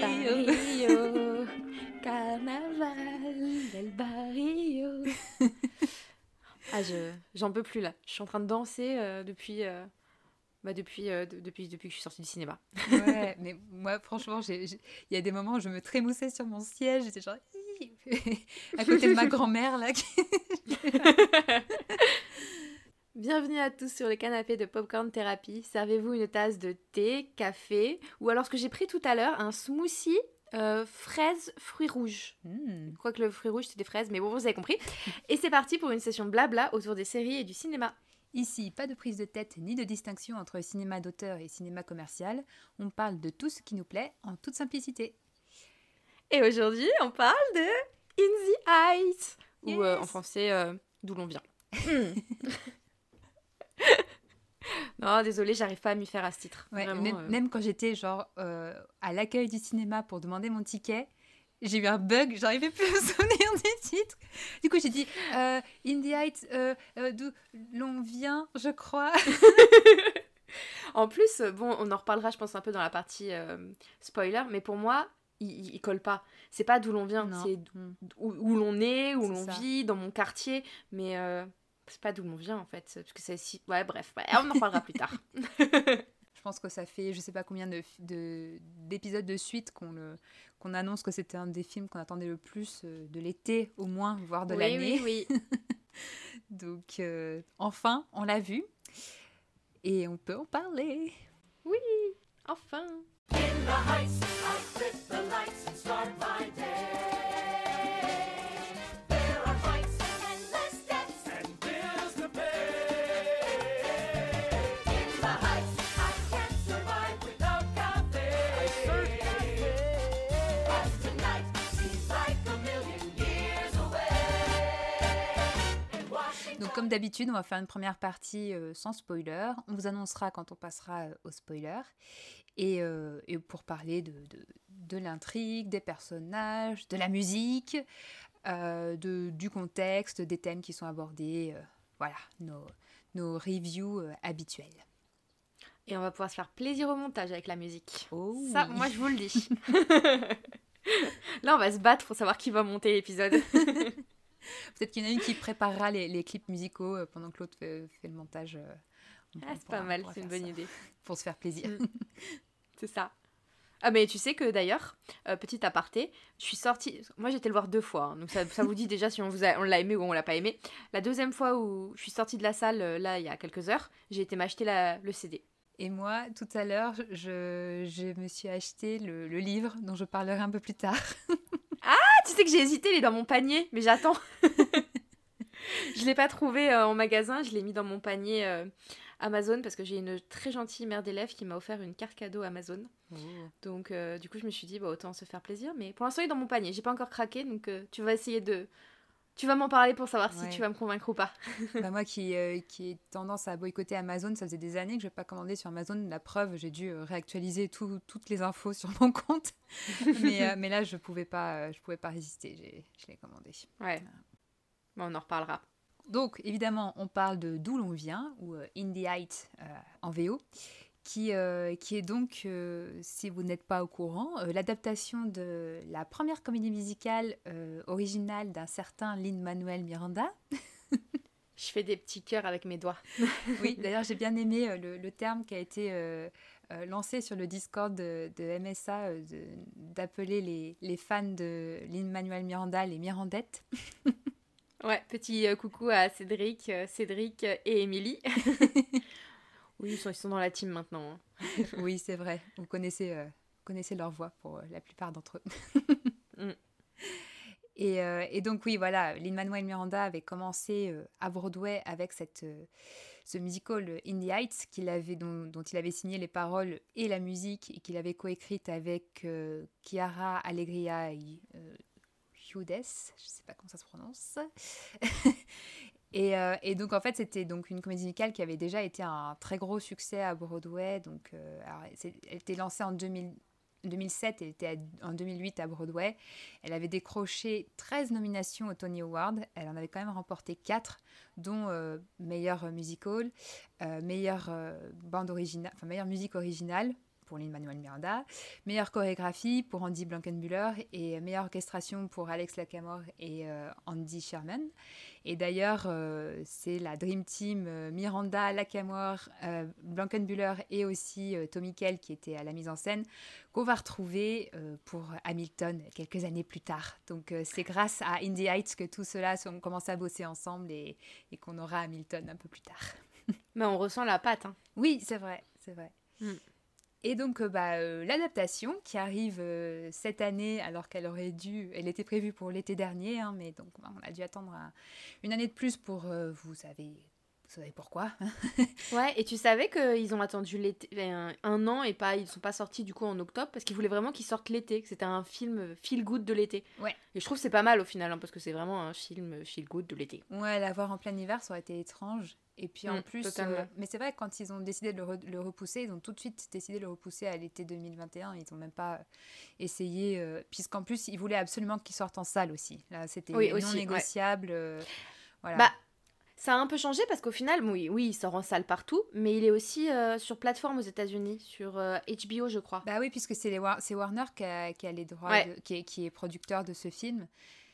barrio. barrio, carnaval del barrio. ah, je j'en peux plus là. Je suis en train de danser euh, depuis, euh, bah, depuis, euh, de- depuis, depuis que je suis sortie du cinéma. Ouais, mais moi, franchement, il y a des moments où je me trémoussais sur mon siège. J'étais genre. À côté de ma grand-mère, là. qui- Bienvenue à tous sur le canapé de Popcorn Therapy. Servez-vous une tasse de thé, café ou alors ce que j'ai pris tout à l'heure, un smoothie euh, fraises fruits rouges. Hmm. Quoique le fruit rouge c'était des fraises, mais bon, vous avez compris. Et c'est parti pour une session blabla autour des séries et du cinéma. Ici, pas de prise de tête ni de distinction entre cinéma d'auteur et cinéma commercial. On parle de tout ce qui nous plaît en toute simplicité. Et aujourd'hui, on parle de In the Heights, ou euh, en français, euh, d'où l'on vient. Non, désolé, j'arrive pas à m'y faire à ce titre. Ouais, Vraiment, même, euh. même quand j'étais genre euh, à l'accueil du cinéma pour demander mon ticket, j'ai eu un bug, j'arrivais plus à me souvenir des titres. Du coup, j'ai dit euh, In the Heights, euh, d'où l'on vient, je crois. En plus, bon, on en reparlera, je pense, un peu dans la partie spoiler, mais pour moi, il, il- colle pas. C'est pas d'où l'on vient, c'est Hmm. où, où l'on est, où l'on vit, dans mon quartier, mais euh, c'est pas d'où l'on vient en fait. Parce que c'est si. Ouais, bref, ouais, on en parlera plus tard. Je pense que ça fait je sais pas combien de- de- d'épisodes de, suite qu'on le qu'on annonce que c'était un des films qu'on attendait le plus euh, de l'été au moins, voire de oui, l'année. oui, oui. Donc euh, enfin, on l'a vu et on peut en parler. Enfin. Donc comme d'habitude, on va faire une première partie euh, sans spoiler. On vous annoncera quand on passera euh, au spoiler. Et, euh, et pour parler de, de, de l'intrigue, des personnages, de la musique, de, du contexte, des thèmes qui sont abordés. voilà, nos, nos reviews habituelles. Et on va pouvoir se faire plaisir au montage avec la musique. Oh Ça, moi, je vous le dis. Là, on va se battre pour savoir qui va monter l'épisode. Peut-être qu'il y en a une qui préparera les, les clips musicaux euh, pendant que l'autre fait, fait le montage. euh, Ah, c'est pas mal, c'est une bonne ça idée. Pour se faire plaisir. Mm. C'est ça. Ah mais tu sais que d'ailleurs, euh, petit aparté, je suis sortie, moi j'étais le voir deux fois, hein, donc ça, ça vous dit déjà si on, vous a- on l'a aimé ou on l'a pas aimé. La deuxième fois où je suis sortie de la salle, euh, là il y a quelques heures, j'ai été m'acheter le CD. Et moi, tout à l'heure, je, je me suis acheté le, le livre dont je parlerai un peu plus tard. Ah tu sais que j'ai hésité, il est dans mon panier, mais j'attends. je l'ai pas trouvé euh, en magasin, je l'ai mis dans mon panier euh, Amazon parce que j'ai une très gentille mère d'élève qui m'a offert une carte cadeau Amazon. Donc euh, du coup je me suis dit bah autant se faire plaisir, mais pour l'instant il est dans mon panier, j'ai pas encore craqué, donc tu vas essayer de... Tu vas m'en parler pour savoir si tu vas me convaincre ou pas. Bah, moi qui, euh, qui ai tendance à boycotter Amazon, ça faisait des années que je n'ai pas commandé sur Amazon. La preuve, j'ai dû euh, réactualiser tout- toutes les infos sur mon compte. mais, euh, mais là, je ne pouvais, pas, euh, je pouvais pas résister. Je l'ai commandé. Ouais. Bon, on en reparlera. Donc, évidemment, on parle de D'où l'on vient, ou In the Height en VO, qui, euh, qui est donc, euh, si vous n'êtes pas au courant, euh, l'adaptation de la première comédie musicale originale d'un certain Lin-Manuel Miranda. Je fais des petits cœurs avec mes doigts. Oui, d'ailleurs, j'ai bien aimé le, le terme qui a été lancé sur le Discord de, de MSA, d'appeler les, les fans de Lin-Manuel Miranda les Mirandettes. Ouais, petit coucou à Cédric, Cédric et Émilie. oui, ils sont, dans la team maintenant. hein. oui, c'est vrai. Vous connaissez, euh, vous connaissez leur voix pour euh, la plupart d'entre eux. Mm. et, euh, et donc, oui, voilà, Lin-Manuel Miranda avait commencé euh, à Broadway avec cette, ce musical In the Heights qu'il avait, dont, dont il avait signé les paroles et la musique et qu'il avait coécrite avec Chiara Allegria et Hughes, je ne sais pas comment ça se prononce. Et, euh, et donc en fait c'était donc une comédie musicale qui avait déjà été un très gros succès à Broadway. Donc euh, elle était lancée en 2000 2007 et était en 2008 à Broadway. Elle avait décroché 13 nominations aux Tony Awards. Elle en avait quand même remporté 4, dont euh, meilleur musical, meilleure bande originale, enfin meilleure musique originale pour Lin-Manuel Miranda, meilleure chorégraphie pour Andy Blankenbuehler et meilleure orchestration pour Alex Lacamore et Andy Sherman. Et d'ailleurs, c'est la Dream Team Miranda, Lacamore, Blankenbuehler et aussi Tommy Kell qui était à la mise en scène qu'on va retrouver pour Hamilton quelques années plus tard. Donc c'est grâce à Indie Heights que tout cela ont commencé à bosser ensemble et, et qu'on aura Hamilton un peu plus tard. Mais on ressent la patte. Hein. Oui, c'est vrai, c'est vrai. Mm. Et donc, euh, bah, euh, l'adaptation qui arrive euh, cette année, alors qu'elle aurait dû, elle était prévue pour l'été dernier, hein, mais donc bah, on a dû attendre une année de plus pour, vous savez, vous savez pourquoi. ouais, et tu savais qu'ils ont attendu l'été, un, an et pas, ils sont pas sortis du coup en octobre parce qu'ils voulaient vraiment qu'ils sortent l'été, que c'était un film feel good de l'été. Ouais. Et je trouve que c'est pas mal au final, hein, parce que c'est vraiment un film feel good de l'été. Ouais, l'avoir en plein hiver, ça aurait été étrange. Et puis en mm, plus, euh, mais c'est vrai, quand ils ont décidé de le, repousser, ils ont tout de suite décidé de le repousser à l'été 2021. Ils n'ont même pas essayé, euh, puisqu'en plus, ils voulaient absolument qu'il sorte en salle aussi. Là, c'était non négociable. Euh, voilà. Bah, ça a un peu changé parce qu'au final, oui, oui, il sort en salle partout, mais il est aussi sur plateforme aux États-Unis, sur HBO, je crois. Bah oui, puisque c'est Warner qui a, qui a les droits, qui, qui, est, producteur de ce film.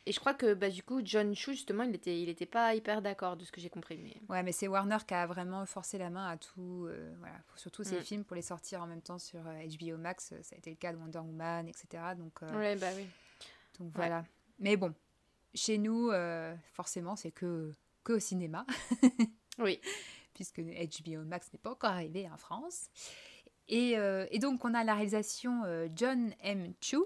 Et je crois que bah, du coup, John Chu, justement, il n'était il était pas hyper d'accord de ce que j'ai compris. Mais... Ouais, mais c'est Warner qui a vraiment forcé la main à tout, euh, voilà, ces mm. films pour les sortir en même temps sur HBO euh, Max. Ça a été le cas de Wonder Woman, etc. Donc, euh, ouais, bah oui. Donc voilà. Mais bon, chez nous, forcément, c'est que, que au cinéma. oui. Puisque HBO Max n'est pas encore arrivé en France. Et, et, donc, on a la réalisation John M. Chu,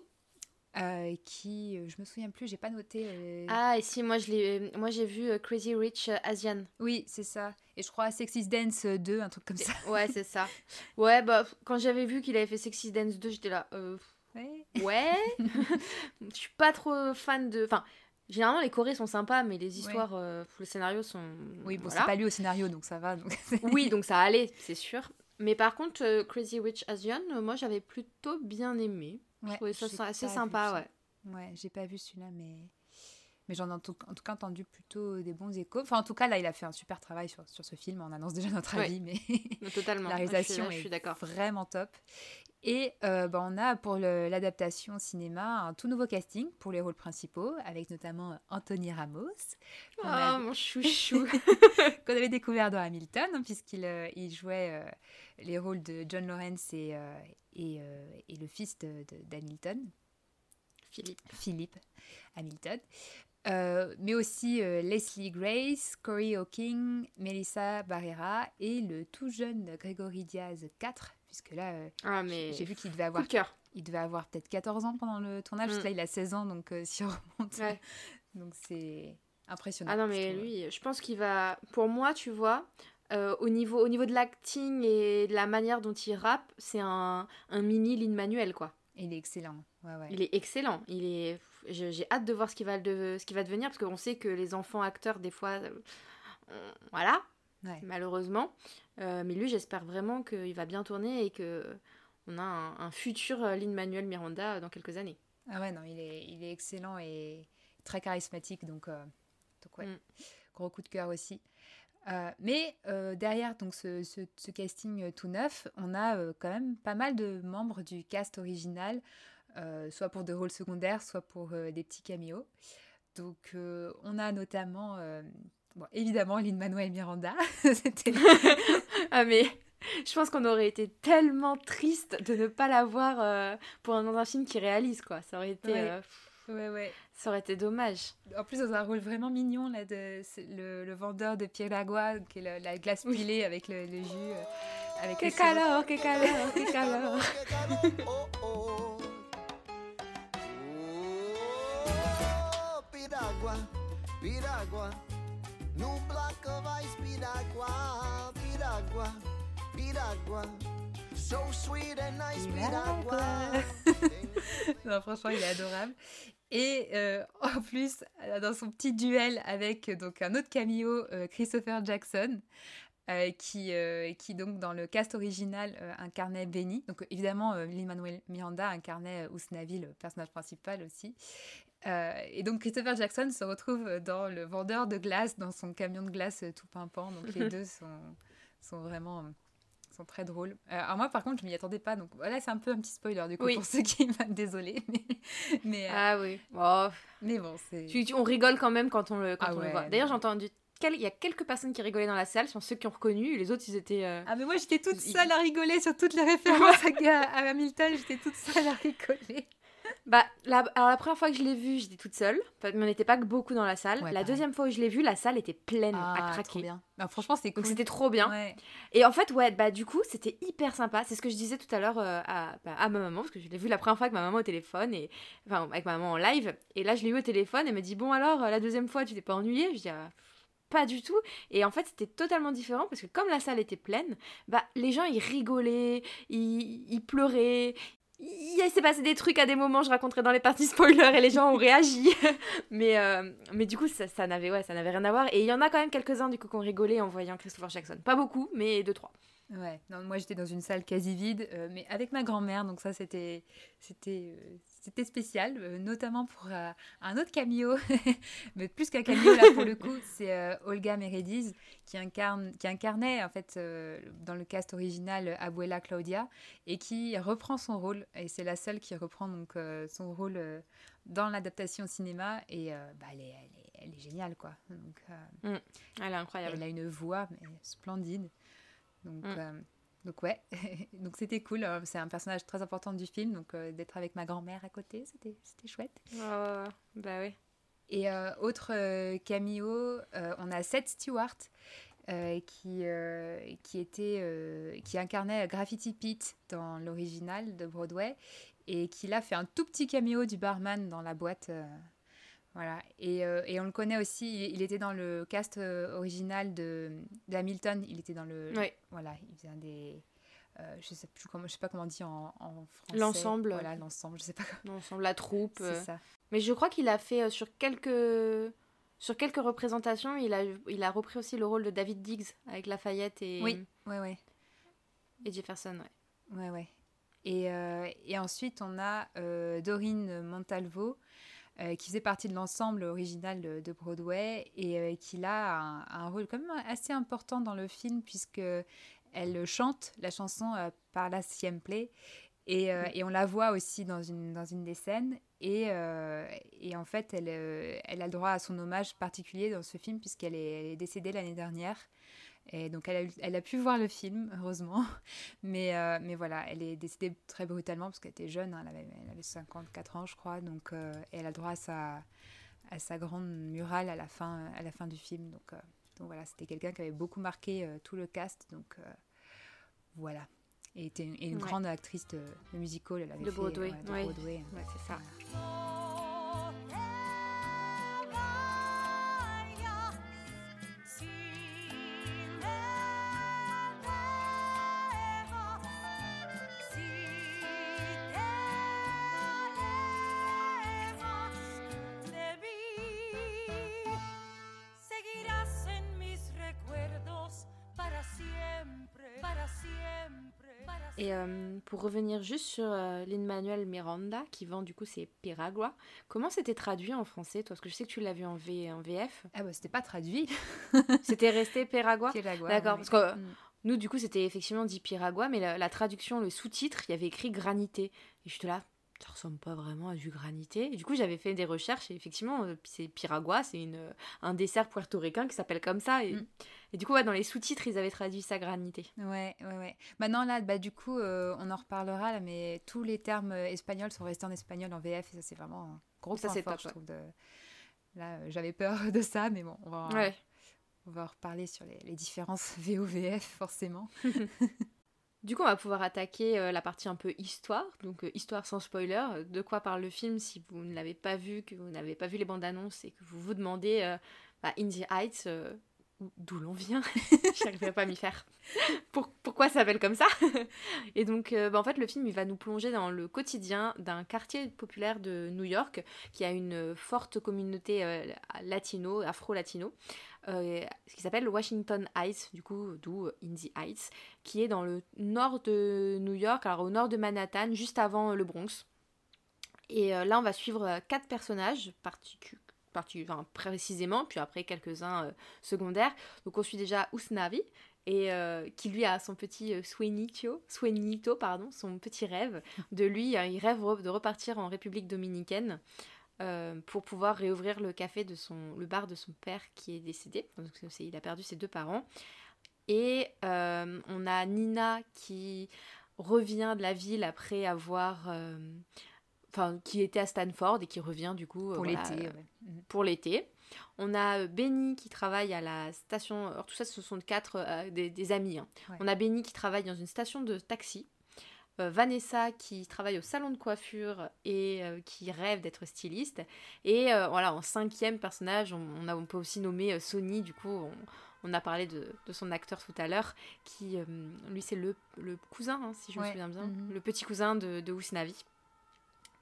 euh, qui, euh, je me souviens plus, j'ai pas noté. Euh, ah, et si, moi je l'ai, moi j'ai vu Crazy Rich Asian. Oui, c'est ça. Et je crois Sexy Dance 2, un truc comme ça. Ouais, c'est ça. Ouais, bah quand j'avais vu qu'il avait fait Sexy Dance 2, j'étais là. Ouais. Ouais. je suis pas trop fan de. Enfin, généralement les chorés sont sympas, mais les histoires, ouais. les scénarios sont. Oui, bon, c'est pas lui au scénario, donc ça va. Donc... oui, donc ça allait, c'est sûr. Mais par contre, Crazy Rich Asian, moi j'avais plutôt bien aimé. Ouais, je trouvais ça assez sympa, ouais. Ouais, j'ai pas vu celui-là, mais, mais j'en ai en tout, en tout, cas entendu plutôt des bons échos. Enfin, en tout cas, là, il a fait un super travail sur, sur ce film. On annonce déjà notre avis, mais Totalement. la réalisation je suis, est vraiment top. Et euh, bah, on a pour l'adaptation cinéma un tout nouveau casting pour les rôles principaux, avec notamment Anthony Ramos. Oh, mon chouchou Qu'on avait découvert dans Hamilton, hein, puisqu'il euh, il jouait euh, les rôles de John Lawrence et, et, et le fils d'Hamilton. Philippe. Philippe Hamilton. mais aussi Leslie Grace, Corey Hawking, Melissa Barrera et le tout jeune Grégory Diaz 4, puisque là, euh, ah, mais... j'ai vu qu'il devait avoir, il devait avoir peut-être 14 ans pendant le tournage, parce que mm. là, il a 16 ans, donc euh, si on remonte, donc c'est impressionnant. Ah non, mais lui, je pense qu'il va, pour moi, tu vois, euh, au, niveau, au niveau de l'acting et de la manière dont il rappe, c'est un, un mini Lin Manuel, quoi. Il est excellent. Ouais, ouais. Il est excellent. Il est. J'ai hâte de voir ce qui va, de, ce qui va devenir parce qu'on sait que les enfants acteurs, des fois, voilà, malheureusement. Euh, mais lui, j'espère vraiment qu'il va bien tourner et que on a un, futur euh, Lin-Manuel Miranda dans quelques années. Ah ouais, non, il est, il est excellent et très charismatique, donc, euh, donc ouais, mm. gros coup de cœur aussi. mais derrière donc ce, ce, casting tout neuf, on a quand même pas mal de membres du cast original, soit pour des rôles secondaires, soit pour des petits caméos. Donc on a notamment Bon, évidemment, Lin-Manuel Miranda. C'était... ah, mais je pense qu'on aurait été tellement triste de ne pas l'avoir euh, pour un, dans un film qui réalise, quoi. Ça aurait été... Ouais. Euh, ouais, Ça aurait été dommage. En plus, dans un rôle vraiment mignon, là, de, le, le vendeur de Piragua, qui est la glace pilée avec le, le jus. Euh, avec que calor, que calor, que calor. Piragua, Piragua. Non, franchement, il est adorable. Et euh, en plus, dans son petit duel avec donc un autre cameo, euh, Christopher Jackson, euh, qui, qui donc dans le cast original incarnait Benny. Donc évidemment, Lin-Manuel Miranda incarnait Usnavi, le personnage principal aussi. Euh, et donc Christopher Jackson se retrouve dans le vendeur de glace, dans son camion de glace tout pimpant. Donc les deux sont, sont vraiment sont très drôles. Euh, alors moi, par contre, je m'y attendais pas, donc voilà, c'est un peu un petit spoiler du coup pour ceux qui désolé, mais, mais euh, ah oui. Oh. Mais bon, c'est. on rigole quand même quand on le, quand ah on le voit. D'ailleurs, j'ai entendu il y a quelques personnes qui rigolaient dans la salle, sont ceux qui ont reconnu, les autres ils étaient. Euh, ah mais moi j'étais toute seule à rigoler sur toutes les références à, à Hamilton, j'étais toute seule à rigoler. Bah, la, alors la première fois que je l'ai vu, j'étais toute seule. Mais on n'était pas beaucoup dans la salle. la deuxième fois où je l'ai vu, la salle était pleine à ah, craquer. bien. Bah, franchement, c'était cool. C'était trop bien. Et en fait, ouais, bah du coup, c'était hyper sympa. C'est ce que je disais tout à l'heure euh, à, bah, à, ma maman, parce que je l'ai vu la première fois avec ma maman au téléphone, et enfin avec ma maman en live. Et là, je l'ai eu au téléphone, et elle me dit Bon, alors, la deuxième fois, tu t'es pas ennuyée? Je dis ah, pas du tout. Et en fait, c'était totalement différent parce que comme la salle était pleine, bah les gens ils rigolaient, ils, ils pleuraient, il s'est passé des trucs à des moments, je raconterai dans les parties spoilers et les gens ont réagi. mais, euh, mais du coup, ça, ça n'avait ouais, rien à voir. Et il y en a quand même quelques-uns du coup qui ont rigolé en voyant Christopher Jackson. Pas beaucoup, mais deux, trois. Ouais, non, moi j'étais dans une salle quasi vide, euh, mais avec ma grand-mère, donc ça c'était c'était euh, c'était spécial, euh, notamment pour un autre cameo, mais plus qu'un cameo là pour le coup, c'est Olga Meredith qui incarne qui incarnait en fait dans le cast original Abuela Claudia et qui reprend son rôle et c'est la seule qui reprend donc son rôle dans l'adaptation au cinéma et bah, elle, est, elle, est, géniale quoi. Donc, mm. Elle est incroyable. Elle a une voix mais splendide. Donc, mm. Euh, donc ouais, donc c'était cool. Euh, c'est un personnage très important du film, donc euh, d'être avec ma grand-mère à côté, c'était chouette. Oh, bah oui. Et autre cameo, on a Seth Stewart qui, qui, était, qui incarnait Graffiti Pete dans l'original de Broadway et qui l'a fait un tout petit cameo du barman dans la boîte voilà, et, euh, et, on le connaît aussi, il, était dans le cast euh, original de d'Hamilton, il était dans le... Oui. Voilà, il faisait un des... Euh, je sais plus comment je sais pas comment on dit en, en français. L'ensemble. Voilà l'ensemble je sais pas l'ensemble la troupe c'est ça. Mais je crois qu'il a fait sur quelques sur quelques représentations il a il a repris aussi le rôle de David Diggs avec Lafayette et oui ouais ouais. et Jefferson ouais. Ouais ouais. Et, et ensuite on a Dorine Montalvo euh, qui faisait partie de l'ensemble original de, Broadway et euh, qui a un, rôle quand même assez important dans le film puisque elle chante la chanson euh, par la Siempre et, et, on la voit aussi dans une, dans une des scènes et, et en fait elle, elle a le droit à son hommage particulier dans ce film puisqu'elle est, est, décédée l'année dernière et donc elle a, elle a, pu voir le film, heureusement. Mais, euh, mais voilà, elle est décédée très brutalement parce qu'elle était jeune, hein, elle, avait, elle, avait, 54 ans je crois. Donc euh, elle a droit à sa, à sa grande murale à la fin, à la fin du film. Donc, euh, donc voilà, c'était quelqu'un qui avait beaucoup marqué tout le cast. Donc voilà. Et était une, une grande actrice de, musical. Elle avait de Broadway. de Broadway. Ouais, c'est ça. Et euh, pour revenir juste sur euh, Lin-Manuel Miranda, qui vend du coup ses Piragua, comment c'était traduit en français, toi? Parce que je sais que tu l'as vu en, v, en VF. Ah bah c'était pas traduit. c'était resté Piragua Piragua. D'accord, parce que mm. nous du coup c'était effectivement dit Piragua, mais la, la traduction, le sous-titre, il y avait écrit granité. Et je te là, ça ressemble pas vraiment à du granité. Et du coup, j'avais fait des recherches et effectivement, euh, c'est Piragua, c'est une un dessert puertoricain qui s'appelle comme ça. Et, mm. et du coup, dans les sous-titres, ils avaient traduit ça granité. Ouais, ouais, ouais. Maintenant, là, bah, du coup, euh, on en reparlera, là, mais tous les termes euh, espagnols sont restés en espagnol en VF et ça, c'est vraiment un gros ça, point fort, je trouve. De... Là, j'avais peur de ça, mais bon, on va, on va reparler sur les, les différences VO-VF, forcément. Du coup, on va pouvoir attaquer euh, la partie un peu histoire, donc euh, histoire sans spoiler. De quoi parle le film si vous ne l'avez pas vu, que vous n'avez pas vu les bandes annonces et que vous vous demandez euh, bah, Heights, d'où l'on vient Je n'arriverai pas à m'y faire. pourquoi ça s'appelle comme ça? Et donc, bah, en fait, le film il va nous plonger dans le quotidien d'un quartier populaire de New York qui a une forte communauté latino, afro-latino. Euh, ce qui s'appelle Washington Heights, du coup, d'où In the Heights, qui est dans le nord de New York, alors au nord de Manhattan, juste avant le Bronx. Et euh, là, on va suivre euh, quatre personnages précisément, puis après quelques-uns secondaires. Donc on suit déjà Usnavi, et qui lui a son petit Sueñito, pardon, son petit rêve. De lui, il rêve de repartir en République dominicaine pour pouvoir réouvrir le café de son, le bar de son père qui est décédé. Donc, il a perdu ses deux parents. Et on a Nina qui revient de la ville après avoir enfin qui était à Stanford et qui revient du coup pour l'été. Mhm. Pour l'été. On a euh, Benny qui travaille à la station. Alors tout ça, ce sont quatre euh, des, amis. Hein. On a Benny qui travaille dans une station de taxi. Euh, Vanessa qui travaille au salon de coiffure et qui rêve d'être styliste. Et voilà, en cinquième personnage, on, a, on peut aussi nommer Sony. Du coup, on, a parlé de, son acteur tout à l'heure, qui lui c'est le, le, cousin, hein, si je me souviens bien, mhm. le petit cousin de, de Usnavi.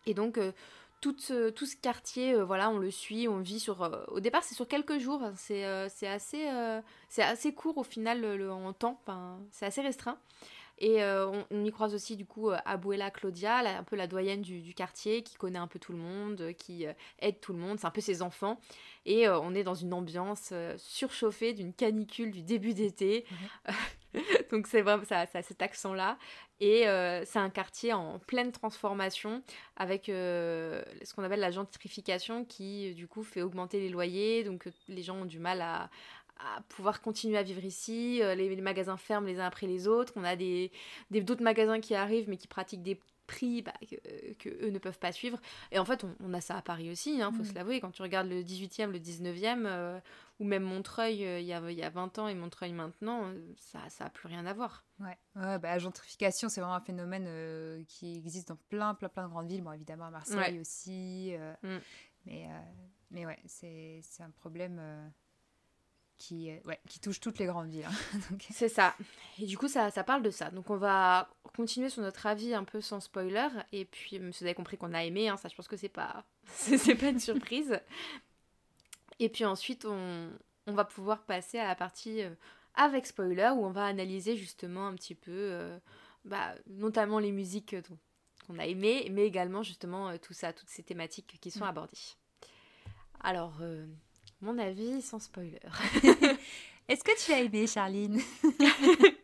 Et donc, euh, tout, ce, tout ce quartier, euh, voilà, on le suit, on vit sur... Euh, au départ, c'est sur quelques jours, c'est assez, assez court au final le, en temps, c'est assez restreint. Et on, y croise aussi du coup Abuela Claudia, un peu la doyenne du, quartier, qui connaît un peu tout le monde, qui aide tout le monde, c'est un peu ses enfants. Et on est dans une ambiance surchauffée d'une canicule du début d'été. Donc c'est vraiment ça, ça cet accent-là. Et euh, c'est un quartier en pleine transformation avec euh, ce qu'on appelle la gentrification qui du coup fait augmenter les loyers. Donc euh, les gens ont du mal à, pouvoir continuer à vivre ici. Les, magasins ferment les uns après les autres. On a des d'autres magasins qui arrivent mais qui pratiquent des prix bah, que, eux ne peuvent pas suivre. Et en fait, on, a ça à Paris aussi, il hein, faut mm. se l'avouer. Quand tu regardes le 18e, le 19e, ou même Montreuil il y, a, y, a, 20 ans et Montreuil maintenant, ça n'a plus rien à voir. Ouais, ouais bah, la gentrification, c'est vraiment un phénomène euh, qui existe dans plein, plein, plein de grandes villes. Bon, évidemment, à Marseille aussi. Euh, mm. mais, euh, mais ouais, c'est un problème qui, ouais, qui touche toutes les grandes villes. Hein. c'est ça. Et du coup, ça, ça parle de ça. Donc, on va continuer sur notre avis un peu sans spoiler. Et puis, vous avez compris qu'on a aimé, hein, ça, je pense que c'est pas, c'est pas une surprise. Et puis ensuite, on, on va pouvoir passer à la partie euh, avec spoiler où on va analyser justement un petit peu, euh, bah, notamment les musiques qu'on a aimées, mais également justement euh, tout ça, toutes ces thématiques qui sont mm. abordées. Alors, mon avis sans spoiler. Est-ce que tu as aimé, Charline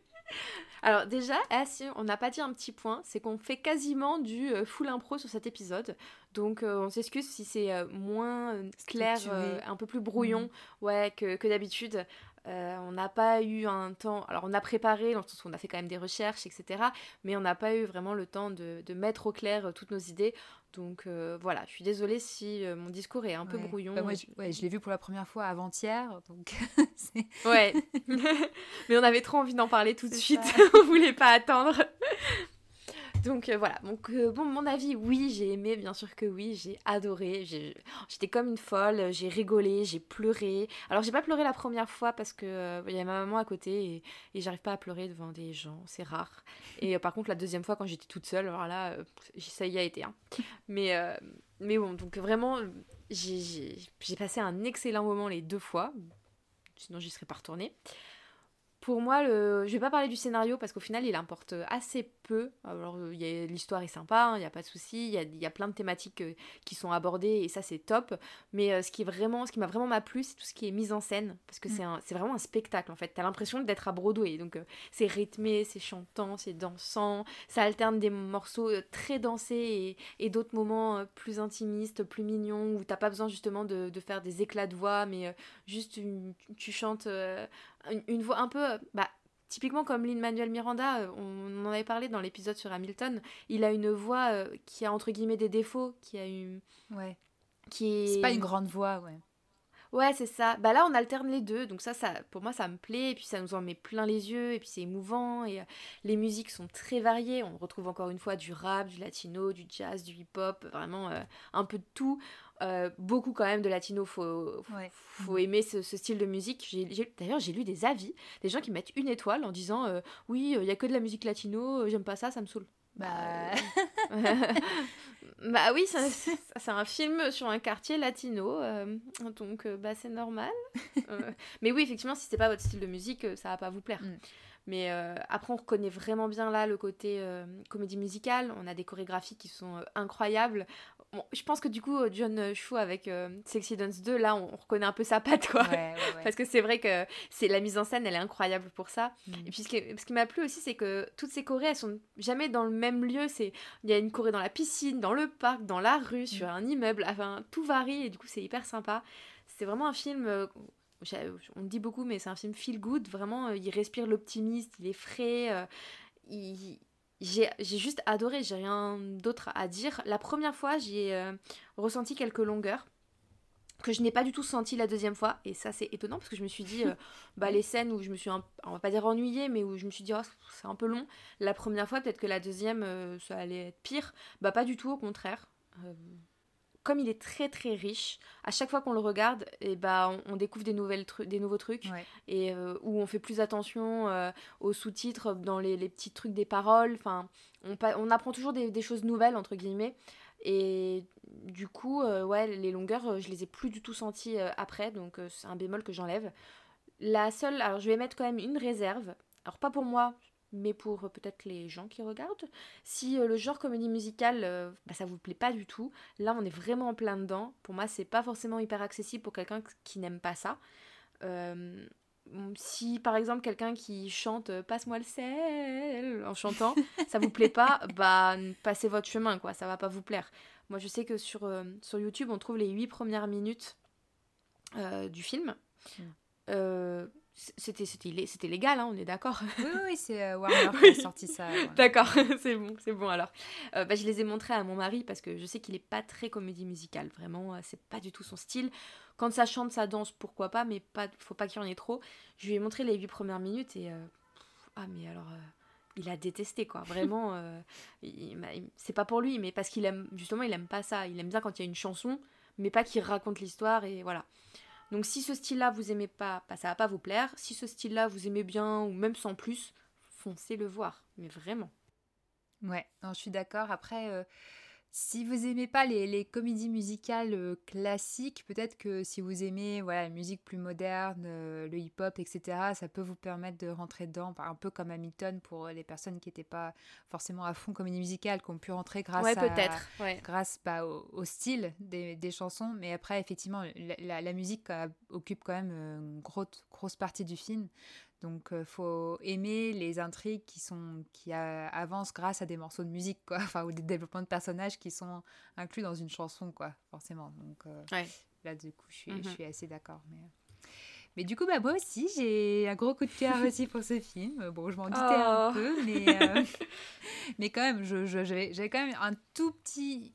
Alors déjà, ah, on n'a pas dit un petit point, c'est qu'on fait quasiment du euh, full impro sur cet épisode. Donc euh, on s'excuse si c'est euh, moins clair, un peu plus brouillon mhm. ouais, que, que d'habitude. on n'a pas eu un temps. Alors, on a préparé, dans le sens où on a fait quand même des recherches, etc. Mais on n'a pas eu vraiment le temps de, de mettre au clair toutes nos idées. Donc euh, voilà, je suis désolée si euh, mon discours est un peu brouillon. Bah, moi, je, ouais, je l'ai vu pour la première fois avant-hier, donc ouais. Mais on avait trop envie d'en parler tout de suite. on voulait pas attendre. Donc euh, voilà, donc euh, mon avis, oui, j'ai aimé, bien sûr que oui, j'ai adoré, j'étais comme une folle, j'ai rigolé, j'ai pleuré. Alors j'ai pas pleuré la première fois parce que euh, il y avait ma maman à côté et, j'arrive pas à pleurer devant des gens, c'est rare. Et par contre la deuxième fois quand j'étais toute seule, alors là, ça y a été. Hein. Mais, mais bon, donc vraiment, j'ai passé un excellent moment les deux fois, sinon j'y serais pas retournée. Pour moi, le... je vais pas parler du scénario parce qu'au final, il importe assez peu. Alors, l'histoire est sympa, il hein, n'y a pas de souci. Il y a, plein de thématiques euh, qui sont abordées et ça, c'est top. Mais euh, ce qui est vraiment, ce qui m'a vraiment plu, c'est tout ce qui est mise en scène parce que mm. c'est vraiment un spectacle en fait. T'as l'impression d'être à Broadway. Donc, euh, c'est rythmé, c'est chantant, c'est dansant. Ça alterne des morceaux très dansés et, d'autres moments plus intimistes, plus mignons où t'as pas besoin justement de, faire des éclats de voix, mais juste tu chantes une, voix un peu, bah, typiquement comme Lin-Manuel Miranda, euh, on en avait parlé dans l'épisode sur Hamilton, il a une voix euh, qui a entre guillemets des défauts, qui a une... Ouais. Qui est... C'est pas une grande voix, ouais. Ouais, c'est ça. Bah là, on alterne les deux. Donc ça, ça, pour moi, ça me plaît. Et puis ça nous en met plein les yeux. Et puis c'est émouvant. Et euh, les musiques sont très variées. On retrouve encore une fois du rap, du latino, du jazz, du hip-hop. Vraiment un peu de tout. Euh, beaucoup quand même de latino, faut, faut aimer ce, style de musique. D'ailleurs, j'ai lu des avis, des gens qui mettent une étoile en disant euh, oui, il y a que de la musique latino, euh, j'aime pas ça, ça me saoule. Bah, bah oui, c'est un film sur un quartier latino, donc bah c'est normal. mais oui, effectivement, si c'est pas votre style de musique, ça va pas vous plaire. Mm. Mais après, on reconnaît vraiment bien là le côté comédie musicale. On a des chorégraphies qui sont incroyables je pense que du coup, John Chu avec Sexy Dance 2, là, on, reconnaît un peu sa patte, quoi. Parce que c'est vrai que c'est la mise en scène, elle est incroyable pour ça. Mm. Et puis, ce qui, m'a plu aussi, c'est que toutes ces chorés, elles sont jamais dans le même lieu. C'est Il y a une choré dans la piscine, dans le parc, dans la rue, mm. sur un immeuble. Enfin, tout varie et du coup, c'est hyper sympa. C'est vraiment un film on le dit beaucoup, mais c'est un film feel good. Vraiment, il respire l'optimiste, il est frais. il, j'ai juste adoré, j'ai rien d'autre à dire. La première fois, j'ai euh, ressenti quelques longueurs que je n'ai pas du tout senti la deuxième fois. Et ça c'est étonnant parce que je me suis dit euh, bah les scènes où je me suis on va pas dire ennuyée mais où je me suis dit oh, c'est un peu long. La première fois peut-être que la deuxième euh, ça allait être pire. Bah pas du tout au contraire comme il est très très riche, à chaque fois qu'on le regarde, et eh bah, on, découvre des, nouvelles des nouveaux trucs et euh, où on fait plus attention euh, aux sous-titres, dans les, petits trucs des paroles. Enfin, on, on apprend toujours des, choses nouvelles entre guillemets. Et du coup, euh, ouais, les longueurs, je les ai plus du tout senties après, donc c'est un bémol que j'enlève. La seule, alors je vais mettre quand même une réserve. Alors pas pour moi, mais pour euh, peut-être les gens qui regardent. Si euh, le genre comédie musicale, euh, bah, ça vous plaît pas du tout, là on est vraiment en plein dedans. Pour moi, c'est pas forcément hyper accessible pour quelqu'un qui n'aime pas ça. si par exemple quelqu'un qui chante Passe-moi le sel en chantant, ça vous plaît pas, bah passez votre chemin quoi, ça va pas vous plaire. Moi je sais que sur, sur YouTube on trouve les 8 premières minutes du film. Mm c'était c'était légal hein, on est d'accord. Oui oui c'est euh, Warner qui a sorti ça d'accord c'est bon c'est bon alors. Euh, bah, je les ai montrés à mon mari parce que je sais qu'il est pas très comédie musicale vraiment euh, c'est pas du tout son style. Quand ça chante ça danse pourquoi pas mais pas faut pas qu'il y en ait trop. Je lui ai montré les huit premières minutes et ah mais alors il a détesté quoi. Vraiment c'est pas pour lui mais parce qu'il aime justement il aime pas ça. Il aime bien quand il y a une chanson mais pas qu'il raconte l'histoire et voilà donc si ce style-là vous aimez pas, bah, ça va pas vous plaire. Si ce style-là vous aimez bien ou même sans plus, foncez le voir, mais vraiment. Ouais, je suis d'accord. Après, euh, si vous aimez pas les, comédies musicales euh, classiques, peut-être que si vous aimez voilà, la musique plus moderne, euh, le hip-hop, etc., ça peut vous permettre de rentrer dedans, un peu comme Hamilton pour les personnes qui n'étaient pas forcément à fond comédie musicale, qui ont pu rentrer grâce, à, grâce bah, au, style des, chansons. Mais après, effectivement, la, musique occupe quand même une grosse, grosse partie du film. Donc, il euh, faut aimer les intrigues qui, sont, qui avancent grâce à des morceaux de musique, quoi. Enfin, ou des développements de personnages qui sont inclus dans une chanson, quoi, forcément. Donc, euh, là, du coup, je suis, je mhm. suis assez d'accord. Mais, euh. mais du coup, bah, moi aussi, j'ai un gros coup de cœur aussi pour ce film. Bon, je m'en doutais un oh. peu, mais, mais quand même, j'avais je, quand même un tout petit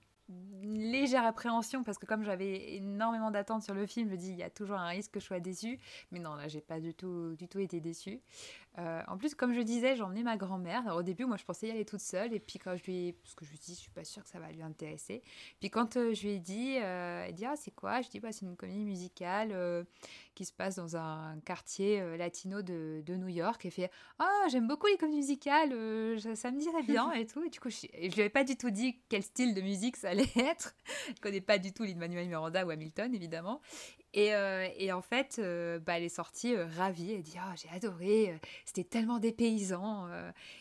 légère appréhension parce que comme j'avais énormément d'attentes sur le film, je dis il y a toujours un risque que je sois déçue. Mais non, là, j'ai pas du tout, du tout été déçue. Euh, en plus, comme je disais, j'ai emmené ma grand-mère. Au début, moi, je pensais y aller toute seule. Et puis, quand je lui ai... Parce que je lui dit, je suis pas sûre que ça va lui intéresser. Puis, quand euh, je lui ai dit, euh, elle dit, ah, c'est quoi? Je dis, bah, c'est une comédie musicale qui se passe dans un quartier latino de, de, New York. Et fait, ah, j'aime beaucoup les comédies musicales, ça, me dirait bien et tout. Et du coup, je, je lui avais pas du tout dit quel style de musique ça allait être. je connais pas du tout Lin-Manuel Miranda ou Hamilton, évidemment. Et, euh, et, en fait, euh, bah, elle est sortie euh, ravie. Elle dit oh, J'ai adoré, c'était tellement des paysans.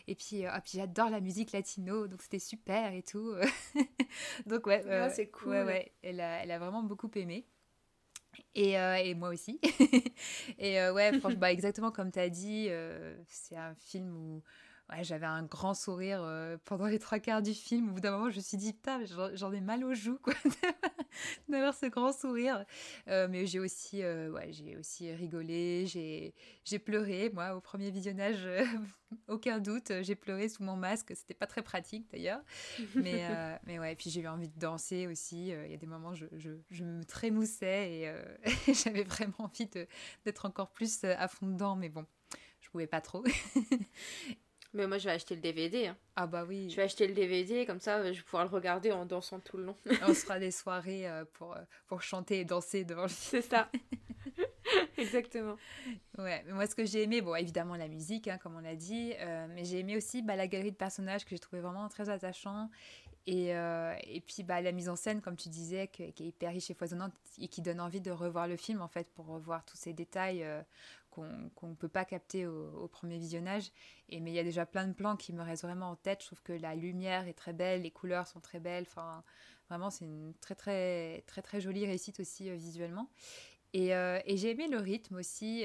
et puis, oh, puis j'adore la musique latino, donc c'était super et tout. donc, ouais, ah, c'est cool. Ouais, ouais, elle, a, elle a vraiment beaucoup aimé. Et, et moi aussi. et ouais, franchement, bah, exactement comme tu as dit, c'est un film où ouais, j'avais un grand sourire euh, pendant les trois quarts du film. Au bout d'un moment, je me suis dit, putain, j'en ai mal aux joues, quoi, d'avoir ce grand sourire. Euh, mais j'ai aussi, euh, ouais, j'ai aussi rigolé, j'ai pleuré, moi, au premier visionnage, aucun doute, j'ai pleuré sous mon masque. C'était pas très pratique, d'ailleurs. mais, mais ouais, puis j'ai eu envie de danser aussi. Il y a des moments, je, je, je me trémoussais et j'avais vraiment envie d'être encore plus à fond dedans, mais bon je pouvais pas trop. Mais moi, je vais acheter le DVD. Hein. Ah bah oui. Je vais acheter le DVD, comme ça, je vais pouvoir le regarder en dansant tout le long. On sera des soirées euh, pour, euh, pour chanter et danser devant le C'est ça. Exactement. Ouais, mais moi, ce que j'ai aimé, bon, évidemment, la musique, hein, comme on l'a dit, euh, mais j'ai aimé aussi bah, la galerie de personnages que j'ai trouvé vraiment très attachant. Et, et puis bah, la mise en scène, comme tu disais, qui est hyper riche et foisonnante et qui donne envie de revoir le film, en fait, pour revoir tous ces détails qu'on ne peut pas capter au, premier visionnage. Et, mais il y a déjà plein de plans qui me restent vraiment en tête. Je trouve que la lumière est très belle, les couleurs sont très belles. Enfin, vraiment, c'est une très, très, très, très jolie réussite aussi visuellement. Et, et j'ai aimé le rythme aussi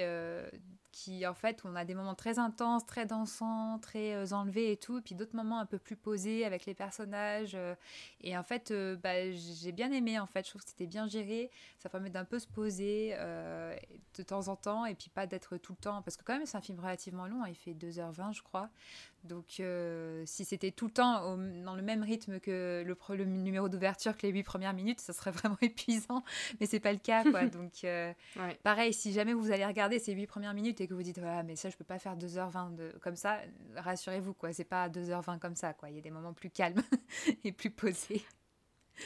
qui en fait on a des moments très intenses, très dansants, très euh, enlevés et tout, et puis d'autres moments un peu plus posés avec les personnages. Euh, et en fait, euh, bah, j'ai bien aimé en fait, je trouve que c'était bien géré, ça permet d'un peu se poser de temps en temps et puis pas d'être tout le temps, parce que quand même c'est un film relativement long, hein, il fait 2h20 je crois, donc, si c'était tout le temps dans le même rythme que le, le numéro d'ouverture que les huit premières minutes, ça serait vraiment épuisant. Mais c'est pas le cas, quoi. Donc, pareil, si jamais vous allez regarder ces huit premières minutes et que vous dites, voilà, mais ça, je peux pas faire 2h20 de... comme ça, rassurez-vous, quoi. C'est pas 2h20 comme ça, quoi. Il y a des moments plus calmes et plus posés.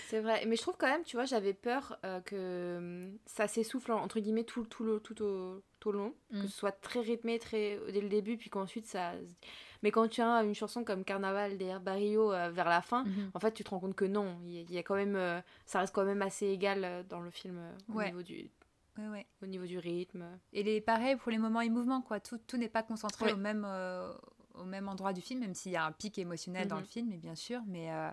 C'est vrai, mais je trouve quand même, tu vois, j'avais peur euh, que hum, ça s'essouffle entre guillemets tout, tout, le, tout, au, tout long, que mm. ce soit très rythmé très dès le début, puis qu'ensuite ça mais quand tu as une chanson comme Carnaval des Barrio euh, vers la fin, mhm. en fait, tu te rends compte que non, il y, a quand même, euh, ça reste quand même assez égal dans le film au niveau du. Au niveau du rythme. Et les pareil pour les moments et mouvements, quoi. Tout, tout n'est pas concentré au même, au même endroit du film, même s'il y a un pic émotionnel dans le mhm. film, bien sûr. Mais, euh,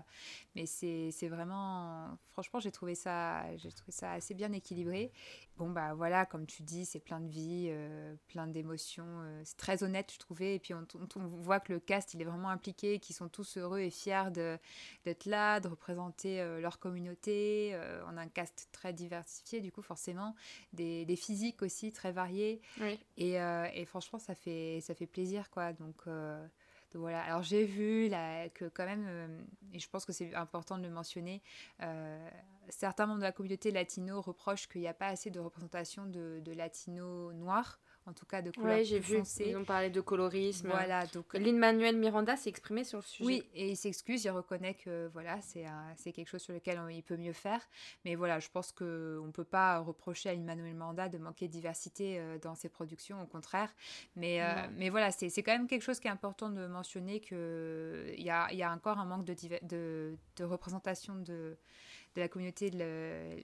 mais c'est vraiment. Franchement, j'ai trouvé, ça, trouvé ça assez bien équilibré. Bon, bah voilà, comme tu dis, c'est plein de vie, euh, plein d'émotions. Euh, c'est très honnête, je trouvais. Et puis, on, on, voit que le cast, il est vraiment impliqué, qu'ils sont tous heureux et fiers d'être là, de représenter leur communauté. on a un cast très diversifié, du coup, forcément. Des, des physiques aussi très variés. Et, et, franchement, ça fait, ça fait plaisir, quoi. Donc. Voilà. Alors j'ai vu que quand même, euh, et je pense que c'est important de le mentionner, euh, certains membres de la communauté latino reprochent qu'il n'y a pas assez de représentation de, de latinos noirs en tout cas de couleur ouais, j'ai vu. Ils ont parlé de colorisme. Voilà, donc Lin-Manuel Miranda s'est exprimé sur le sujet. Oui, et il s'excuse, il reconnaît que voilà, c'est c'est quelque chose sur lequel il peut mieux faire. Mais voilà, je pense que on peut pas reprocher à Lin-Manuel Miranda de manquer de diversité euh, dans ses productions, au contraire. Mais euh, mais voilà, c'est quand même quelque chose qui est important de mentionner que il y a, y a encore un manque de, de, de représentation de de la communauté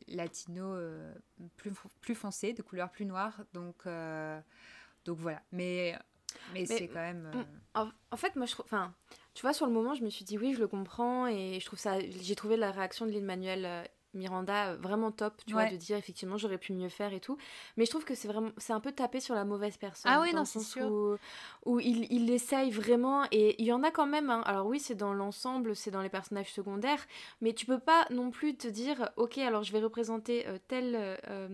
latino euh, plus, plus foncée, de couleur plus noire. Donc, euh, donc voilà. Mais, mais, c'est quand même. Euh, en, fait, moi, je trouve. Enfin, tu vois, sur le moment, je me suis dit oui, je le comprends. Et je trouve ça. J'ai trouvé la réaction de Lin-Manuel Miranda euh, vraiment top, tu vois, de dire effectivement j'aurais pu mieux faire et tout. Mais je trouve que c'est vraiment, c'est un peu tapé sur la mauvaise personne. Ah oui, non, c'est sûr. Où, où il, il essaye vraiment, et il y en a quand même, hein. alors oui, c'est dans l'ensemble, c'est dans les personnages secondaires, mais tu peux pas non plus te dire, ok, alors je vais représenter euh, telle. Euh,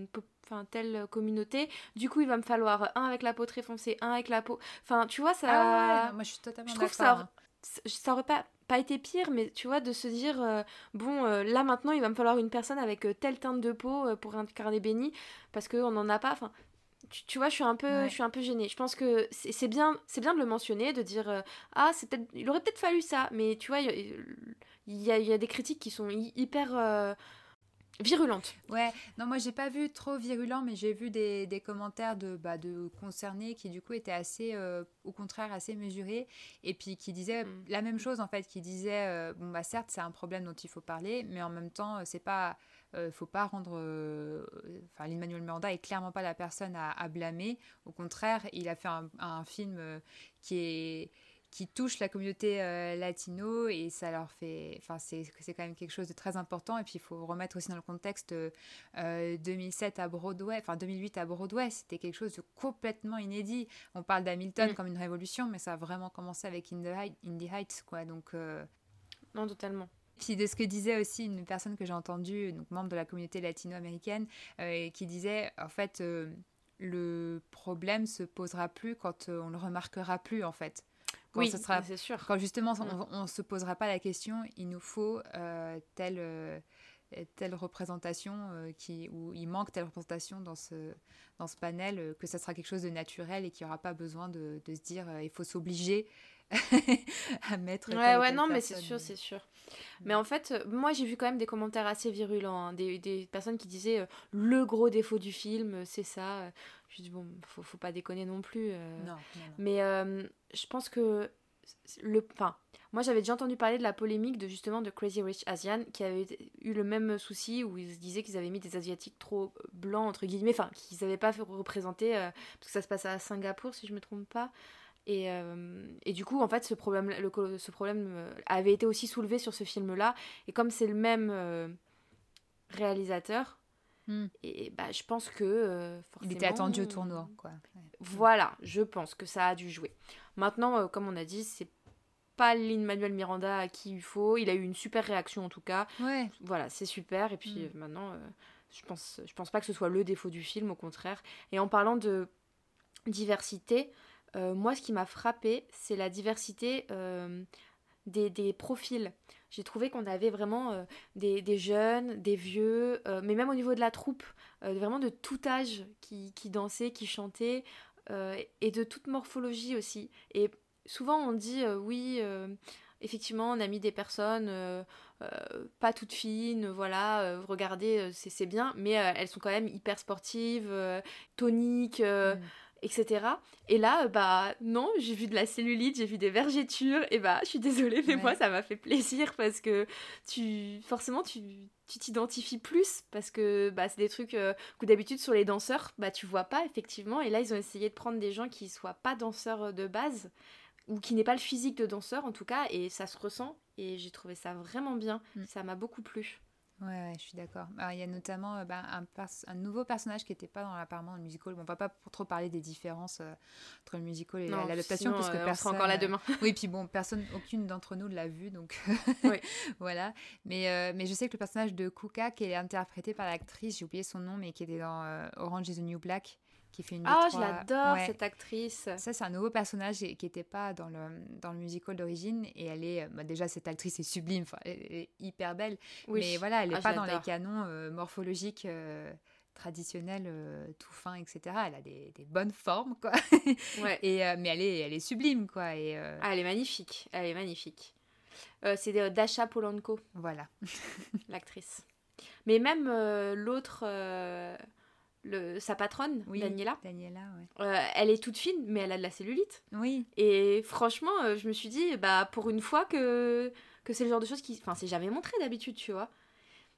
enfin telle communauté du coup il va me falloir un avec la peau très foncée un avec la peau enfin tu vois ça ah moi je suis totalement je trouve ça ça aurait pas pas été pire, mais tu vois, de se dire, euh, bon, euh, là maintenant, il va me falloir une personne avec euh, telle teinte de peau pour incarner Benny, parce qu'on n'en a pas. Enfin, tu, vois, je suis un peu, je suis un peu gênée. Je pense que c'est bien, c'est bien de le mentionner, de dire, ah, c'est il aurait peut-être fallu ça, mais tu vois, il y, a, y a des critiques qui sont hyper virulente. Ouais, non, moi j'ai pas vu trop virulent, mais j'ai vu des, des, commentaires de, bah, de concernés qui du coup étaient assez, euh, au contraire, assez mesurés, et puis qui disaient mm. la même chose en fait, qui disaient, euh, bon bah certes c'est un problème dont il faut parler, mais en même temps c'est pas, euh, faut pas rendre, enfin Lin-Manuel Miranda est clairement pas la personne à, à, blâmer, au contraire il a fait un, un film qui est qui touche la communauté euh, latino et ça leur fait enfin c'est quand même quelque chose de très important et puis il faut remettre aussi dans le contexte 2007 euh, à Broadway enfin 2008 à Broadway c'était quelque chose de complètement inédit. On parle d'Hamilton mm. comme une révolution mais ça a vraiment commencé avec In the, Heights quoi donc euh, non totalement. Puis de ce que disait aussi une personne que j'ai entendue, donc membre de la communauté latino-américaine, qui disait en fait le problème se posera plus quand on le remarquera plus en fait oui, c'est sûr. Quand justement mm. on ne se posera pas la question, il nous faut euh, telle, euh, telle représentation, euh, qui, ou il manque telle représentation dans ce, dans ce panel, que ça sera quelque chose de naturel et qu'il n'y aura pas besoin de, de se dire il faut s'obliger à mettre. Ouais, ouais, non, mais c'est sûr, c'est sûr. Mais en fait, moi j'ai vu quand même des commentaires assez virulents, hein. des, des, personnes qui disaient le gros défaut du film, c'est ça. Je dis bon, faut, faut pas déconner non plus. Non, non, non. Mais je pense que le, enfin, moi j'avais déjà entendu parler de la polémique de justement de Crazy Rich Asian qui avait eu le même souci où ils disaient qu'ils avaient mis des asiatiques trop blancs entre guillemets, enfin qu'ils n'avaient pas euh, parce que ça se passe à Singapour si je me trompe pas. Et, euh, et, du coup, en fait, ce problème, le, ce problème euh, avait été aussi soulevé sur ce film-là. Et comme c'est le même réalisateur, hmm. et bah, je pense que il était attendu au tournoi, quoi. Voilà, je pense que ça a dû jouer. Maintenant, comme on a dit, c'est pas Lin Manuel Miranda à qui il faut. Il a eu une super réaction en tout cas. Ouais. Voilà, c'est super. Et puis mm. euh, maintenant, euh, je pense, je pense pas que ce soit le défaut du film, au contraire. Et en parlant de diversité, euh, moi, ce qui m'a frappé, c'est la diversité des, des, profils. J'ai trouvé qu'on avait vraiment des, des, jeunes, des vieux, mais même au niveau de la troupe, vraiment de tout âge qui, qui dansaient, qui chantaient, et de toute morphologie aussi. Et souvent on dit euh, oui, euh, effectivement, on a mis des personnes euh, pas toutes fines, voilà, regardez, c'est bien, mais elles sont quand même hyper sportives, toniques. Mm. Etc. Et là, bah non, j'ai vu de la cellulite, j'ai vu des vergetures, et bah je suis désolée, mais moi ça m'a fait plaisir parce que tu, forcément, tu tu t'identifies plus parce que bah, c'est des trucs que d'habitude sur les danseurs, bah tu vois pas effectivement. Et là, ils ont essayé de prendre des gens qui soient pas danseurs de base ou qui n'est pas le physique de danseur en tout cas, et ça se ressent. Et j'ai trouvé ça vraiment bien. Mm. Ça m'a beaucoup plu. Ouais, je suis d'accord. Il y a notamment euh, bah, un, un, nouveau personnage qui n'était pas dans l'appartement le musical. Bon, on va pas trop parler des différences euh, entre le musical et l'adaptation parce que euh, personne. On sera encore là demain. oui, puis bon, personne, aucune d'entre nous l'a vu, donc voilà. Mais mais je sais que le personnage de Kuka qui est interprété par l'actrice, j'ai oublié son nom, mais qui était dans Orange Is the New Black qui fait une Ah, je l'adore cette actrice. Ça, c'est un nouveau personnage qui n'était pas dans le, dans le musical d'origine. Et elle est, bah, déjà, cette actrice est sublime, elle est hyper belle. Mais voilà, elle n'est ah, pas dans les canons euh, morphologiques. Euh, traditionnels euh, tout fin etc elle a des, des bonnes formes quoi ouais. et mais elle est elle est sublime quoi et ah, elle est magnifique elle est magnifique c'est Dasha Polanco voilà l'actrice mais même l'autre sa patronne, Daniela. Daniela euh, elle est toute fine, mais elle a de la cellulite. Oui. Et franchement, euh, je me suis dit, bah, pour une fois que, que c'est le genre de choses qui. Enfin, c'est jamais montré d'habitude, tu vois.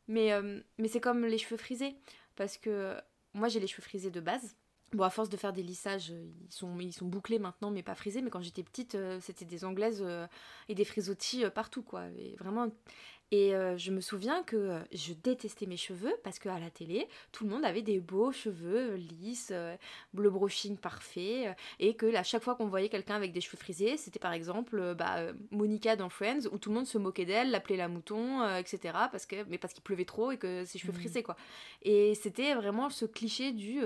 Mais, euh, mais c'est comme les cheveux frisés. Parce que moi, j'ai les cheveux frisés de base. Bon, à force de faire des lissages, ils sont, ils sont bouclés maintenant, mais pas frisés. Mais quand j'étais petite, c'était des anglaises et des frisottis partout, quoi. Et vraiment, et euh, je me souviens que euh, je détestais mes cheveux parce qu'à la télé, tout le monde avait des beaux cheveux euh, lisses, bleu brushing parfait, et que à chaque fois qu'on voyait quelqu'un avec des cheveux frisés, c'était par exemple bah, Monica dans Friends, où tout le monde se moquait d'elle, l'appelait la mouton, etc. Parce que, mais parce qu'il pleuvait trop et que ses cheveux mmh. frisés, quoi. Et c'était vraiment ce cliché du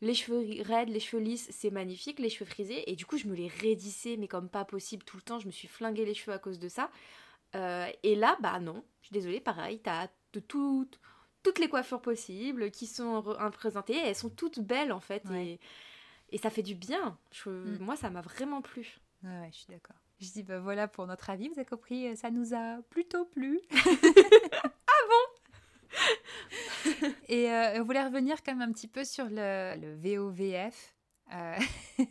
les cheveux raides, les cheveux lisses, c'est magnifique, les cheveux frisés, et du coup je me les raidissais, mais comme pas possible tout le temps, je me suis flingué les cheveux à cause de ça. Euh, et là, bah non, je suis désolée, pareil, t'as de toutes toutes les coiffures possibles qui sont représentées, elles sont toutes belles en fait, et, et, ça fait du bien. Mm. Moi, ça m'a vraiment plu. Ouais, je suis d'accord. Je dis, bah voilà pour notre avis, vous avez compris, ça nous a plutôt plu. ah bon? Et euh, on voulait revenir quand même un petit peu sur le, le VOVF. Euh,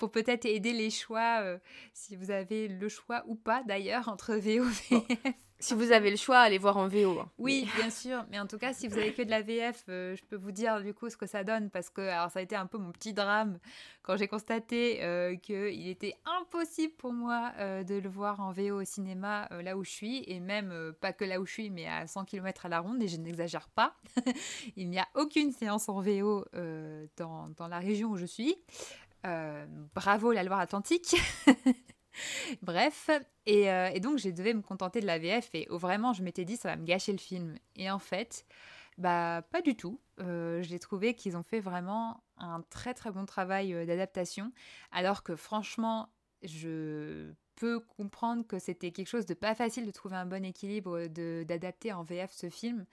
pour peut-être aider les choix, euh, si vous avez le choix ou pas d'ailleurs entre VO VF. Si vous avez le choix, allez voir en VO. Hein. Oui, bien sûr. Mais en tout cas, si vous avez que de la VF, euh, je peux vous dire du coup ce que ça donne parce que alors ça a été un peu mon petit drame quand j'ai constaté euh, qu'il était impossible pour moi euh, de le voir en VO au cinéma là où je suis et même pas que là où je suis, mais à 100 km à la ronde et je n'exagère pas. Il n'y a aucune séance en VO dans, dans, la région où je suis. Bravo la Loire-Atlantique. Bref, euh, et, donc je devais me contenter de la VF et vraiment je m'étais dit ça va me gâcher le film. Et en fait, bah pas du tout. Euh, j'ai trouvé qu'ils ont fait vraiment un très très bon travail euh, d'adaptation, alors que franchement je peux comprendre que c'était quelque chose de pas facile de trouver un bon équilibre d'adapter en VF ce film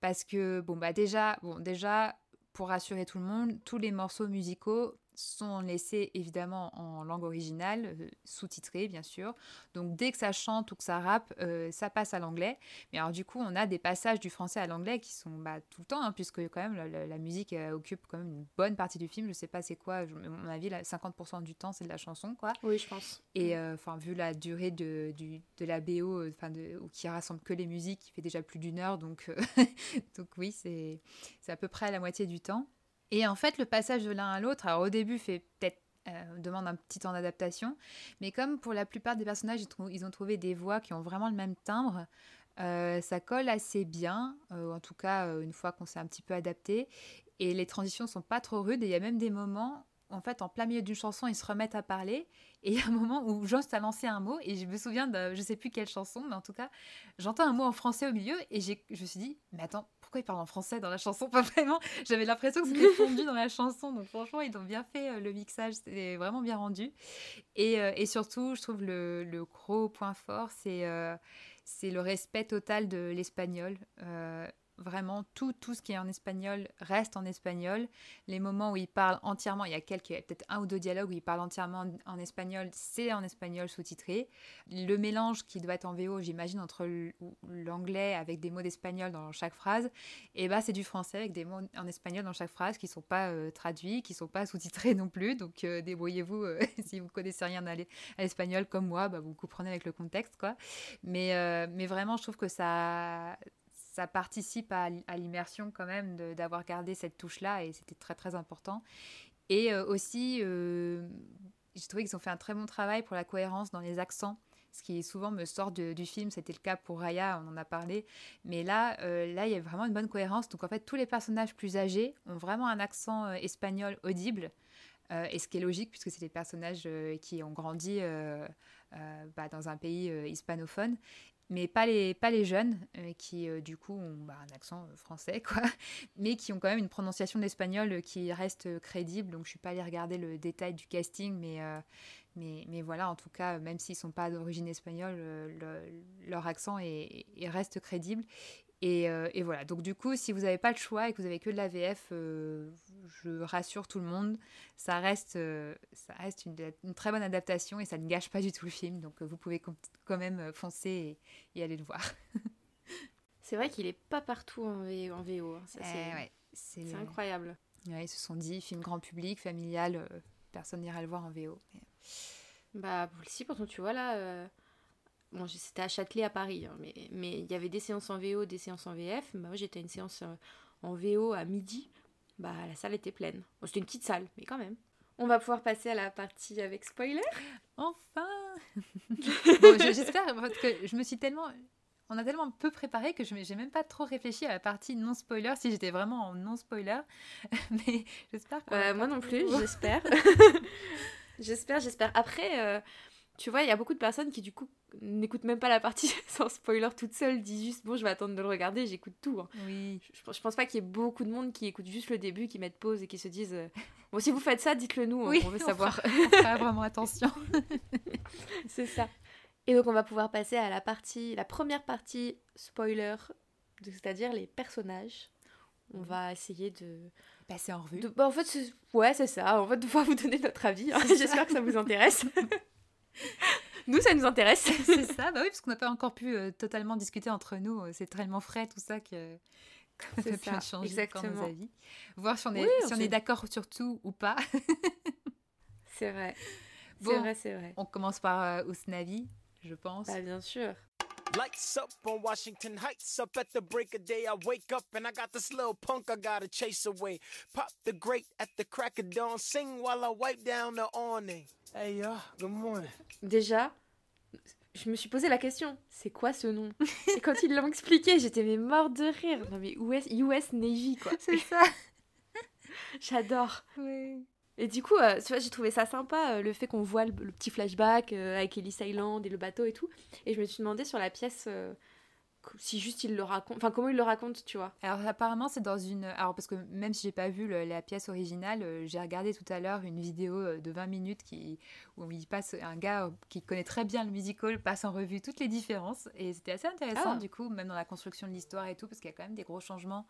parce que bon bah déjà bon déjà pour rassurer tout le monde tous les morceaux musicaux sont laissés évidemment en langue originale, euh, sous-titrés bien sûr. Donc dès que ça chante ou que ça rappe, euh, ça passe à l'anglais. Mais alors du coup, on a des passages du français à l'anglais qui sont bah, tout le temps, hein, puisque quand même la, musique euh, occupe quand même une bonne partie du film. Je sais pas c'est quoi, à mon avis, 50% du temps c'est de la chanson, quoi. Oui, je pense. Et mm. enfin vu la durée de, de la BO, enfin qui rassemble que les musiques, qui fait déjà plus d'une heure, donc donc oui, c'est à peu près à la moitié du temps. Et en fait, le passage de l'un à l'autre, alors au début, fait peut-être euh, demande un petit temps d'adaptation, mais comme pour la plupart des personnages, ils, ont trouvé des voix qui ont vraiment le même timbre, euh, ça colle assez bien, euh, en tout cas une fois qu'on s'est un petit peu adapté, et les transitions sont pas trop rudes, et il y a même des moments en fait, en plein milieu d'une chanson, ils se remettent à parler. Et il y a un moment où Jost a lancé un mot, et je me souviens de je sais plus quelle chanson, mais en tout cas, j'entends un mot en français au milieu, et je me suis dit, mais attends, pourquoi il parle en français dans la chanson? Pas vraiment, j'avais l'impression que c'était fondu dans la chanson. Donc franchement, ils ont bien fait euh, le mixage, c'était vraiment bien rendu. Et, euh, surtout, je trouve le, gros point fort, euh, c'est le respect total de l'espagnol vraiment tout, tout ce qui est en espagnol reste en espagnol. Les moments où il parle entièrement, il y a quelques, peut-être un ou deux dialogues où il parle entièrement en, espagnol, c'est en espagnol sous-titré. Le mélange qui doit être en VO, j'imagine, entre l'anglais avec des mots d'espagnol dans chaque phrase, et bah c'est du français avec des mots en espagnol dans chaque phrase qui sont pas euh, traduits, qui sont pas sous-titrés non plus. Donc euh, débrouillez-vous euh, si vous connaissez rien à l'espagnol comme moi, bah, vous comprenez avec le contexte quoi. Mais mais vraiment, je trouve que ça ça participe à, l'immersion quand même d'avoir gardé cette touche-là et c'était très très important. Et euh, aussi, euh, j'ai trouvé qu'ils ont fait un très bon travail pour la cohérence dans les accents ce qui souvent me sort du film. C'était le cas pour Raya, on en a parlé. Mais là, euh, là, il y a vraiment une bonne cohérence. Donc en fait, tous les personnages plus âgés ont vraiment un accent espagnol audible. et ce qui est logique puisque c'est des personnages qui ont grandi bah, dans un pays hispanophone mais pas les, pas les jeunes, euh, qui euh, du coup ont bah, un accent euh, français, quoi, mais qui ont quand même une prononciation d'espagnol qui reste crédible. Donc je suis pas allée regarder le détail du casting, mais, mais, mais voilà, en tout cas, même s'ils sont pas d'origine espagnole, leur accent est, reste crédible. Euh, et, voilà, donc du coup, si vous n'avez pas le choix et que vous avez que de la VF, euh, je rassure tout le monde, ça reste, euh, ça reste une, très bonne adaptation et ça ne gâche pas du tout le film. Donc vous pouvez quand même foncer et, aller le voir. c'est vrai qu'il n'est pas partout en, VO. Hein. Eh c'est incroyable. ils se sont dit, film grand public, familial, personne n'ira le voir en VO. Bah, si, pourtant, tu vois là Bon, c'était à Châtelet à Paris, hein, mais il y avait des séances en VO, des séances en VF. Bah, moi, j'étais à une séance euh, en VO à midi. Bah, la salle était pleine. c'était une petite salle, mais quand même. On va pouvoir passer à la partie avec spoiler. Enfin Bon, j'espère, parce que je me suis tellement. On a tellement peu préparé que je n'ai même pas trop réfléchi à la partie non spoiler, si j'étais vraiment en non spoiler. mais j'espère que. Euh, moi non plus, j'espère. j'espère, j'espère. Après. Euh, tu vois, il y a beaucoup de personnes qui, du coup, n'écoutent même pas la partie sans spoiler toute seule, disent juste, bon, je vais attendre de le regarder, j'écoute tout. Hein. Oui. Je, je, pense pas qu'il y ait beaucoup de monde qui écoute juste le début, qui mettent pause et qui se disent, euh, bon, si vous faites ça, dites-le nous, hein, oui, on veut savoir. on fera vraiment attention. C'est ça. Et donc, on va pouvoir passer à la partie, la première partie spoiler, c'est-à-dire les personnages. On va essayer de passer en revue. Bah, en fait, ouais, c'est ça. On va devoir vous donner notre avis. Hein. J'espère que ça vous intéresse. nous, ça nous intéresse. c'est ça, bah oui, parce qu'on n'a pas encore pu euh, totalement discuter entre nous. Euh, c'est tellement frais tout ça que ça a pu changer exactement. nos avis. Voir si on est, si on est d'accord sur tout ou pas. c'est vrai. c'est vrai, c'est vrai. On commence par euh, je pense. Bah, bien sûr. Lights up on Washington Heights. Up at the break of day, I wake up and I got this little punk I gotta chase away. Pop the grate at the crack of dawn. Sing while I wipe down the awning. Hey, yo, good morning. Déjà, je me suis posé la question, c'est quoi ce nom? Et quand ils l'ont expliqué, j'étais mais morte de rire. Non mais US, US Navy quoi? C'est ça. J'adore. Oui. Et du coup, euh, j'ai trouvé ça sympa, euh, le fait qu'on voit le, petit flashback euh, avec Ellis Island et le bateau et tout. Et je me suis demandé sur la pièce si juste il le raconte, enfin comment il le raconte, tu vois. Alors apparemment c'est dans une, alors parce que même si j'ai pas vu la pièce originale, j'ai regardé tout à l'heure une vidéo de 20 minutes qui où il passe un gars qui connaît très bien le musical passe en revue toutes les différences et c'était assez intéressant ah. du coup même dans la construction de l'histoire et tout parce qu'il y a quand même des gros changements,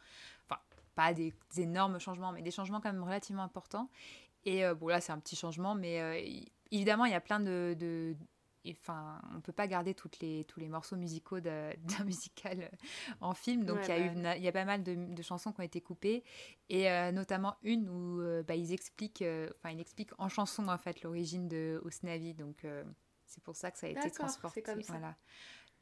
enfin pas des énormes changements mais des changements quand même relativement importants Et bon, là, c'est un petit changement, mais évidemment, il y a plein de, de enfin, on peut pas garder toutes les, tous les morceaux musicaux d'un musical en film. Donc, il y, a eu, bah il y a pas mal de, chansons qui ont été coupées. Et notamment une où bah, ils expliquent, enfin, ils expliquent en chanson, en fait, l'origine de Osnavi. Donc, c'est pour ça que ça a été transporté. Comme ça. Voilà.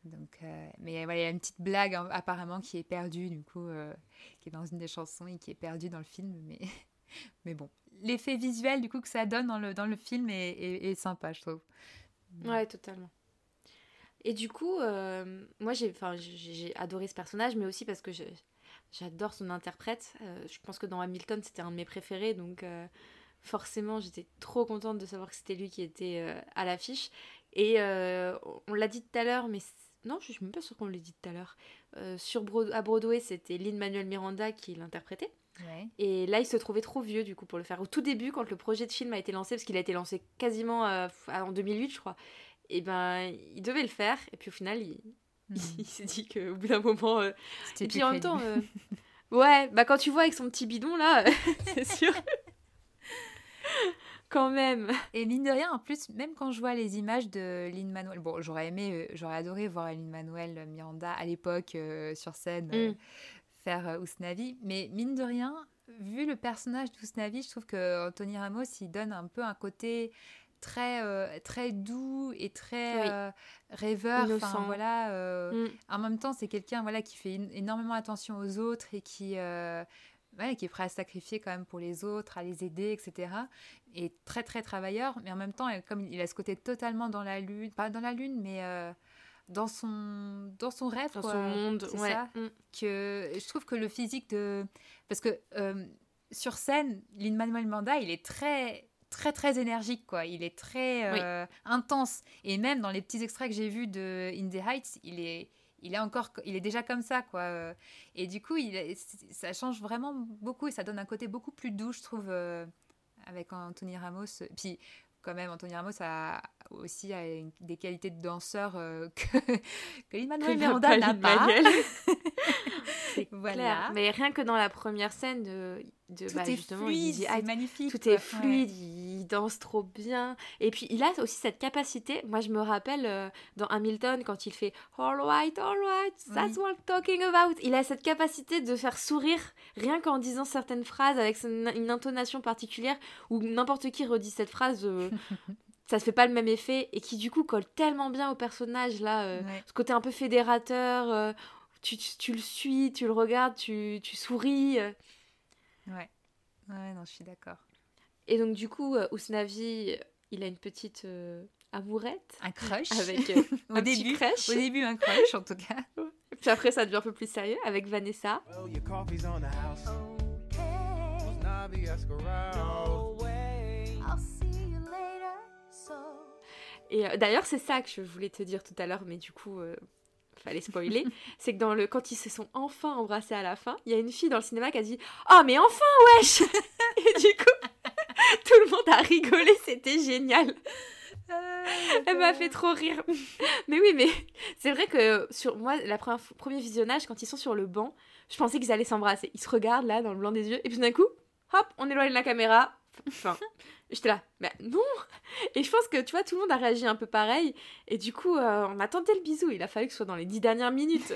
Donc, euh, mais voilà, il y a une petite blague hein, apparemment qui est perdue, du coup, euh, qui est dans une des chansons et qui est perdue dans le film. Mais, mais bon, l'effet visuel du coup que ça donne dans le, dans le film est, est, sympa, je trouve. Ouais, totalement. Et du coup, euh, moi j'ai adoré ce personnage, mais aussi parce que j'adore son interprète. je pense que dans Hamilton, c'était un de mes préférés, donc forcément j'étais trop contente de savoir que c'était lui qui était à l'affiche. Et on l'a dit tout à l'heure, mais non, je suis même pas sûre qu'on l'ait dit tout à l'heure. Euh, sur à Broadway, c'était Lin-Manuel Miranda qui l'interprétait. Et là, il se trouvait trop vieux du coup pour le faire. Au tout début, quand le projet de film a été lancé, parce qu'il a été lancé quasiment euh, en 2008, je crois, et ben il devait le faire. Et puis au final, il, hmm. s'est dit qu'au bout d'un moment. Euh, et puis en même temps, ouais, bah quand tu vois avec son petit bidon là, c'est sûr quand même. Et mine de rien, en plus, même quand je vois les images de Lin Manuel, bon, j'aurais aimé, euh, j'aurais adoré voir Lin Manuel Miranda à l'époque euh, sur scène euh, mm. Faire Ousnavi, mais mine de rien, vu le personnage d'Ousnavi, je trouve que Anthony Ramos, il donne un peu un côté très très doux et très rêveur enfin voilà mm. en même temps c'est quelqu'un voilà qui fait énormément attention aux autres et qui qui est prêt à sacrifier quand même pour les autres, à les aider, etc. Et très très travailleur, mais en même temps, comme il a ce côté totalement dans la lune, pas dans la lune, mais euh, dans son dans son rêve, dans son monde, ouais. Ça, mm. que je trouve que le physique de, parce que euh, sur scène, Lin Manuel Manda, il est très très très énergique quoi il est très euh, intense et même dans les petits extraits que j'ai vus de In the Heights il est il est encore, il est déjà comme ça, quoi. Euh. Et du coup, il, ça change vraiment beaucoup et ça donne un côté beaucoup plus doux, je trouve, euh, avec Anthony Ramos. Puis, quand même, Anthony Ramos a aussi des qualités de danseur euh, que, que Lin-Manuel Miranda n'a pas. voilà. Mais rien que dans la première scène de, de tout bah, est justement, fluide, c'est magnifique. Tout est fluide, il danse trop bien. Et puis il a aussi cette capacité. Moi, je me rappelle euh, dans Hamilton quand il fait All right, all right, that's what I'm talking about. Il a cette capacité de faire sourire rien qu'en disant certaines phrases avec une, intonation particulière ou n'importe qui redit cette phrase. Euh, ça se fait pas le même effet et qui du coup colle tellement bien au personnage là euh, ce côté un peu fédérateur tu, tu, le suis, tu le regardes, tu, tu souris. Euh. Ouais. Ouais, non, je suis d'accord. Et donc, du coup, euh, Ousnavi, il a une petite euh, amourette. Un crush. Avec au début, crush. Au début, un crush, en tout cas. Puis après, ça devient un peu plus sérieux avec Vanessa. Et d'ailleurs, c'est ça que je voulais te dire tout à l'heure, mais du coup, fallait spoiler, c'est que dans le quand ils se sont enfin embrassés à la fin, il y a une fille dans le cinéma qui a dit "Oh mais enfin wesh." Et du coup, tout le monde a rigolé, c'était génial. Ah, Elle m'a fait trop rire. mais oui, mais c'est vrai que sur moi, la première, premier visionnage, quand ils sont sur le banc, je pensais qu'ils allaient s'embrasser. Ils se regardent là dans le blanc des yeux, et puis d'un coup, hop, on éloigne la caméra. Enfin, J'étais là, mais non Et je pense que, tu vois, tout le monde a réagi un peu pareil. Et du coup, euh, on a tenté le bisou. Il a fallu que ce soit dans les dix dernières minutes.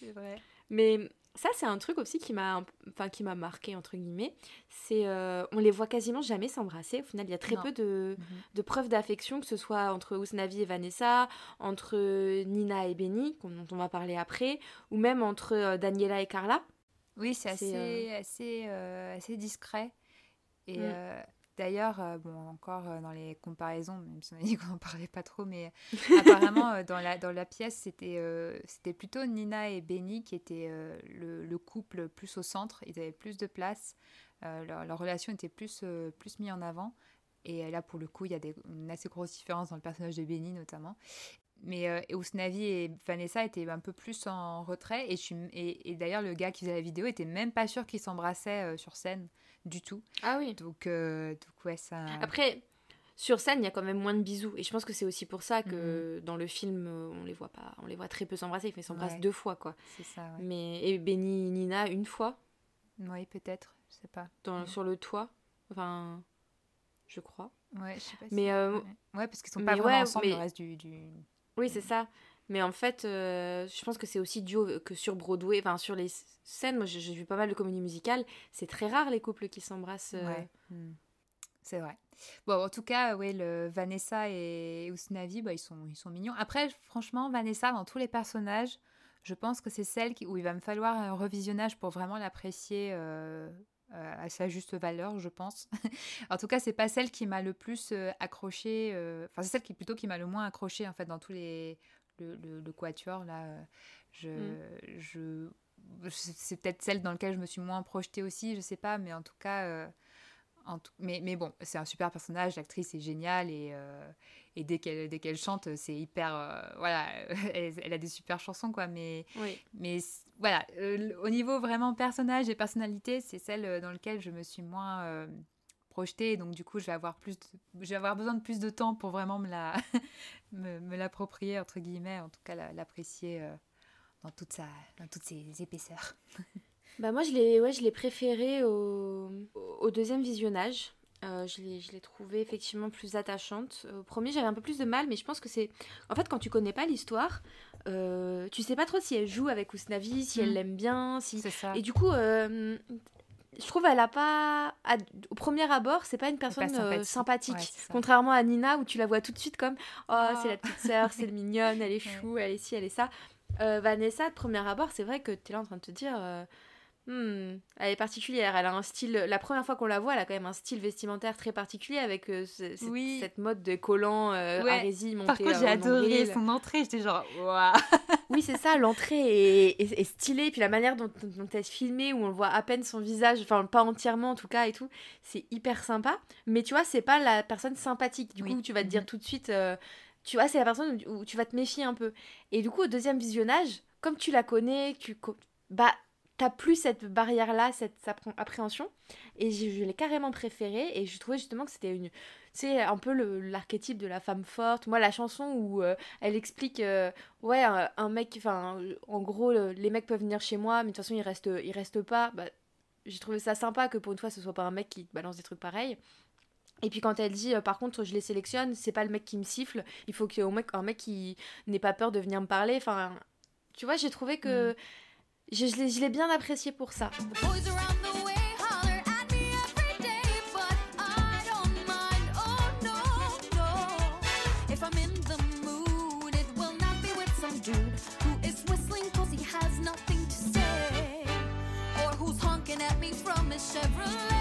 c'est vrai. Mais ça, c'est un truc aussi qui m'a enfin, qui m'a marqué, entre guillemets. C'est euh, on les voit quasiment jamais s'embrasser. Au final, il y a très peu de, mhm. de preuves d'affection, que ce soit entre Ousnavi et Vanessa, entre Nina et Benny, dont on va parler après, ou même entre euh, Daniela et Carla. Oui, c'est assez, assez, assez discret. Et mm. Euh, d'ailleurs, euh, bon, encore euh, dans les comparaisons, même si on a dit qu'on n'en parlait pas trop, mais apparemment, dans, la, dans la pièce, c'était c'était plutôt Nina et Benny qui étaient le, le, couple plus au centre. Ils avaient plus de place. Leur, leur, relation était plus, plus mise en avant. Et là, pour le coup, il y a des, une assez grosse différence dans le personnage de Benny, notamment. Mais euh, Ousnavi et Vanessa étaient un peu plus en retrait. Et, et, et d'ailleurs, le gars qui faisait la vidéo était même pas sûr qu'ils s'embrassaient sur scène du tout. Ah oui. Donc, euh, donc ouais, ça. Après, sur scène, il y a quand même moins de bisous. Et je pense que c'est aussi pour ça que mhm. dans le film, euh, on les voit pas, on les voit très peu s'embrasser. Ils s'embrassent deux fois, quoi. C'est ça. Ouais. Mais et Benny Nina une fois. Oui, peut-être. Je sais pas. Dans, Sur le toit. Enfin, je crois. Ouais, je sais pas. Mais, si... euh, ouais. Parce qu'ils sont mais pas vraiment ensemble mais- le reste du. du... Oui, c'est ça. Mais en fait, euh, je pense que c'est aussi dû que sur Broadway, enfin sur les scènes, moi j'ai vu pas mal de comédies musicales, c'est très rare les couples qui s'embrassent. euh. Hmm. C'est vrai. Bon, en tout cas, ouais, Vanessa et Usnavi, bah, ils sont, ils sont mignons. Après, franchement, Vanessa, dans tous les personnages, je pense que c'est celle où il va me falloir un revisionnage pour vraiment l'apprécier euh, à sa juste valeur, je pense. en tout cas, c'est pas celle qui m'a le plus accroché. Enfin, c'est celle qui plutôt qui m'a le moins accroché en fait dans tous les le, le, le quatuor là. euh, Je, Mm. je c'est peut-être celle dans laquelle je me suis moins projetée aussi, je sais pas, mais en tout cas. euh, en tout- mais, mais bon, c'est un super personnage, l'actrice est géniale et, euh, et dès qu'elle dès qu'elle chante, c'est hyper. euh, voilà, elle, elle a des super chansons quoi, mais, Oui. mais voilà, au niveau vraiment personnage et personnalité, c'est celle dans laquelle je me suis moins projetée. Donc du coup, je vais avoir plus, de- je vais avoir besoin de plus de temps pour vraiment me la, me, me l'approprier entre guillemets, en tout cas la- l'apprécier euh, dans toute sa, dans toutes ses épaisseurs. Bah moi je l'ai ouais, je l'ai préférée au, au deuxième visionnage. Euh, je l'ai je l'ai trouvée effectivement plus attachante. Au premier j'avais un peu plus de mal, mais je pense que c'est... En fait quand tu connais pas l'histoire, euh, tu sais pas trop si elle joue avec Usnavi, si elle Mm. l'aime bien, si... C'est ça. Et du coup, euh, je trouve elle a pas... à- Au premier abord, c'est pas une personne euh, sympathique. Ouais. Contrairement à Nina, où tu la vois tout de suite comme « Oh, Ah. c'est la petite sœur, c'est mignonne, elle est Ouais. chou, elle est ci, elle est ça. Euh, Vanessa, de premier abord, c'est vrai que tu es là en train de te dire... Hmm, elle est particulière, elle a un style. La première fois qu'on la voit, elle a quand même un style vestimentaire très particulier avec euh, ce- Oui. cette mode de collant euh, Ouais. arésie montée Par contre, euh, j'ai adoré son entrée. J'étais genre, waouh. Oui, c'est ça, l'entrée est, est- est stylée, puis la manière dont, dont elle est filmée, où on voit à peine son visage, enfin pas entièrement en tout cas et tout, c'est hyper sympa. Mais tu vois, c'est pas la personne sympathique. Du Oui. coup, tu vas te dire Mhm. tout de suite, euh, tu vois, c'est la personne où, tu vas te méfier un peu. Et du coup, au deuxième visionnage, comme tu la connais, tu, bah, t'as plus cette barrière-là, cette appré- appréhension. Et je, l'ai carrément préférée, et je trouvais justement que c'était une. C'est un peu l'archétype de la femme forte. Moi, la chanson où euh, elle explique euh, ouais un, mec enfin euh, en gros le- les mecs peuvent venir chez moi mais de toute façon ils restent ils restent pas bah, j'ai trouvé ça sympa que pour une fois ce soit pas un mec qui balance des trucs pareils et puis quand elle dit par contre je les sélectionne c'est pas le mec qui me siffle il faut qu'il y ait un mec qui n'ait pas peur de venir me parler enfin tu vois j'ai trouvé que je, je je l'ai bien apprécié pour ça. The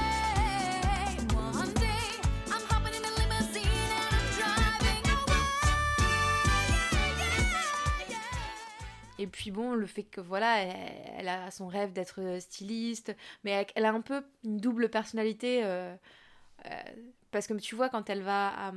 Et puis bon, le fait que voilà, elle, a son rêve d'être styliste, mais elle, a un peu une double personnalité. euh, euh, parce que tu vois, quand elle va à,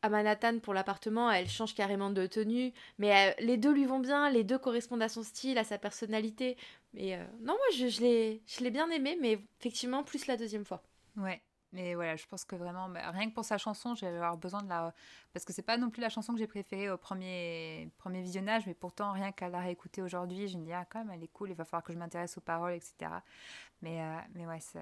à Manhattan pour l'appartement, elle change carrément de tenue. Mais euh, les deux lui vont bien, les deux correspondent à son style, à sa personnalité. Mais euh, non, moi je, je l'ai bien aimé, mais effectivement, plus la deuxième fois. Ouais. Mais voilà, je pense que vraiment, bah, rien que pour sa chanson, je vais avoir besoin de la. Parce que c'est pas non plus la chanson que j'ai préférée au premier, premier visionnage, mais pourtant, rien qu'à la réécouter aujourd'hui, je me dis, ah, quand même, elle est cool, il va falloir que je m'intéresse aux paroles, etc. Mais, euh, mais ouais, ça,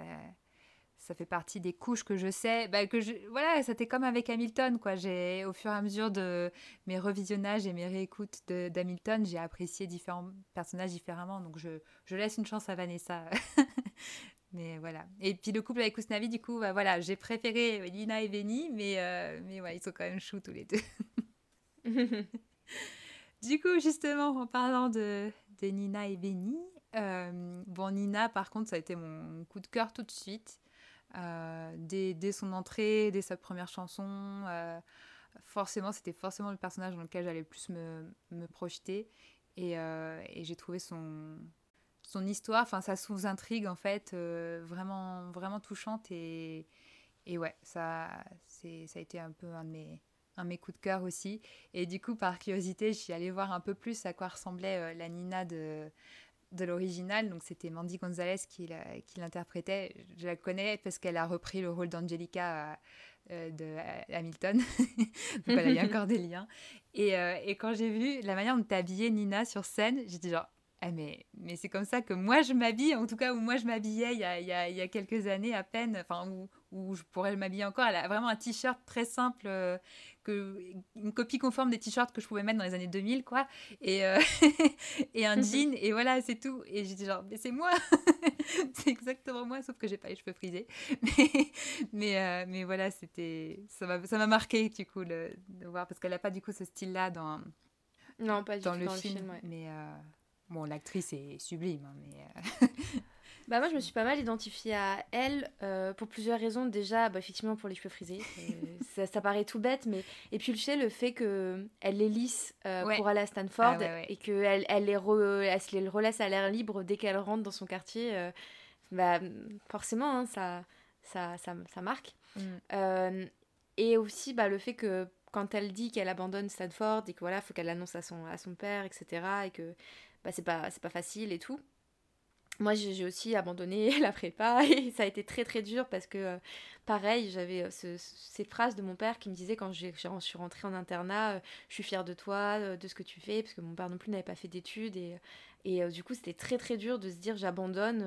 ça fait partie des couches que je sais. Bah, que je, voilà, c'était comme avec Hamilton, quoi. J'ai, au fur et à mesure de mes revisionnages et mes réécoutes d'Hamilton, j'ai apprécié différents personnages différemment. Donc, je, je laisse une chance à Vanessa. Mais voilà. Et puis le couple avec Usnavi, du coup, bah, voilà, j'ai préféré Lina et Benny, mais, euh, mais ouais, ils sont quand même choux tous les deux. Du coup, justement, en parlant de, de Nina et Benny, euh, bon, Nina, par contre, ça a été mon coup de cœur tout de suite. Euh, dès, dès son entrée, dès sa première chanson, forcément, c'était forcément le personnage dans lequel j'allais plus me, me projeter. Et, et j'ai trouvé son, son histoire, enfin sa sous-intrigue, en fait, euh, vraiment, vraiment touchante. Et, et ouais, ça, c'est, ça a été un peu un de mes, un de mes coups de cœur aussi. Et du coup, par curiosité, je suis allée voir un peu plus à quoi ressemblait euh, la Nina de, de l'original. Donc, c'était Mandy Gonzalez qui, l'interprétait. Je la connais parce qu'elle a repris le rôle d'Angelica euh, de Hamilton. Donc, voilà, il y a encore des liens. Et, euh, et quand j'ai vu la manière dont habillée Nina sur scène, j'ai dit genre, ah mais, mais c'est comme ça que moi je m'habille, en tout cas où moi je m'habillais il y a, il y a- il y a quelques années à peine, enfin où, où je pourrais m'habiller encore. Elle a vraiment un t-shirt très simple, euh, que, une copie conforme des t-shirts que je pouvais mettre dans les années 2000, quoi. Et, euh, et un jean, et voilà, c'est tout. Et j'étais genre, mais c'est moi C'est exactement moi, sauf que j'ai pas les cheveux frisés. Mais, mais, euh, mais voilà, c'était ça m'a marqué, du coup, le, de voir, parce qu'elle a pas, du coup, ce style-là dans, Non, pas du dans tout le dans film. le film. ouais. Mais bon, l'actrice est sublime, hein, mais... euh, Bah moi je me suis pas mal identifiée à elle euh, pour plusieurs raisons. Déjà bah, effectivement pour les cheveux frisés, euh, ça, ça paraît tout bête mais et puis tu sais le fait que elle les lisse euh, Ouais. pour aller à Stanford Ah ouais, ouais. et que elle, les re- elle se les relaisse à l'air libre dès qu'elle rentre dans son quartier, bah forcément hein, ça, ça ça ça marque. mm. Et aussi bah, le fait que quand elle dit qu'elle abandonne Stanford et que voilà, faut qu'elle l'annonce à son, à son père, etc. et que bah, c'est pas, pas facile et tout. Moi, j'ai aussi abandonné la prépa et ça a été très très dur parce que, euh, pareil, j'avais euh, ce- ces phrases de mon père qui me disait quand je suis rentrée en internat, euh, je suis fière de toi, de ce que tu fais, parce que mon père non plus n'avait pas fait d'études et, et du coup, c'était très très dur de se dire j'abandonne.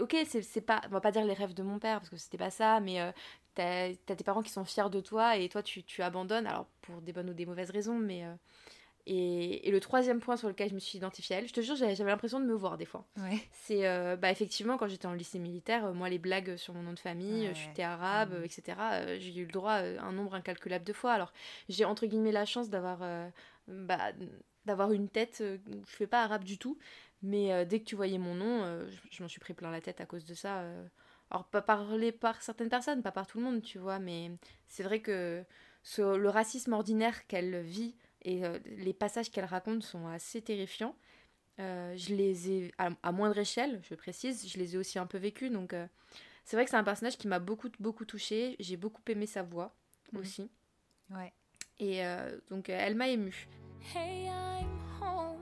ok, c'est pas, on va pas dire les rêves de mon père parce que c'était pas ça, mais t'as as tes parents qui sont fiers de toi et toi tu, tu abandonnes, alors pour des bonnes ou des mauvaises raisons, mais. Et, et le troisième point sur lequel je me suis identifiée à elle, je te jure, j'avais l'impression de me voir des fois. Ouais. C'est euh, bah, effectivement quand j'étais en lycée militaire, euh, moi les blagues sur mon nom de famille, Ouais. je suis arabe, euh, etc. euh, j'ai eu le droit un nombre incalculable de fois. Alors j'ai entre guillemets la chance d'avoir bah, d'avoir une tête je fais pas arabe du tout, mais dès que tu voyais mon nom, je, je m'en suis pris plein la tête à cause de ça. Alors pas parlé par certaines personnes, pas par tout le monde, tu vois, mais c'est vrai que ce- le racisme ordinaire qu'elle vit et euh, les passages qu'elle raconte sont assez terrifiants. Euh, je les ai, à, à moindre échelle, je précise, je les ai aussi un peu vécus. Donc, euh, c'est vrai que c'est un personnage qui m'a beaucoup, beaucoup touchée. J'ai beaucoup aimé sa voix Mhm. aussi. Ouais. Et euh, donc, euh, elle m'a émue. Hey, I'm home.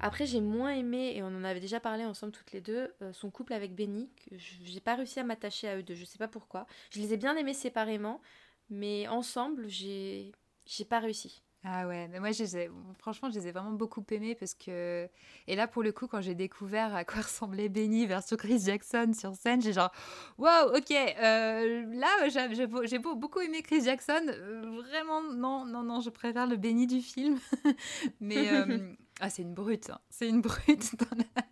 Après, j'ai moins aimé, et on en avait déjà parlé ensemble toutes les deux, euh, son couple avec Benny. que je- J'ai pas réussi à m'attacher à eux deux, je sais pas pourquoi. Je les ai bien aimés séparément, mais ensemble, j'ai j'ai pas réussi. Ah ouais, mais moi, je les ai- franchement, je les ai vraiment beaucoup aimés parce que... Et là, pour le coup, quand j'ai découvert à quoi ressemblait Benny versus Chris Jackson sur scène, j'ai genre, waouh, ok, euh, là, j'ai j'ai beau- j'ai beau- beaucoup aimé Chris Jackson, euh, vraiment, non, non, non, je préfère le Benny du film. mais, euh, ah, c'est une brute, hein, c'est une brute dans la...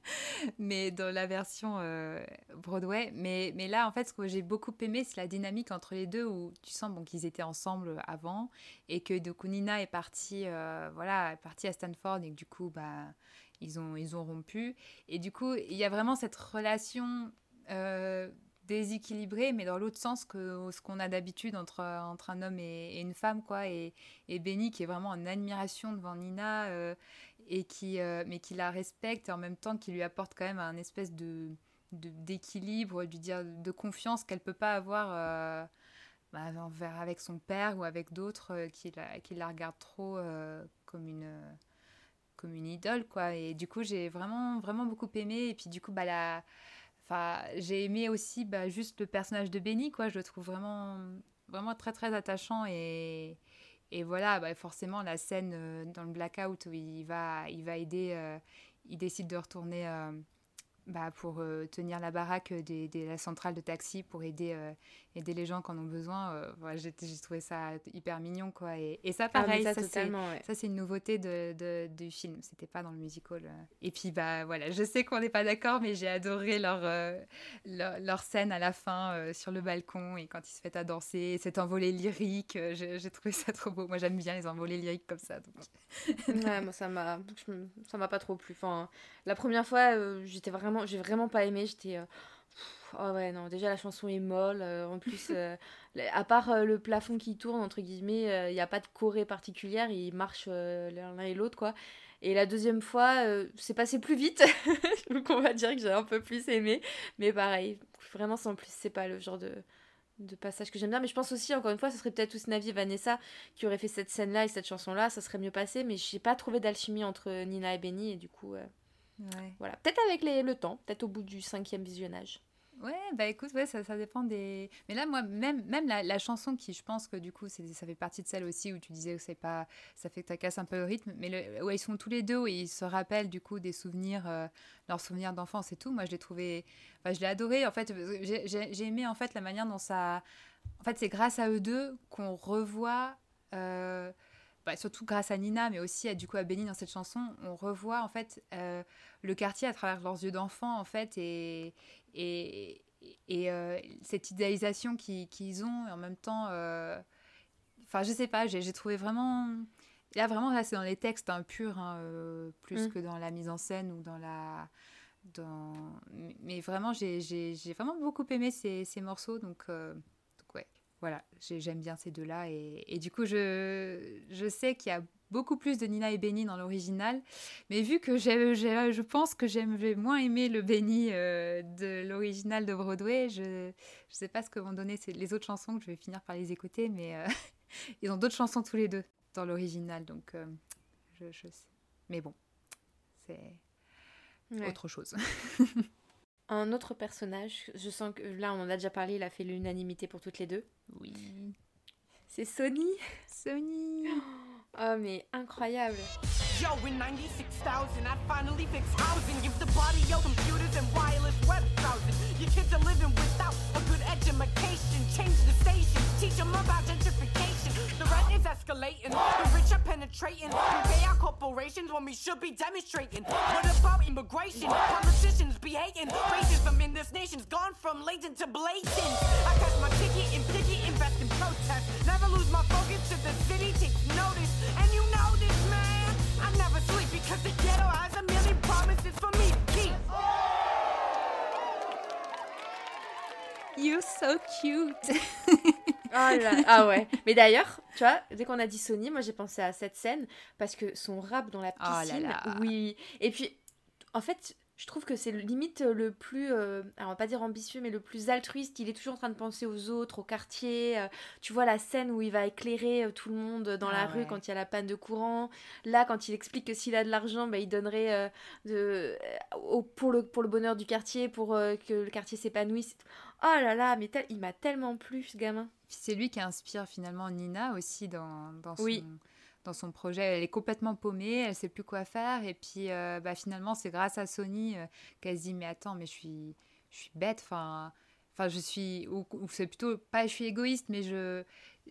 mais dans la version euh, Broadway. Mais, mais là, en fait, ce que j'ai beaucoup aimé, c'est la dynamique entre les deux où tu sens qu'ils étaient ensemble avant et que coup Nina est partie euh, voilà partie à Stanford et que du coup bah ils ont ils ont rompu. Et du coup il y a vraiment cette relation euh, déséquilibrée mais dans l'autre sens que ce qu'on a d'habitude entre entre un homme et, une femme quoi. Et, Benny qui est vraiment en admiration devant Nina et qui euh, mais qui la respecte et en même temps qui lui apporte quand même un espèce de d'équilibre, de, dire de confiance qu'elle peut pas avoir euh, bah, envers avec son père ou avec d'autres euh, qui, la, qui la regardent trop comme une comme une idole quoi. Et du coup j'ai vraiment vraiment beaucoup aimé. Et puis du coup bah la enfin j'ai aimé aussi bah, juste le personnage de Benny quoi. Je le trouve vraiment vraiment très très attachant et et voilà bah, forcément la scène euh, dans le blackout où il va il va aider euh, il décide de retourner euh, bah, pour tenir la baraque de la centrale de taxi pour aider, aider les gens qui en ont besoin. euh, j'ai trouvé ça hyper mignon, quoi. Et, et ça, Ah, pareil, ça, ça, c'est ouais. une nouveauté de, de- du film. C'était pas dans le musical. euh. Et puis, bah voilà, je sais qu'on n'est pas d'accord, mais j'ai adoré leur, euh, leur, leur scène à la fin euh, sur le balcon et quand ils se mettent à danser, cet envolée lyrique. j'ai trouvé ça trop beau. Moi, j'aime bien les envolées lyriques comme ça. donc. Ouais, moi ça m'a pas trop plu. Enfin, la première fois, j'étais vraiment j'ai vraiment pas aimé, j'étais oh ouais non, déjà la chanson est molle euh, en plus euh, à part euh, le plafond qui tourne entre guillemets, il n'y a pas de choré particulière, ils marchent l'un et l'autre quoi. Et la deuxième fois, c'est passé plus vite. Donc on va dire que j'ai un peu plus aimé, mais pareil, vraiment sans plus, c'est pas le genre de de passage que j'aime bien mais je pense aussi encore une fois ce serait peut-être aussi Navi et Vanessa qui auraient fait cette scène là et cette chanson là ça serait mieux passé mais j'ai pas trouvé d'alchimie entre Nina et Benny et du coup Ouais. voilà peut-être avec les, le temps peut-être au bout du cinquième visionnage Ouais, bah écoute, ouais, ça, ça dépend des. Mais là, moi, même, même la, chanson qui, je pense que du coup, ça fait partie de celle aussi où tu disais que c'est pas. Ça fait que ça casse un peu le rythme. Mais le, ils sont tous les deux, où ils se rappellent du coup des souvenirs, euh, leurs souvenirs d'enfance et tout. Moi, je l'ai trouvé. Je l'ai adoré. En fait, j'ai aimé en fait la manière dont ça. En fait, c'est grâce à eux deux qu'on revoit. euh, bah, surtout grâce à Nina, mais aussi à, du coup à Benny dans cette chanson, on revoit en fait euh, le quartier à travers leurs yeux d'enfant en fait et, et, et euh, cette idéalisation qu'ils ont et en même temps euh, enfin je sais pas j'ai trouvé vraiment là vraiment là c'est dans les textes hein, purs hein, plus Mm. que dans la mise en scène ou dans la dans mais- vraiment j'ai vraiment beaucoup aimé ces, ces morceaux donc, voilà j'ai- j'aime bien ces deux là et, et du coup je je sais qu'il y a beaucoup plus de Nina et Benny dans l'original mais vu que j'ai, j'ai- je pense que j'aimerais moins aimer le Benny euh, de l'original de Broadway, je ne sais pas ce que vont donner ces- les autres chansons, que je vais finir par les écouter, mais euh, ils ont d'autres chansons tous les deux dans l'original, donc euh, je, je sais. Mais bon, c'est Ouais. autre chose. un autre personnage je sens que là on en a déjà parlé il a fait l'unanimité pour toutes les deux Oui. c'est Sony Sony oh mais incroyable Yo, in 96,000, I'd finally fix housing. Give the body your computers and wireless web browsing. Your kids are living without a education. Change the station, teach them about gentrification. The rent is escalating, the rich are penetrating. We pay our corporations when we should be demonstrating. What about immigration? Politicians be hating. Racism in this nation's gone from latent to blatant. I cash my ticket and You're so cute Oh là, ah ouais. Mais d'ailleurs, tu vois, dès qu'on a dit Sony, moi j'ai pensé à cette scène parce que son rap dans la Oh là piscine, là. oui. Et puis, en fait, je trouve que c'est le- limite le plus, euh, alors on va pas dire ambitieux, mais le plus altruiste. Il est toujours en train de penser aux autres, au quartier. euh, tu vois la scène où il va éclairer euh, tout le monde dans la Ah rue ouais. quand il y a la panne de courant. Là, quand il explique que s'il a de l'argent, bah, il donnerait euh, de, euh, au- pour, le, pour le bonheur du quartier, pour euh, que le quartier s'épanouisse. Oh là là, mais tel- il m'a tellement plu ce gamin. C'est lui qui inspire finalement Nina aussi dans, dans, son, Oui. dans son projet. Elle est complètement paumée, elle sait plus quoi faire. Et puis euh, bah, finalement, c'est grâce à Sony euh, qu'elle se dit Mais attends, mais je suis, je suis bête. Enfin, enfin je suis. Ou, ou c'est plutôt pas je suis égoïste, mais je.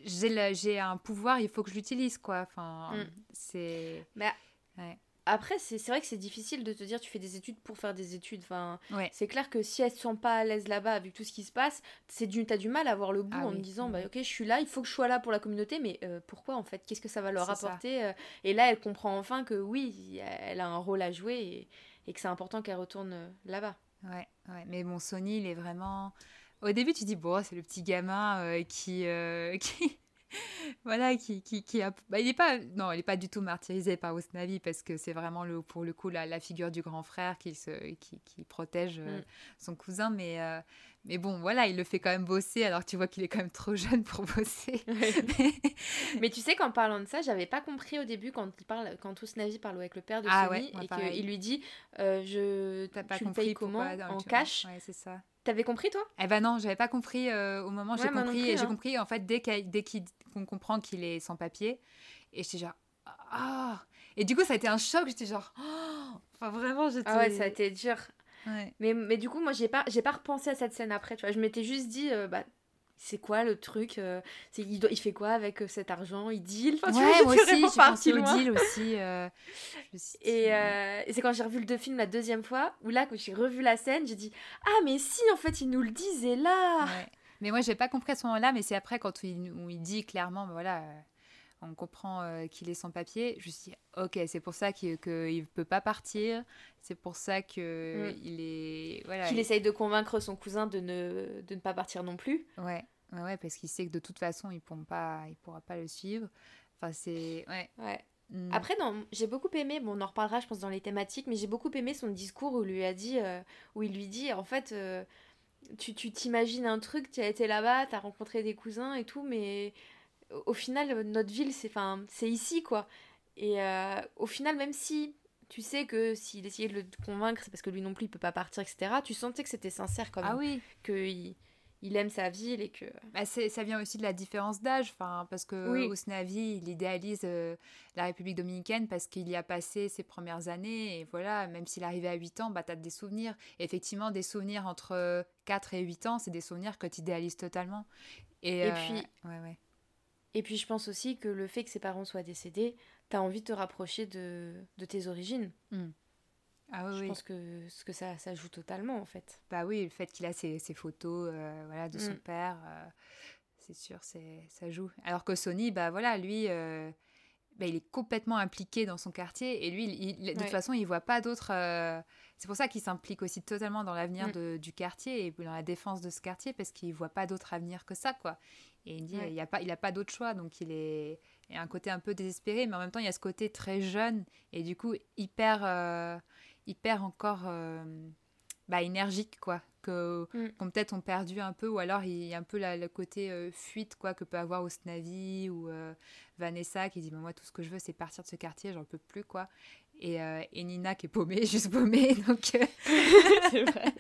J'ai, un pouvoir, il faut que je l'utilise, quoi. Enfin, Mm. c'est. Ouais. Après, c'est vrai que c'est difficile de te dire tu fais des études pour faire des études. Enfin, Ouais. c'est clair que si elle se sent pas à l'aise là-bas avec tout ce qui se passe, c'est du, t'as du mal à voir le bout Ah en oui. te disant bah ok je suis là, il faut que je sois là pour la communauté, mais euh, pourquoi en fait? Qu'est-ce que ça va leur ça. apporter euh? Et là, elle comprend enfin que oui, elle a un rôle à jouer et, et que c'est important qu'elle retourne euh, là-bas. Ouais, ouais. Mais bon, Sony, il est vraiment. Au début, tu dis, bon, c'est le petit gamin euh, qui. euh, qui... voilà, qui. qui, qui a... bah, il n'est pas. Non, il n'est pas du tout martyrisé par Osnavi parce que c'est vraiment, le, pour le coup, la, la figure du grand frère qui, se, qui, qui protège euh, Mm. son cousin. Mais, euh, mais bon, voilà, il le fait quand même bosser alors tu vois qu'il est quand même trop jeune pour bosser. Mais tu sais qu'en parlant de ça, j'avais pas compris au début quand il parle, quand Ousnavi parle avec le père de Ah Sony ouais, et qu'il lui dit euh, je T'as pas tu compris payes comment pourquoi en cash? Ouais, c'est ça. T'avais compris toi? Eh ben non, j'avais pas compris euh, au moment. J'ai Ouais, compris, plus, j'ai hein. compris en fait dès qu'on comprend qu'il est sans papier. Et j'étais genre ah. Et du coup, ça a été un choc. J'étais genre oh. Enfin vraiment, j'étais. Ah ouais, ça a été dur. Ouais. Mais, mais du coup, moi, j'ai pas, j'ai pas repensé à cette scène après. Tu vois, je m'étais juste dit, euh, bah, c'est quoi le truc euh, c'est, il, doit- il fait quoi avec euh, cet argent? Il deal? Enfin, tu Ouais, moi aussi, j'ai pensé au deal aussi. euh, suis Et, euh, et c'est quand j'ai revu le deux films la deuxième fois, où là, quand j'ai revu la scène, j'ai dit Ah, mais si, en fait, il nous le disait là Ouais. Mais moi, j'ai pas compris à ce moment-là, mais c'est après quand il, où il dit clairement, ben voilà, euh, on comprend euh, qu'il est sans papier. Je me suis dit, ok, c'est pour ça qu'il ne peut pas partir. C'est pour ça que Mm. il est, voilà. Qu'il il- essaye de convaincre son cousin de ne, de ne pas partir non plus. Ouais, ouais, ouais, parce qu'il sait que de toute façon, il pourra pas, il pourra pas le suivre. Enfin, c'est, ouais. Ouais. Mm. Après, non, j'ai beaucoup aimé, bon, on en reparlera, je pense, dans les thématiques, mais j'ai beaucoup aimé son discours où, il lui a dit, euh, où il lui dit, en fait, euh, tu tu t'imagines un truc, tu as été là-bas, tu as rencontré des cousins et tout, mais au- final, euh, notre ville, c'est 'fin, c'est ici, quoi. Et euh, au final, même si tu sais que s'il essayait de le convaincre, c'est parce que lui non plus, il peut pas partir, etc., tu sentais que c'était sincère quand même, ah oui, qu'il il aime sa ville et que... Bah, ça vient aussi de la différence d'âge, enfin, parce que Oui. Ousnavi, il idéalise euh, la République dominicaine parce qu'il y a passé ses premières années, et voilà, même s'il arrivait à 8 ans, bah, tu as des souvenirs. Et effectivement, des souvenirs entre euh, 4 et 8 ans, c'est des souvenirs que tu idéalises totalement. Et, Et euh, puis- ouais, ouais. Et puis je pense aussi que le fait que ses parents soient décédés, t'as envie de te rapprocher de, de tes origines. Ah oui, je oui. pense que, ce que ça, ça joue totalement en fait. Bah oui, le fait qu'il a ses, ses photos euh, voilà, de son Mm. père, euh, c'est sûr, c'est, ça joue. Alors que Sony, bah voilà, lui, euh, bah, il est complètement impliqué dans son quartier et lui, il- il- de toute façon, il voit pas d'autres. C'est pour ça qu'il s'implique aussi totalement dans l'avenir Mm. de- du quartier et dans la défense de ce quartier parce qu'il voit pas d'autre avenir que ça, quoi. Et il dit, Ouais. il y a pas, il a pas d'autre choix, donc il est, il a un côté un peu désespéré, mais en même temps, il y a ce côté très jeune et du coup hyper, euh, hyper encore euh, bah, énergique, quoi. Que, Mm. qu'on peut-être ont perdu un peu, ou alors il y a un peu la- le côté euh, fuite, quoi, que peut avoir Osnavi ou Vanessa qui dit bah, Moi, tout ce que je veux, c'est partir de ce quartier, j'en peux plus, quoi. Et, euh, et Nina qui est paumée, juste paumée. Donc, euh, c'est vrai.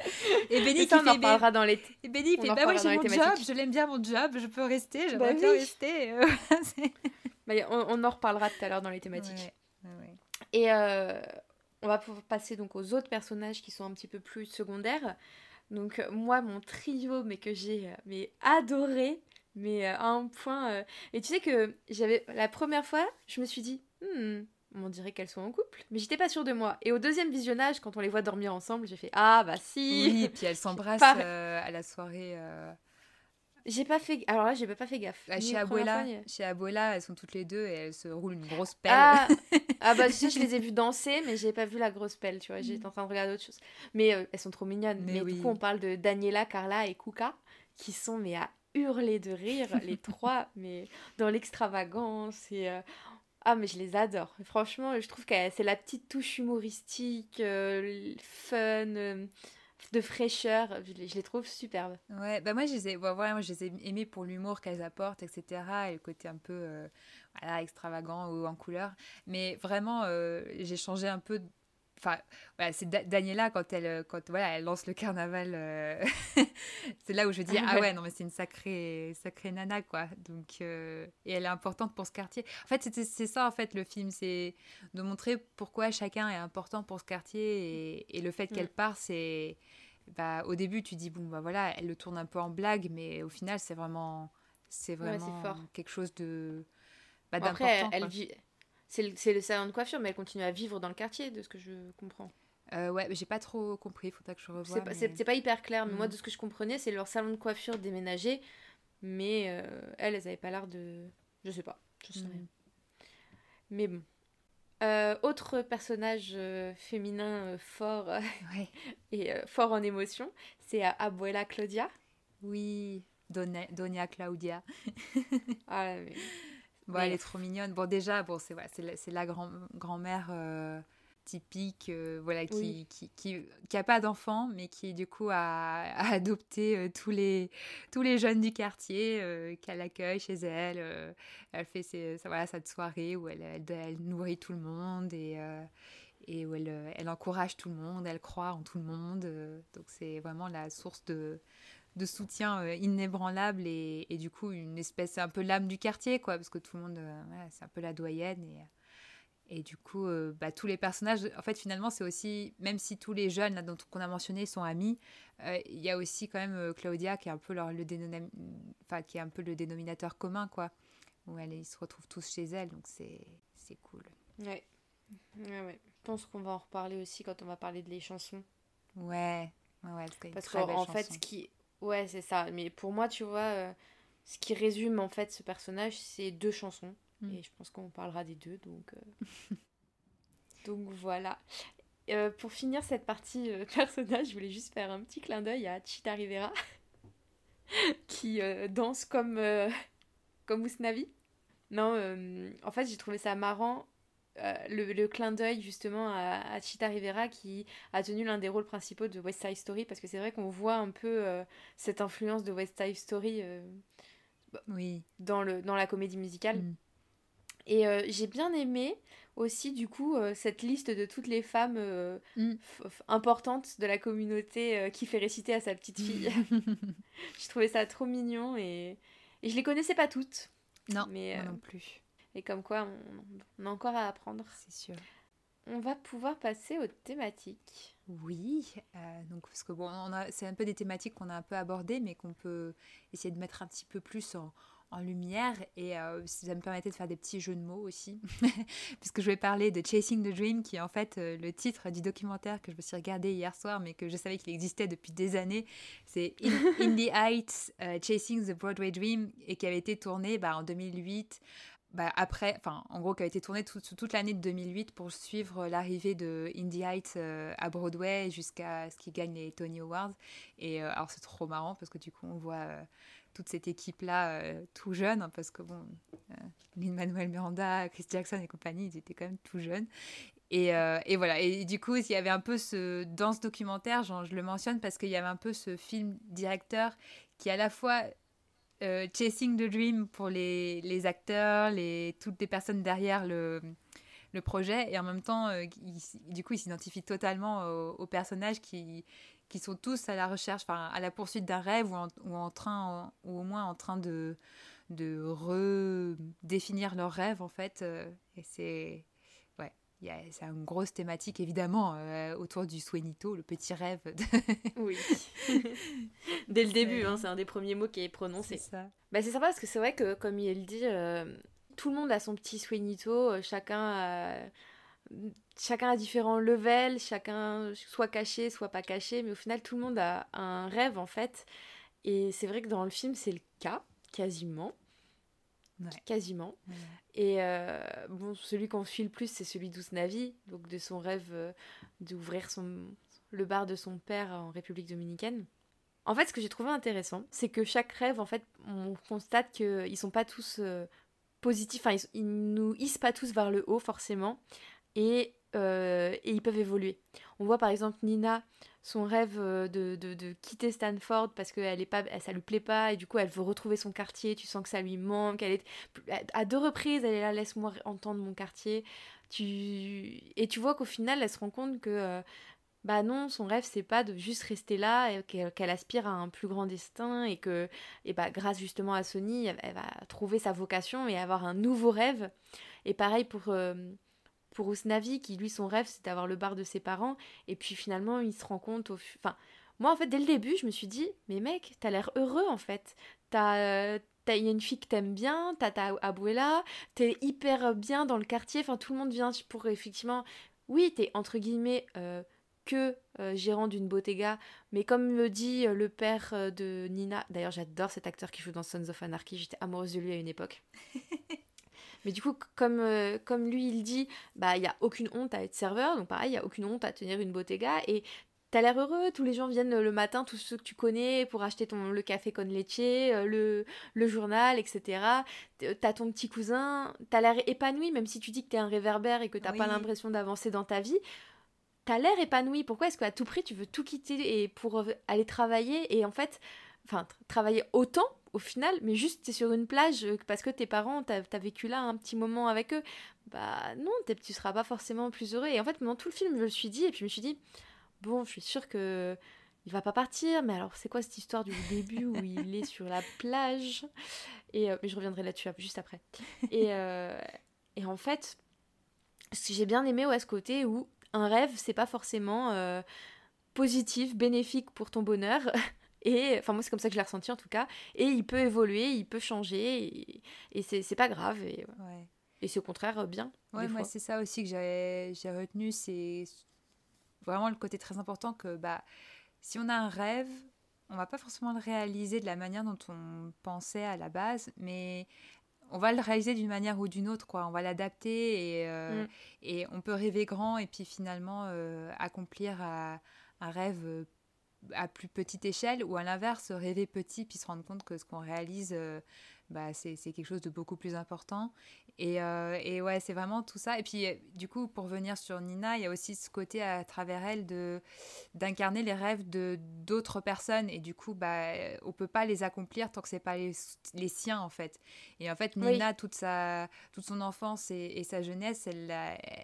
et Benny qui ça, on en fait reparlera dans les... et Benny fait Bah, reparlera j'ai mon job, je l'aime bien mon job, je peux rester, j'aimerais Bah bien oui. rester. euh, bah, on, on en reparlera tout à l'heure dans les thématiques. Ouais, ouais, ouais. Et euh, on va pouvoir passer donc aux autres personnages qui sont un petit peu plus secondaires. Donc euh, moi, mon trio, mais que j'ai euh, mais adoré, mais euh, à un point. euh, Et tu sais que j'avais la première fois, je me suis dit, Hmm, on dirait qu'elles sont en couple, mais j'étais pas sûre de moi. Et au deuxième visionnage, quand on les voit dormir ensemble, j'ai fait ah bah si. Oui, et puis elles s'embrassent Pas- euh, à la soirée. euh, J'ai pas fait. Alors là, j'ai pas fait gaffe. Bah, chez Abuela, fois, chez Abuela, elles sont toutes les deux et elles se roulent une grosse pelle. Ah, ah bah tu sais, je les ai vues danser, mais j'ai pas vu la grosse pelle, tu vois. J'étais en train de regarder autre chose. Mais euh, elles sont trop mignonnes. Mais Mais, oui. du coup, on parle de Daniela, Carla et Kuka, qui sont mais à hurler de rire, les trois, mais dans l'extravagance et ah mais je les adore. Franchement, je trouve que c'est la petite touche humoristique, euh, fun, euh, de fraîcheur. Je les, trouve superbes. Ouais, bah moi je les ai, bon, voilà, moi, je les ai aimées pour l'humour qu'elles apportent, etc. Et le côté un peu euh, extravagant ou en couleur. Mais vraiment, j'ai changé un peu. Enfin, voilà, c'est Da- Daniela quand elle, euh, quand voilà, elle lance le carnaval. euh, c'est là où je dis Ah ah ouais. non mais c'est une sacrée, sacrée nana quoi. Donc euh, et elle est importante pour ce quartier. En fait, c'est ça en fait le film, c'est de montrer pourquoi chacun est important pour ce quartier et, et le fait qu'elle Mm. part, c'est bah, au début, tu dis, bon, bah voilà, elle le tourne un peu en blague, mais au final, c'est vraiment, c'est Ouais, vraiment fort. quelque chose de, bah, Bon, Après, elle, d'important. vit. C'est le, salon de coiffure, mais elle continue à vivre dans le quartier, de ce que je comprends. Euh, ouais, mais j'ai pas trop compris, il faudra que je revoie. C'est pas, mais- hyper clair, mais moi, Mhm. de ce que je comprenais, c'est leur salon de coiffure déménagé, mais euh, elles, elles avaient pas l'air de. Je sais pas, je sais Mhm. rien. Mais bon. Euh, autre personnage féminin fort Ouais. et fort en émotion, c'est Abuela Claudia. Oui, Dona- Donia Claudia. Ah, mais- Bon, Mais- elle est trop mignonne. Bon, déjà, bon, c'est voilà, la, la grand, grand-mère euh, typique, euh, voilà, qui, Oui. qui, qui, qui a pas d'enfant, mais qui du coup a, a adopté euh, tous les tous les jeunes du quartier qu'elle accueille chez elle. elle fait ses, sa, voilà, cette soirée où elle, elle, elle nourrit tout le monde et et où elle, elle encourage tout le monde, elle croit en tout le monde. donc c'est vraiment la source de de soutien euh, inébranlable et, et du coup une espèce un peu l'âme du quartier quoi parce que tout le monde euh, voilà, c'est un peu la doyenne Et du coup, euh, bah, tous les personnages, en fait, finalement, c'est aussi, même si tous les jeunes là, dont qu'on a mentionné sont amis, euh, il y a aussi quand même euh, Claudia qui est un peu leur, le enfin, qui est un peu le dénominateur commun, quoi. Où elle, ils se retrouvent tous chez elle, donc c'est c'est cool. Ouais. Ouais, ouais. Je pense qu'on va en reparler aussi quand on va parler de les chansons. Ouais, ouais, ouais, Parce qu'en fait, ce qui. Ouais, c'est ça. Mais pour moi, tu vois, euh, ce qui résume en fait ce personnage, c'est deux chansons. Mm. Et je pense qu'on parlera des deux. Donc, euh, donc voilà. Euh, pour finir cette partie personnage, je voulais juste faire un petit clin d'œil à Chita Rivera, qui danse comme, comme Usnavi. Non, en fait, j'ai trouvé ça marrant. Euh, le, le clin d'œil justement à, à Chita Rivera qui a tenu l'un des rôles principaux de West Side Story parce que c'est vrai qu'on voit un peu euh, cette influence de West Side Story euh, Oui. dans, le, dans la comédie musicale. Mm. Et j'ai bien aimé aussi du coup cette liste de toutes les femmes Mm. importantes de la communauté qui fait réciter à sa petite fille. je trouvais ça trop mignon et, et je les connaissais pas toutes. non, Mais, moi non plus, Et comme quoi on, on a encore à apprendre. c'est sûr. On va pouvoir passer aux thématiques. Oui, euh, donc parce que bon, c'est un peu des thématiques qu'on a un peu abordées, mais qu'on peut essayer de mettre un petit peu plus en, en lumière. Et euh, ça me permettait de faire des petits jeux de mots aussi, puisque je vais parler de Chasing the Dream, qui est en fait euh, le titre du documentaire que je me suis regardé hier soir, mais que je savais qu'il existait depuis des années. C'est In, In the Heights, euh, Chasing the Broadway Dream, et qui avait été tourné bah, en 2008 bah, après, enfin, en gros, qui a été tourné tout- toute l'année de 2008 pour suivre l'arrivée de Indie Heights euh, à Broadway jusqu'à ce qu'il gagne les Tony Awards. Et euh, alors, c'est trop marrant parce que du coup, on voit euh, toute cette équipe-là euh, tout jeune, hein, parce que bon, euh, Lin-Manuel Miranda, Chris Jackson et compagnie, ils étaient quand même tout jeunes. Et, euh, voilà, et du coup, il y avait un peu ce, dans ce documentaire, je le mentionne parce qu'il y avait un peu ce film directeur qui à la fois euh, Chasing the Dream pour les, les acteurs, les, toutes les personnes derrière le, le projet, et en même temps, euh, il du coup, il s'identifie totalement aux, personnages qui, qui sont tous à la recherche, à la poursuite d'un rêve ou ou en train, ou au moins en train de, de redéfinir leur rêve, en fait. euh, et c'est. Y a- c'est une grosse thématique, évidemment, euh, autour du Suenito, le petit rêve. de- Oui. Dès le début, hein, c'est un des premiers mots qui est prononcé. C'est ça. Bah, c'est sympa parce que c'est vrai que, comme il dit, euh, tout le monde a son petit Suenito, euh, chacun a, chacun a différents levels, chacun soit caché, soit pas caché, mais au final, tout le monde a un rêve en fait. Et c'est vrai que dans le film, c'est le cas, quasiment. Ouais. Quasiment. Ouais. Et euh, bon, celui qu'on suit le plus, c'est celui d'Ousnavi, donc de son rêve euh, d'ouvrir son, le bar de son père en République dominicaine. En fait, ce que j'ai trouvé intéressant, c'est que chaque rêve, en fait, on constate qu'ils sont pas tous euh, positifs, enfin, ils, ils nous hissent pas tous vers le haut, forcément, et, euh, et ils peuvent évoluer. On voit par exemple Nina, son rêve euh, de, de, quitter Stanford parce que elle est pas, ça lui plaît pas, et du coup, elle veut retrouver son quartier, tu sens que ça lui manque, elle est, à deux reprises, elle est là, laisse-moi entendre mon quartier. Tu... Et tu vois qu'au final, elle se rend compte que, euh, bah non, son rêve, c'est pas de juste rester là, et qu'elle aspire à un plus grand destin, et que, et bah, grâce justement à Sony, elle, va trouver sa vocation et avoir un nouveau rêve. Et pareil pour, pour Usnavi, qui lui, son rêve, c'est d'avoir le bar de ses parents, et puis finalement, il se rend compte au. Enfin, moi, en fait, dès le début, je me suis dit, mais mec, t'as l'air heureux, en fait. T'as. Il y a une fille que t'aimes bien, t'as ta abuela, t'es hyper bien dans le quartier, enfin tout le monde vient pour effectivement, oui, t'es entre guillemets euh, que euh, gérant d'une bottega, mais comme me dit euh, le père de Nina, d'ailleurs j'adore cet acteur qui joue dans Sons of Anarchy, j'étais amoureuse de lui à une époque. Mais du coup, comme, euh, comme lui il dit, bah il y a aucune honte à être serveur, donc pareil, il y a aucune honte à tenir une bottega et T'as l'air heureux, tous les gens viennent le matin, tous ceux que tu connais, pour acheter ton, le café con leche, euh, le, le journal, etc. T'as ton petit cousin, t'as l'air épanoui, même si tu dis que t'es un réverbère et que t'as pas Oui. l'impression d'avancer dans ta vie. T'as l'air épanoui. Pourquoi est-ce qu'à tout prix tu veux tout quitter et pour euh, aller travailler et en fait, enfin tra- travailler autant au final, mais juste t'es sur une plage euh, parce que tes parents t'as as vécu là un petit moment avec eux. Bah non, tu seras pas forcément plus heureux. Et en fait, pendant tout le film, je me suis dit et puis je me suis dit bon, je suis sûre que il va pas partir, mais alors c'est quoi cette histoire du début où il est sur la plage? Et euh, mais je reviendrai là-dessus juste après. Et, euh, et en fait, ce que j'ai bien aimé ouais, ce côté où un rêve, c'est pas forcément positif, bénéfique pour ton bonheur. Et enfin, moi, c'est comme ça que je l'ai ressenti en tout cas. Et il peut évoluer, il peut changer. Et, et c'est pas grave. Et, Ouais. et c'est au contraire euh, bien. Ouais, moi, c'est ça aussi que j'ai retenu. C'est vraiment le côté très important que bah, si on a un rêve, on va pas forcément le réaliser de la manière dont on pensait à la base, mais on va le réaliser d'une manière ou d'une autre, quoi. On va l'adapter et, euh, Mm. et on peut rêver grand et puis finalement euh, accomplir un, un rêve à plus petite échelle ou à l'inverse, rêver petit puis se rendre compte que ce qu'on réalise, euh, bah, c'est c'est quelque chose de beaucoup plus important. Et, euh, et ouais, c'est vraiment tout ça. Et puis, euh, du coup, pour venir sur Nina, il y a aussi ce côté à travers elle de d'incarner les rêves de d'autres personnes. Et du coup, bah, on peut pas les accomplir tant que c'est pas les, les siens, en fait. Et en fait, Oui. Nina, toute, sa, toute son enfance et, et sa jeunesse, elle,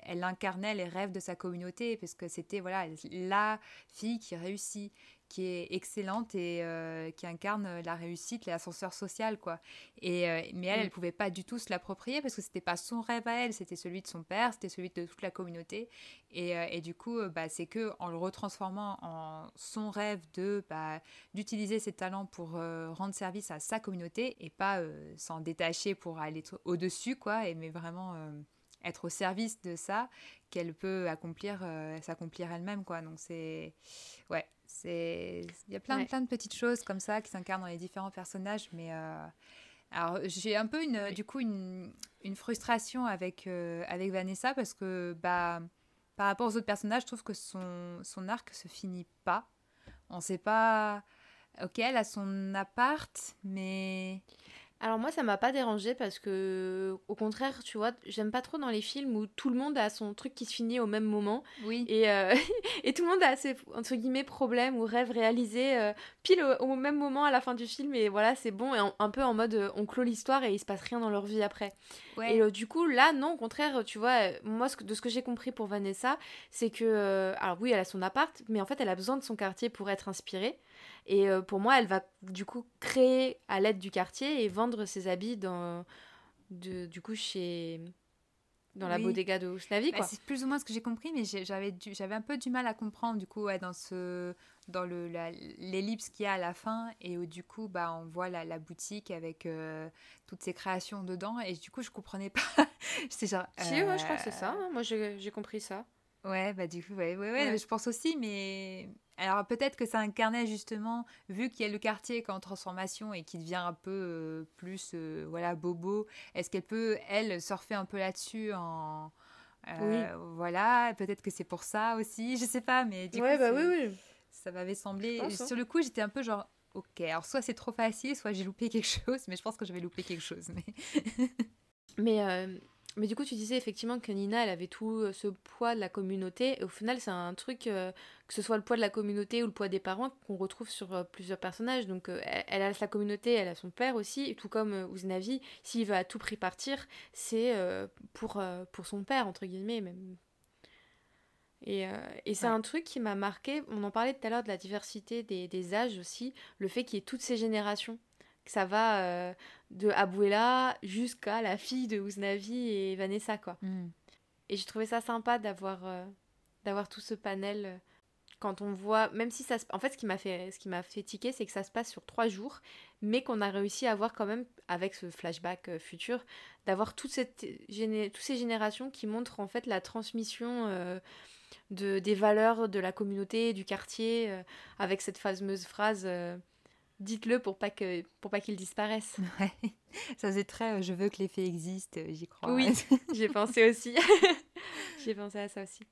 elle incarnait les rêves de sa communauté, parce que c'était voilà, la fille qui réussit qui est excellente et euh, qui incarne la réussite, l'ascenseur social, quoi. Et, euh, mais elle, Mm. elle pouvait pas du tout se l'approprier parce que c'était pas son rêve à elle, c'était celui de son père, c'était celui de toute la communauté. Et, euh, et du coup, bah, c'est que en le retransformant en son rêve de bah, d'utiliser ses talents pour rendre service à sa communauté et pas s'en détacher pour aller au-dessus, quoi, et, mais vraiment être au service de ça qu'elle peut accomplir, euh, s'accomplir elle-même, quoi. Donc c'est, ouais, il y a plein, Ouais. de plein de petites choses comme ça qui s'incarnent dans les différents personnages, mais euh, alors j'ai un peu une, Oui. du coup une, une frustration avec euh, avec Vanessa parce que bah par rapport aux autres personnages, je trouve que son son arc se finit pas. On sait pas. Ok, elle a son appart, mais Alors moi, ça m'a pas dérangé parce que, au contraire, tu vois, j'aime pas trop dans les films où tout le monde a son truc qui se finit au même moment. oui, Et, euh, et tout le monde a ses, entre guillemets, problèmes ou rêves réalisés euh, pile au, au même moment à la fin du film. Et voilà, c'est bon. Et en- un peu en mode, euh, on clôt l'histoire et il se passe rien dans leur vie après. ouais, Et euh, du coup, là, non, au contraire, tu vois, moi, ce que- de ce que j'ai compris pour Vanessa, c'est que, alors oui, elle a son appart, mais en fait, elle a besoin de son quartier pour être inspirée. Et euh, pour moi, elle va du coup créer à l'aide du quartier et vendre ses habits dans, de, du coup, chez, dans la Oui. bodega de Usnavi, Bah, c'est plus ou moins ce que j'ai compris, mais j'avais j'avais un peu du mal à comprendre du coup ouais, dans ce dans le la- l'ellipse qu'il y a à la fin et où du coup bah on voit la, la boutique avec euh, toutes ces créations dedans et du coup je comprenais pas. J'étais genre. Si, ouais, je crois que c'est ça. euh, hein. Moi, j'ai compris ça. Ouais, bah du coup, ouais, ouais, ouais, Ouais. je pense aussi, mais alors peut-être que ça incarnait justement, vu qu'il y a le quartier qui est en transformation et qui devient un peu euh, plus, euh, voilà, bobo, est-ce qu'elle peut, elle, surfer un peu là-dessus en... euh, Voilà, peut-être que c'est pour ça aussi, je sais pas, mais du coup, c'est- bah oui. ça m'avait semblé... Pense, hein. Sur le coup, j'étais un peu genre, ok, alors soit c'est trop facile, soit j'ai loupé quelque chose, mais je pense que j'avais loupé quelque chose, mais... Mais, mais du coup, tu disais effectivement que Nina, elle avait tout euh, ce poids de la communauté. Et au final, c'est un truc, euh, que ce soit le poids de la communauté ou le poids des parents, qu'on retrouve sur euh, plusieurs personnages. Donc, euh, elle, a sa communauté, elle a son père aussi. Et tout comme Uznavi, s'il veut à tout prix partir, c'est pour, pour son père, entre guillemets. Même. Et, et c'est Ouais. un truc qui m'a marqué. On en parlait tout à l'heure de la diversité des, des âges aussi. Le fait qu'il y ait toutes ces générations. Que ça va euh, de Abuela jusqu'à la fille de Uznavi et Vanessa, quoi. Hmm. Et j'ai trouvé ça sympa d'avoir euh, d'avoir tout ce panel. euh, Quand on voit, même si ça se... En fait, ce qui m'a fait, ce qui m'a fait tiquer, c'est que ça se passe sur trois jours, mais qu'on a réussi à voir quand même, avec ce flashback futur, d'avoir toute cette géné... toutes ces générations qui montrent en fait la transmission euh, de, des valeurs de la communauté, du quartier, euh, avec cette fameuse phrase Dites-le pour pas que pour pas qu'ils disparaissent. Ouais. Ça faisait très, euh, je veux que les faits existent, euh, j'y crois. Oui. J'ai pensé aussi. J'ai pensé à ça aussi.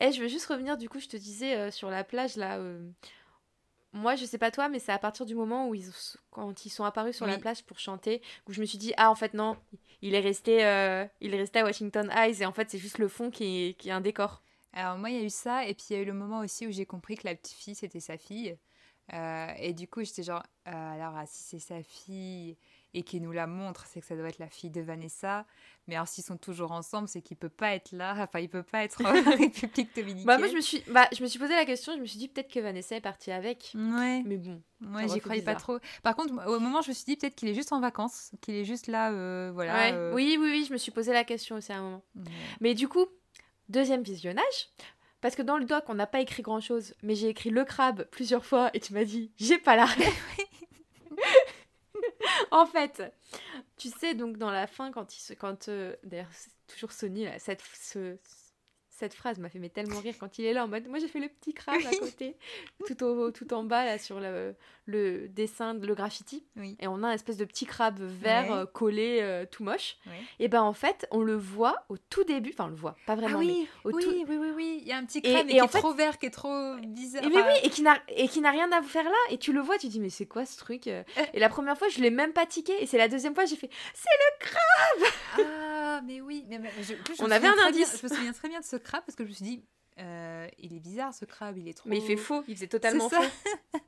Et je veux juste revenir, du coup, je te disais euh, sur la plage, là. moi, je sais pas toi, mais c'est à partir du moment où ils, quand ils sont apparus sur la plage pour chanter, où je me suis dit, ah, en fait, non, il est resté, euh, il est resté à Washington Eyes, et en fait, c'est juste le fond qui est, qui est un décor. Alors moi, il y a eu ça, et puis il y a eu le moment aussi où j'ai compris que la petite fille, c'était sa fille. Euh, et du coup, j'étais genre, euh, alors ah, si c'est sa fille, et qui nous la montre, c'est que ça doit être la fille de Vanessa. Mais alors s'ils sont toujours ensemble, c'est qu'il peut pas être là, enfin il peut pas être en République dominicaine. Bah, moi, je me, suis, bah, je me suis posé la question, je me suis dit peut-être que Vanessa est partie avec. Ouais, Mais bon. ouais j'y croyais pas bizarre. trop. Par contre, au moment, je me suis dit peut-être qu'il est juste en vacances, qu'il est juste là, euh, voilà. Ouais. euh, Oui, oui, oui, je me suis posé la question aussi à un moment. ouais. Mais du coup, deuxième visionnage. Parce que dans le doc, on n'a pas écrit grand chose, mais j'ai écrit le crabe plusieurs fois et tu m'as dit, j'ai pas la en fait, tu sais, donc dans la fin, quand il se. Quand, euh, D'ailleurs, c'est toujours Sony, là, cette, ce- cette phrase m'a fait mais tellement rire quand il est là en mode moi j'ai fait le petit crabe à côté tout, au, tout en bas là sur le, le dessin le graffiti Oui. et on a un espèce de petit crabe vert Ouais. euh, collé euh, tout moche Ouais. et ben en fait on le voit au tout début enfin on le voit pas vraiment Ah oui, mais au oui, tout- oui, oui, oui, il y a un petit Et- et qui en est fait- trop vert, qui est trop bizarre. Et mais oui, et qui n'a et qui n'a rien à faire là, et tu le vois, tu dis mais c'est quoi ce truc euh Et la première fois, je l'ai même pas tiqué, et c'est la deuxième fois, j'ai fait Ah, mais oui. Mais, mais je- je On avait un bien- indice. je me souviens très bien de ce crabe parce que je me suis dit, euh, il est bizarre ce crabe, il est trop. mais il fait faux, il faisait totalement faux.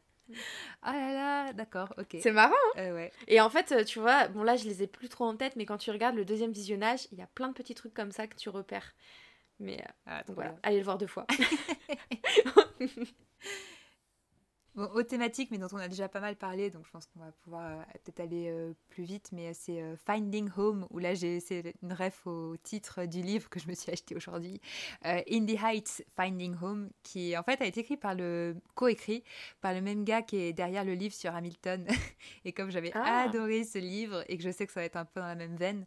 Ah là là, d'accord, ok. C'est marrant. Euh, ouais. Et en fait, tu vois, bon là, je les ai plus trop en tête, mais quand tu regardes le deuxième visionnage, il y a plein de petits trucs comme ça que tu repères. Mais euh, Ah, donc voilà, bien. allez le voir deux fois. Bon, aux thématiques, mais dont on a déjà pas mal parlé, donc je pense qu'on va pouvoir euh, peut-être aller euh, plus vite, mais euh, c'est euh, Finding Home, où là j'ai c'est une ref au titre du livre que je me suis acheté aujourd'hui, In the Heights, Finding Home, qui en fait a été écrit par le coécrit par le même gars qui est derrière le livre sur Hamilton. et comme j'avais Ah. adoré ce livre et que je sais que ça va être un peu dans la même veine,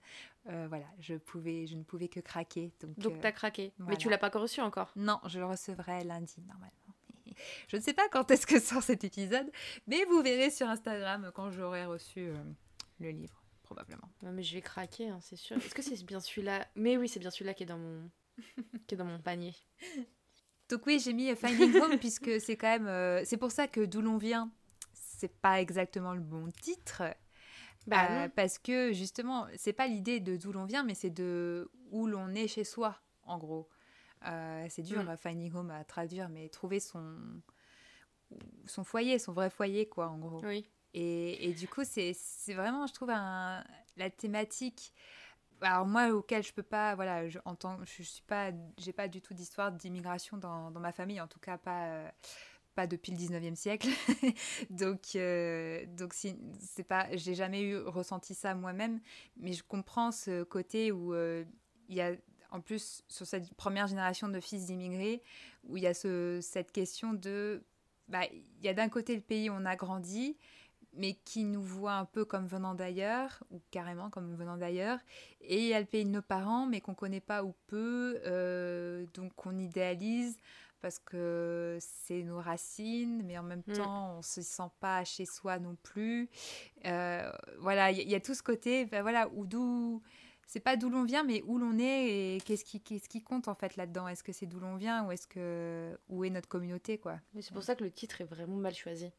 euh, voilà, je pouvais, je ne pouvais que craquer. Donc, Donc euh, t'as craqué. Mais tu l'as pas reçu encore. non, je le recevrai lundi normalement. Je ne sais pas quand est-ce que sort cet épisode, mais vous verrez sur Instagram quand j'aurai reçu euh, le livre, probablement. Non, mais je vais craquer, hein, c'est sûr. Est-ce que c'est bien celui-là? Mais oui, c'est bien celui-là qui est dans mon qui est dans mon panier. Donc oui, j'ai mis euh, Finding Home puisque c'est quand même, euh, c'est pour ça que d'où l'on vient, c'est pas exactement le bon titre. Bah Euh, parce que justement, c'est pas l'idée de d'où l'on vient, mais c'est de où l'on est chez soi, en gros. Euh, c'est dur, Mm. finding home à traduire, mais trouver son son foyer, son vrai foyer, quoi, en gros. Oui. Et, et du coup, c'est vraiment, je trouve, un- la thématique. Alors moi, auquel je peux pas, voilà, je, en tant, je suis pas, j'ai pas du tout d'histoire d'immigration dans, dans ma famille, en tout cas pas, euh, pas depuis le 19e siècle. donc, euh, donc si, c'est pas, j'ai jamais eu ressenti ça moi-même, mais je comprends ce côté où euh, il y a, en plus, sur cette première génération de fils d'immigrés, où il y a ce, cette question de, bah, il y a d'un côté le pays où on a grandi, mais qui nous voit un peu comme venant d'ailleurs, ou carrément comme venant d'ailleurs. Et il y a le pays de nos parents, mais qu'on connaît pas ou peu, euh, donc qu'on idéalise parce que c'est nos racines, mais en même Mm. temps, on se sent pas chez soi non plus. Euh, voilà, il y, il y a tout ce côté, ben voilà, où d'où c'est pas d'où l'on vient, mais où l'on est et qu'est-ce qui, qu'est-ce qui compte en fait là-dedans? Est-ce que c'est d'où l'on vient ou est-ce que où est notre communauté quoi? Mais c'est pour ça que le titre est vraiment mal choisi.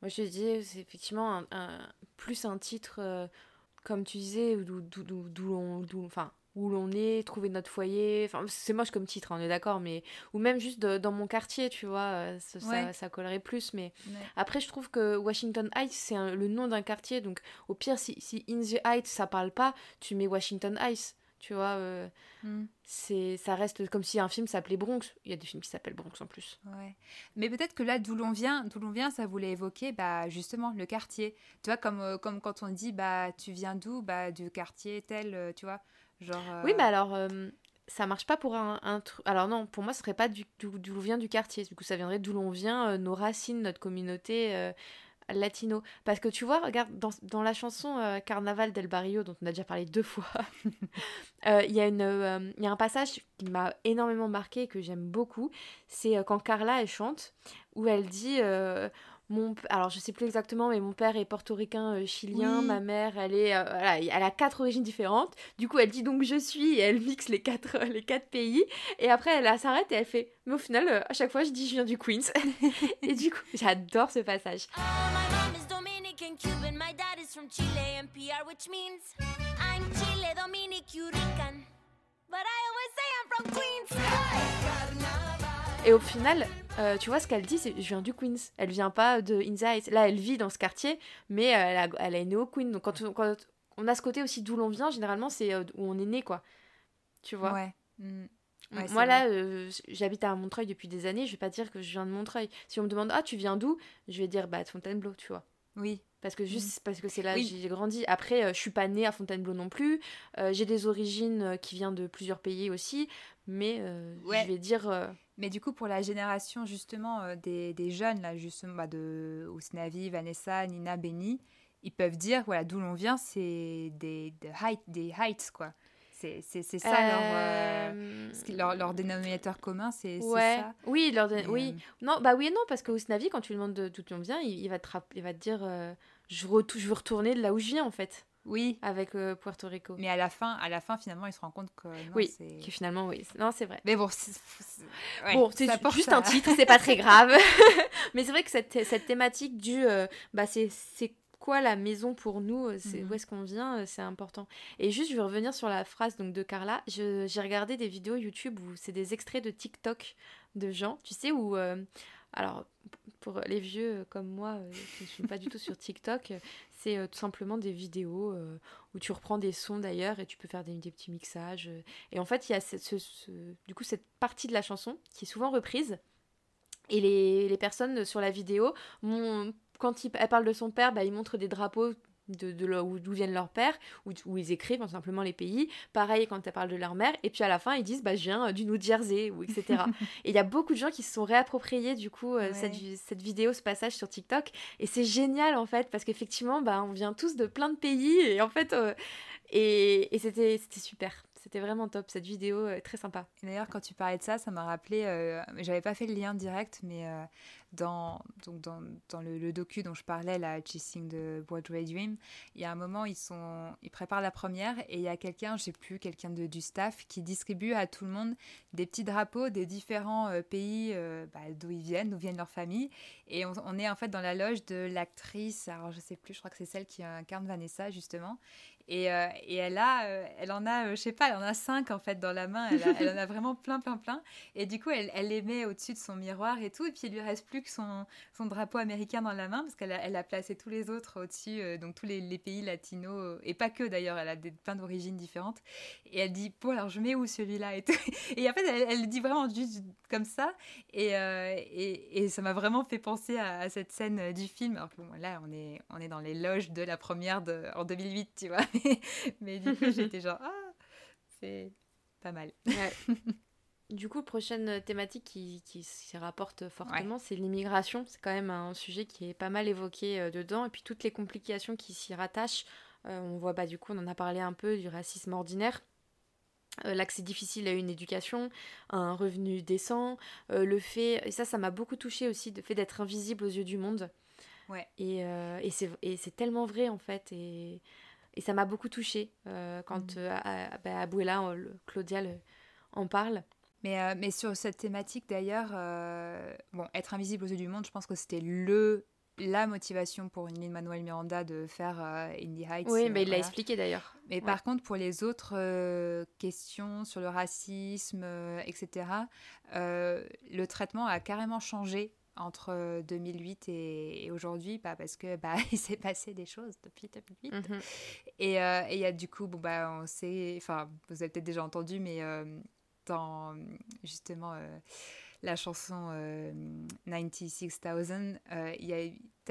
Moi, je te disais, c'est effectivement un, plus un titre, euh, comme tu disais, d'où d'où- l'on enfin, où l'on est, trouver notre foyer. Enfin, c'est moche comme titre, hein, on est d'accord, mais ou même juste de- dans mon quartier, tu vois, euh, ça, ça- Ouais. ça collerait plus. Mais Ouais. après, je trouve que Washington Heights, c'est le nom d'un quartier, donc au pire, si, si In the Heights, ça parle pas, tu mets Washington Heights, tu vois. euh, Mm. c'est ça reste comme si un film s'appelait Bronx. Il y a des films qui s'appellent Bronx en plus. Ouais. Mais peut-être que là, d'où l'on vient, d'où l'on vient, ça voulait évoquer, bah, justement, le quartier. Tu vois, comme, euh, comme quand on dit, bah, tu viens d'où, bah, du quartier tel, tu vois, genre. Oui, euh, mais alors, euh, ça marche pas pour un, un truc. Alors, non, pour moi, ce serait pas du- d'où d'où vient du quartier. Du coup, ça viendrait d'où l'on vient, euh, nos racines, notre communauté euh, latino. Parce que tu vois, regarde, dans, dans la chanson euh, Carnaval del Barrio, dont on a déjà parlé deux fois, euh, il y, a une, euh, y a un passage qui m'a énormément marqué et que j'aime beaucoup. C'est euh, quand Carla, elle chante, où elle dit. Euh, mon, alors je sais plus exactement, mais mon père est portoricain euh, chilien, Oui. ma mère elle est, euh, voilà, elle a quatre origines différentes. Du coup, elle dit donc je suis et elle mixe les quatre, les quatre pays. Et après, elle elle s'arrête et elle fait, mais au final, euh, à chaque fois, je dis je viens du Queens. et du coup, j'adore ce passage. Oh, my mom is Dominican Cuban. My dad is from Chile and PR, which means I'm Chile Dominicurican. But I always say I'm from Queens. Et au final, Euh, tu vois, ce qu'elle dit, c'est je viens du Queens. Elle vient pas de Inside. Là, elle vit dans ce quartier, mais euh, elle, a, elle est née au Queens. Donc, quand on, quand on a ce côté aussi d'où l'on vient, généralement, c'est euh, où on est né, quoi. Tu vois? Ouais. Mm. Ouais, Moi, là, euh, j'habite à Montreuil depuis des années. Je vais pas dire que je viens de Montreuil. Si on me demande, ah, tu viens d'où? Je vais dire, bah, de Fontainebleau, tu vois. Oui. Parce que juste parce que c'est là que Mm. Oui. j'ai grandi. Après, euh, je suis pas née à Fontainebleau non plus. J'ai des origines qui viennent de plusieurs pays aussi. Mais Ouais. je vais dire. Mais du coup, pour la génération justement euh, des, des jeunes, là, justement, bah, de Ousnavi, Vanessa, Nina, Benny, ils peuvent dire, voilà, d'où l'on vient, c'est des, des, height, des heights, quoi. C'est ça leur, euh, euh, leur, leur dénominateur commun, c'est Ouais. ça. Oui, leur dé- oui. Non, bah oui et non, parce que Ousnavi, quand tu lui demandes de- d'où tu viens, il, il va te il va te dire je, je veux retourner de là où je viens, en fait, oui, avec euh, Puerto Rico. mais à la fin, à la fin, finalement, ils se rendent compte que non, oui, que finalement, oui. Non, c'est vrai. Mais bon, c'est ouais, bon, juste à- un titre, c'est pas très grave. Mais c'est vrai que cette, cette thématique du. euh, bah, c'est quoi la maison pour nous euh, c'est Mhm. Où est-ce qu'on vient euh, C'est important. Et juste, je vais revenir sur la phrase donc, de Carla. J'ai regardé des vidéos YouTube où c'est des extraits de TikTok de gens, tu sais, où. euh, alors, pour les vieux comme moi euh, qui ne sont pas du tout sur TikTok, euh, c'est euh, tout simplement des vidéos où tu reprends des sons d'ailleurs et tu peux faire des, petits mixages. Et en fait, il y a ce- du coup cette partie de la chanson qui est souvent reprise. Et les, les personnes sur la vidéo, quand il- elle parle de son père, bah, ils montrent des drapeaux de, de d'où viennent leurs pères, où, où ils écrivent tout simplement les pays. Pareil quand elle parle de leur mère. Et puis à la fin, ils disent bah, Je viens euh, du New Jersey, ou etc. et il y a beaucoup de gens qui se sont réappropriés du coup euh, Ouais. cette, cette vidéo, ce passage sur TikTok. Et c'est génial en fait, parce qu'effectivement, bah, on vient tous de plein de pays. Et en fait, euh, et, et c'était c'était super. C'était vraiment top, cette vidéo, euh, très sympa. D'ailleurs, quand tu parlais de ça, ça m'a rappelé, euh, j'avais pas fait le lien direct, mais euh, dans, donc dans, dans le, docu dont je parlais, la Chasing de Broadway Dream, il y a un moment, ils, sont, ils préparent la première et il y a quelqu'un, je sais plus, quelqu'un du staff qui distribue à tout le monde des petits drapeaux des différents euh, pays bah, d'où ils viennent, d'où viennent leurs familles. Et on, on est en fait dans la loge de l'actrice, alors je sais plus, je crois que c'est celle qui incarne Vanessa justement. Et, euh, et elle a, euh, elle en a, euh, je sais pas, elle en a cinq en fait dans la main. Elle, en a vraiment plein, plein, plein. Et du coup, elle, les met au-dessus de son miroir et tout. Et puis il lui reste plus que son, drapeau américain dans la main parce qu'elle a, placé tous les autres au-dessus, euh, donc tous les, pays latinos et pas que d'ailleurs. Elle a des, plein d'origines différentes. Et elle dit bon alors je mets où celui-là et en fait, elle, elle le dit vraiment juste comme ça. Et, ça m'a vraiment fait penser à, cette scène du film. Alors là, on est, on est dans les loges de la première de, en 2008, tu vois. Mais, mais du coup, j'étais genre, ah, c'est pas mal. Du coup, prochaine thématique qui, qui s'y rapporte fortement, c'est l'immigration. C'est quand même un sujet qui est pas mal évoqué euh, dedans. Et puis toutes les complications qui s'y rattachent. Euh, on voit, bah, du coup, on en a parlé un peu du racisme ordinaire. Euh, L'accès difficile à une éducation, à un revenu décent, euh, le fait, et ça, ça m'a beaucoup touché aussi, le fait d'être invisible aux yeux du monde. Ouais. Et, et c'est tellement vrai en fait. Et, et ça m'a beaucoup touché quand Mhm. euh, à- bah, Abuela, euh, Claudia le- en parle. Mais, euh, mais sur cette thématique d'ailleurs, euh, bon, être invisible aux yeux du monde, je pense que c'était le la motivation pour une Manuel Miranda de faire euh, Indie Heights. Oui, euh, mais il l'a expliqué d'ailleurs. Mais Ouais. par contre, pour les autres euh, questions sur le racisme, euh, etc., euh, le traitement a carrément changé entre euh, 2008 et, et aujourd'hui, bah, parce que bah, il s'est passé des choses depuis 2008. Mhm. Et euh, et il y a du coup, bon, bah, on sait, enfin, vous avez peut-être déjà entendu, mais euh, dans justement euh, la chanson euh, 96,000, euh, il y, a,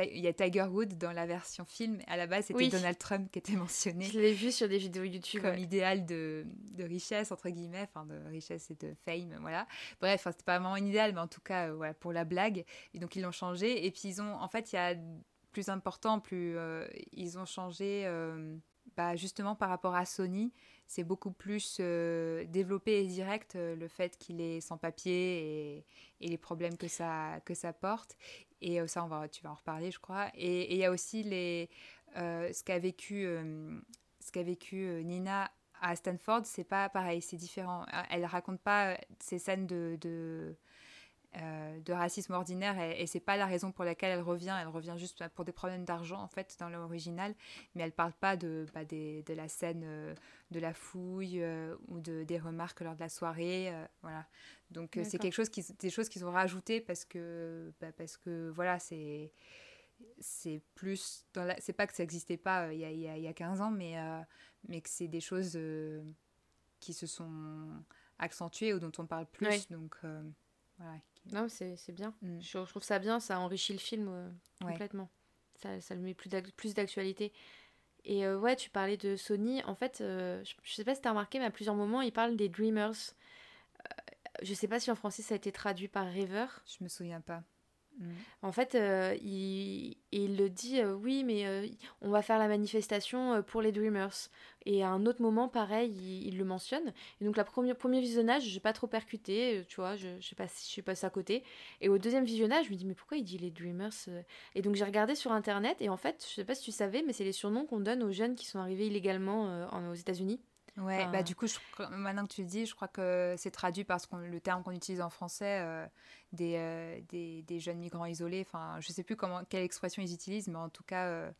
il y a Tiger Wood dans la version film. À la base, c'était Oui. Donald Trump qui était mentionné Je l'ai vu sur des vidéos YouTube. comme ouais. idéal de, de richesse, entre guillemets, enfin de richesse et de fame, voilà. Bref, enfin, c'était pas vraiment un idéal, mais en tout cas, euh, voilà, pour la blague. Et donc, ils l'ont changé. Et puis, ils ont, en fait, il y a plus important, plus, euh, ils ont changé, euh, bah, justement, par rapport à Sony, c'est beaucoup plus euh, développé et direct euh, le fait qu'il est sans papier et, les problèmes que ça, que ça porte. Et euh, ça, on va, tu vas en reparler, je crois. Et il y a aussi les, ce qu'a vécu, ce qu'a vécu Nina à Stanford, c'est pas pareil, c'est différent. Elle raconte pas ces scènes de euh, de racisme ordinaire et, et c'est pas la raison pour laquelle elle revient. Elle revient juste pour des problèmes d'argent en fait dans l'original, mais elle parle pas de, bah, des- de la scène euh, de la fouille euh, ou de, des remarques lors de la soirée. voilà. Donc c'est quelque chose qui, des choses qu'ils ont rajoutées parce que, bah, parce que voilà, c'est c'est plus dans la... c'est pas que ça n'existait pas il y, a, il y a- il y a 15 ans mais, mais que c'est des choses qui se sont accentuées ou dont on parle plus donc voilà Non, c'est bien. Mm. Je, je trouve ça bien, ça enrichit le film euh, Ouais. complètement. Ça, ça le met plus d'ac- plus d'actualité. Et euh, ouais, tu parlais de Sony. En fait, euh, je, je sais pas si tu as remarqué, mais à plusieurs moments, ils parlent des Dreamers. Je sais pas si en français ça a été traduit par rêveur. je me souviens pas En fait, euh, il, le dit, euh, oui, mais euh, on va faire la manifestation pour les Dreamers. Et à un autre moment, pareil, il, le mentionne. Et donc, le premier, visionnage, j'ai pas trop percuté, tu vois, je, je sais pas si je suis passée à côté. Et au deuxième visionnage, je me dis, mais pourquoi il dit les Dreamers Et donc, j'ai regardé sur Internet, et en fait, je sais pas si tu savais, mais c'est les surnoms qu'on donne aux jeunes qui sont arrivés illégalement en- aux États-Unis. Ouais, Enfin- bah du coup, je maintenant que tu le dis, je crois que c'est traduit parce que le terme qu'on utilise en français, euh, des, euh, des, des jeunes migrants isolés. Enfin, je sais plus comment, quelle expression ils utilisent, mais en tout cas, euh,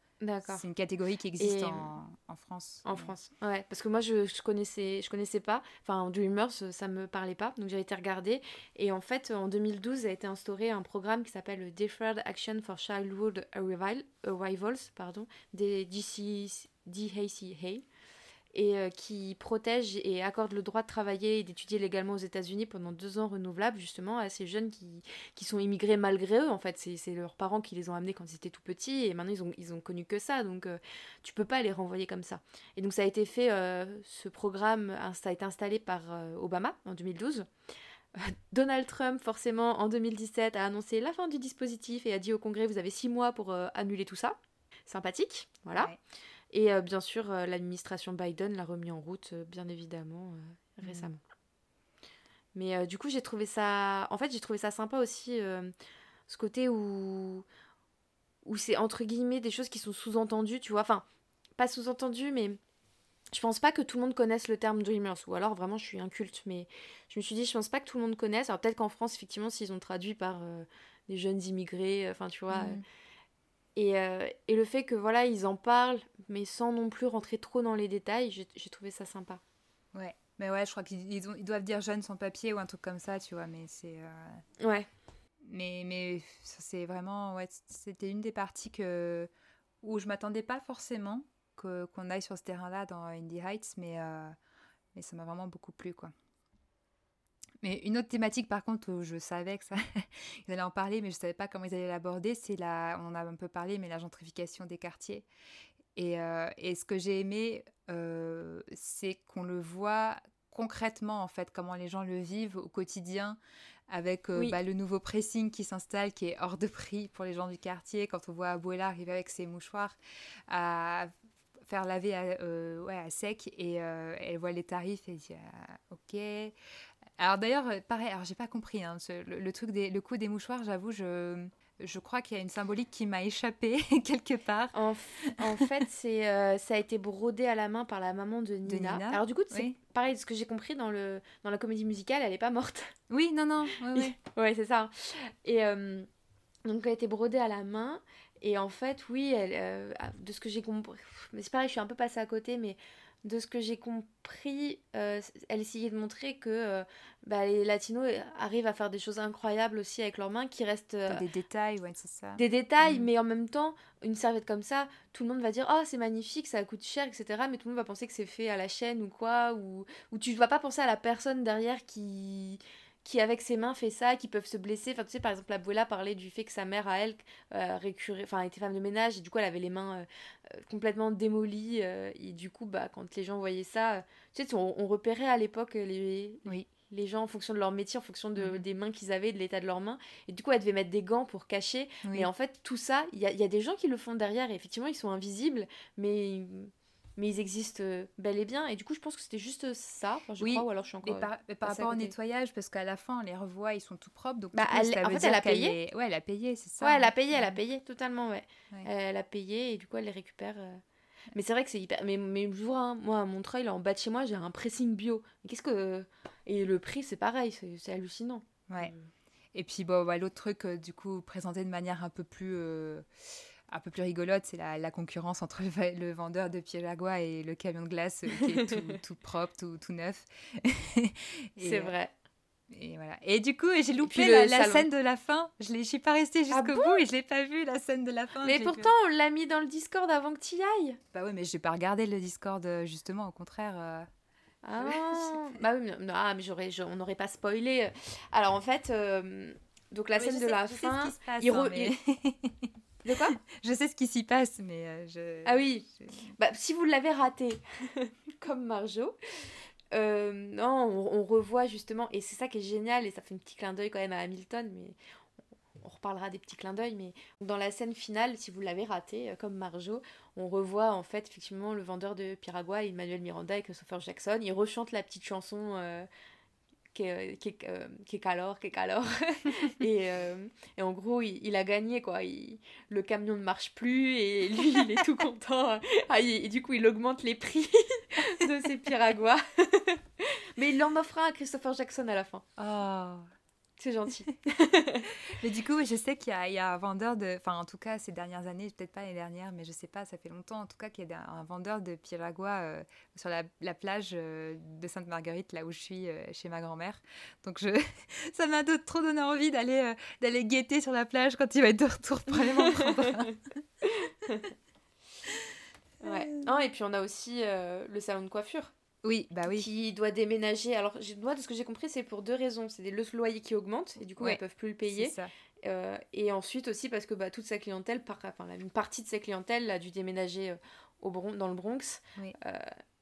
c'est une catégorie qui existe en, en France. En Ouais. France, ouais, parce que moi je, je connaissais, je connaissais pas, enfin Dreamers euh, ça me parlait pas, donc j'ai été regarder et en fait en 2012 a été instauré un programme qui s'appelle le Deferred Action for Childhood Arrival, Arrivals, pardon, des DC, DACA, et euh, qui protège et accorde le droit de travailler et d'étudier légalement aux États-Unis pendant deux ans renouvelables justement à ces jeunes qui, qui sont immigrés malgré eux en fait, c'est leurs parents qui les ont amenés quand ils étaient tout petits et maintenant ils ont, ils ont connu que ça, donc euh, tu peux pas les renvoyer comme ça. Et donc ça a été fait, euh, ce programme, ça a été installé par euh, Obama en 2012. Euh, Donald Trump, forcément, en 2017, a annoncé la fin du dispositif et a dit au Congrès, vous avez six mois pour annuler tout ça. Sympathique, voilà. Et euh, bien sûr, euh, l'administration Biden l'a remis en route, euh, bien évidemment, Mhm. récemment. Mais du coup, j'ai trouvé ça... En fait, j'ai trouvé ça sympa aussi, ce côté où... où c'est, entre guillemets, des choses qui sont sous-entendues, tu vois. Enfin, pas sous-entendues, mais... Je pense pas que tout le monde connaisse le terme Dreamers, ou alors vraiment je suis inculte, mais je me suis dit, je pense pas que tout le monde connaisse. Alors peut-être qu'en France, effectivement, s'ils ont traduit par des jeunes immigrés, enfin tu vois, Mhm. Et, euh, et le fait que voilà, ils en parlent, mais sans non plus rentrer trop dans les détails, j'ai trouvé ça sympa. Ouais, mais ouais, je crois qu'ils ils doivent dire jeunes sans papier ou un truc comme ça, tu vois, mais c'est. euh, Ouais. Mais, mais c'est vraiment. Ouais, c'était une des parties que, où je m'attendais pas forcément qu'on aille sur ce terrain-là dans Indie Heights, mais, euh, mais ça m'a vraiment beaucoup plu, quoi. Mais une autre thématique, par contre, où je savais que ça, ils allaient en parler, mais je savais pas comment ils allaient l'aborder, c'est la, on en a un peu parlé, mais la gentrification des quartiers. Et, euh, et ce que j'ai aimé, euh, c'est qu'on le voit concrètement, en fait, comment les gens le vivent au quotidien, avec euh, Oui. bah, le nouveau pressing qui s'installe, qui est hors de prix pour les gens du quartier, quand on voit Abuela arriver avec ses mouchoirs à faire laver à, euh, ouais, à sec, et euh, elle voit les tarifs et elle dit ah, ok. Alors d'ailleurs, euh, pareil, alors j'ai pas compris, hein, ce- le, le truc des, le coût des mouchoirs, j'avoue, je, je crois qu'il y a une symbolique qui m'a échappé quelque part. En, fait, c'est euh, ça a été brodé à la main par la maman de Nina. Nina, Alors du coup, c'est oui. pareil, de ce que j'ai compris dans, le, dans la comédie musicale, elle est pas morte. Oui, non, non, oui, oui. ouais, c'est ça. Et euh, donc, elle a été brodée à la main. Et en fait, oui, elle, euh, de ce que j'ai compris, mais c'est pareil, je suis un peu passée à côté, mais de ce que j'ai compris, euh, elle essayait de montrer que euh, bah, les latinos arrivent à faire des choses incroyables aussi avec leurs mains qui restent euh, des détails, ouais, c'est ça. des détails, Mhm. mais en même temps, une serviette comme ça, tout le monde va dire Oh, c'est magnifique, ça coûte cher, etc. Mais tout le monde va penser que c'est fait à la chaîne ou quoi, ou, ou tu vas pas penser à la personne derrière qui qui avec ses mains fait ça, qui peuvent se blesser. Enfin, tu sais, par exemple, la Abuela parlait du fait que sa mère à elle euh, récurait- enfin, était femme de ménage et du coup, elle avait les mains euh, euh, complètement démolies. euh, et du coup, bah, quand les gens voyaient ça, tu sais, on, on repérait à l'époque les, Oui. les gens en fonction de leur métier, en fonction de, Mhm. des mains qu'ils avaient, de l'état de leurs mains. Et du coup, elle devait mettre des gants pour cacher. Oui. Et en fait, tout ça, il y a, il y a des gens qui le font derrière. Et effectivement, ils sont invisibles, mais, mais ils existent euh, bel et bien. Et du coup, je pense que c'était juste ça, enfin, je Oui. crois, ou alors je suis Et encore. par, mais par passée à rapport au nettoyage, parce qu'à la fin, on les revoit, ils sont tout propres. Donc, Bah, coup, elle- ça en veut fait, dire elle a payé. est- Ouais, elle a payé, c'est ça. Ouais, elle a hein. payé, elle a payé, totalement, ouais. Ouais. Elle a payé et du coup, elle les récupère. euh. Mais c'est vrai que c'est hyper. Mais, mais je vois, hein, moi, à Montreuil, là, en bas de chez moi, j'ai un pressing bio. Qu'est-ce que. Et le prix, c'est pareil, c'est c'est hallucinant. Ouais. Et puis bon, bah, l'autre truc, euh, du coup, présenté de manière un peu plus, euh, un peu plus rigolote, c'est la, la concurrence entre le, vendeur de Piragua et le camion de glace euh, qui est tout, tout propre, tout, tout neuf. C'est euh, vrai. Et voilà. Et du coup, j'ai loupé la, scène de la fin. Je ne suis pas restée jusqu'au Ah bon? bout et je l'ai pas vue la scène de la fin. Mais pourtant, on l'a mis dans le Discord avant que tu y ailles. bah ouais, mais j'ai pas regardé le Discord euh, justement. Au contraire. euh, Ah, bah oui, mais, non, ah, mais j'aurais, je- on n'aurait pas spoilé. Alors en fait, euh, donc la scène je de sais- la je sais ce fin. qui se passe, il hein, re- mais- De quoi je sais ce qui s'y passe, mais euh, je. Ah oui. je- Bah, si vous l'avez raté, comme Marjo, euh, non, on, on revoit justement, et c'est ça qui est génial, et ça fait un petit clin d'œil quand même à Hamilton, mais on, reparlera des petits clins d'œil, mais dans la scène finale, si vous l'avez raté, euh, comme Marjo, on revoit en fait effectivement le vendeur de Piragua, Emmanuel Miranda et Christopher Jackson, ils rechantent la petite chanson. euh, qui est, qui est, euh, est calor, calor. et, euh, et en gros, il, a gagné, quoi. Le camion ne marche plus et lui, il est tout content. Ah, et, et du coup, il augmente les prix de ses piraguas. Mais il en offre un à Christopher Jackson à la fin. Oh. C'est gentil. Mais du coup, je sais qu'il y, a- il y a un vendeur de. Enfin, en tout cas, ces dernières années, peut-être pas les dernières, mais je sais pas, ça fait longtemps en tout cas qu'il y a un vendeur de piragua euh, sur la, la plage euh, de Sainte-Marguerite, là où je suis, euh, chez ma grand-mère. Donc, je... ça m'a trop donné envie d'aller d'aller guetter sur la plage quand il va être de retour pour aller m'en prendre. Ouais. Ah, et puis on a aussi le salon de coiffure Oui, bah oui. qui doit déménager. Alors, moi, de ce que j'ai compris, c'est pour deux raisons. C'est des- le loyer qui augmente et du coup, Ouais, elles peuvent plus le C'est payer. ça. Euh, et ensuite aussi parce que bah, toute sa clientèle, par, enfin, une partie de sa clientèle a dû déménager euh, au Bron- dans le Bronx. Oui. Euh,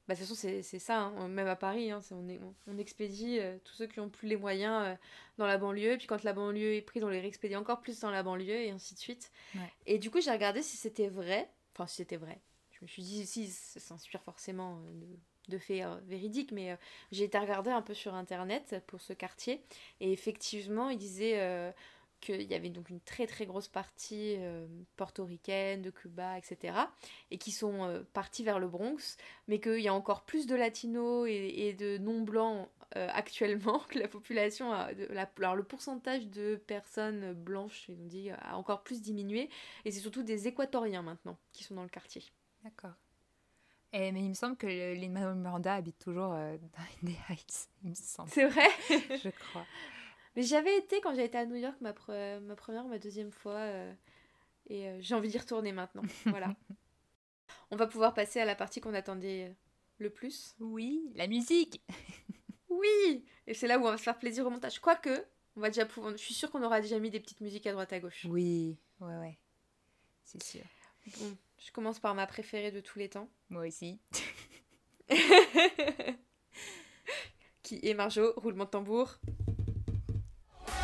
bah, de toute façon, c'est ça, hein, même à Paris, hein, on, est- on- on expédie tous ceux qui n'ont plus les moyens dans la banlieue. Et puis quand la banlieue est prise, on les réexpédie encore plus dans la banlieue et ainsi de suite. Ouais. Et du coup, j'ai regardé si c'était vrai. Enfin, si c'était vrai. Je me suis dit, si, ça s'inspire forcément de, de faits euh, véridiques, mais euh, j'ai été regarder un peu sur internet pour ce quartier. Et effectivement, il disait euh, qu'il y avait donc une très très grosse partie euh, portoricaine, de Cuba, etc. Et qui sont partis vers le Bronx, mais qu'il y a encore plus de latinos et, de non-blancs actuellement, que la population, de, la, alors le pourcentage de personnes blanches, ils ont dit, a encore plus diminué. Et c'est surtout des équatoriens maintenant qui sont dans le quartier. D'accord. Et, mais il me semble que le- Lin-Manuel Miranda habite toujours euh, dans Indie Heights, il me semble. C'est vrai? Je crois. Mais j'avais été quand j'ai été à New York ma, pre- ma première ou ma deuxième fois. euh, et euh, j'ai envie d'y retourner maintenant. Voilà. On va pouvoir passer à la partie qu'on attendait le plus. Oui, la musique. Oui Et c'est là où on va se faire plaisir au montage. Quoique, on va déjà pouvoir... je suis sûre qu'on aura déjà mis des petites musiques à droite à gauche. Oui, ouais, ouais. C'est sûr. Bon, je commence par ma préférée de tous les temps. Moi aussi. qui est Marjo, roulement de tambour.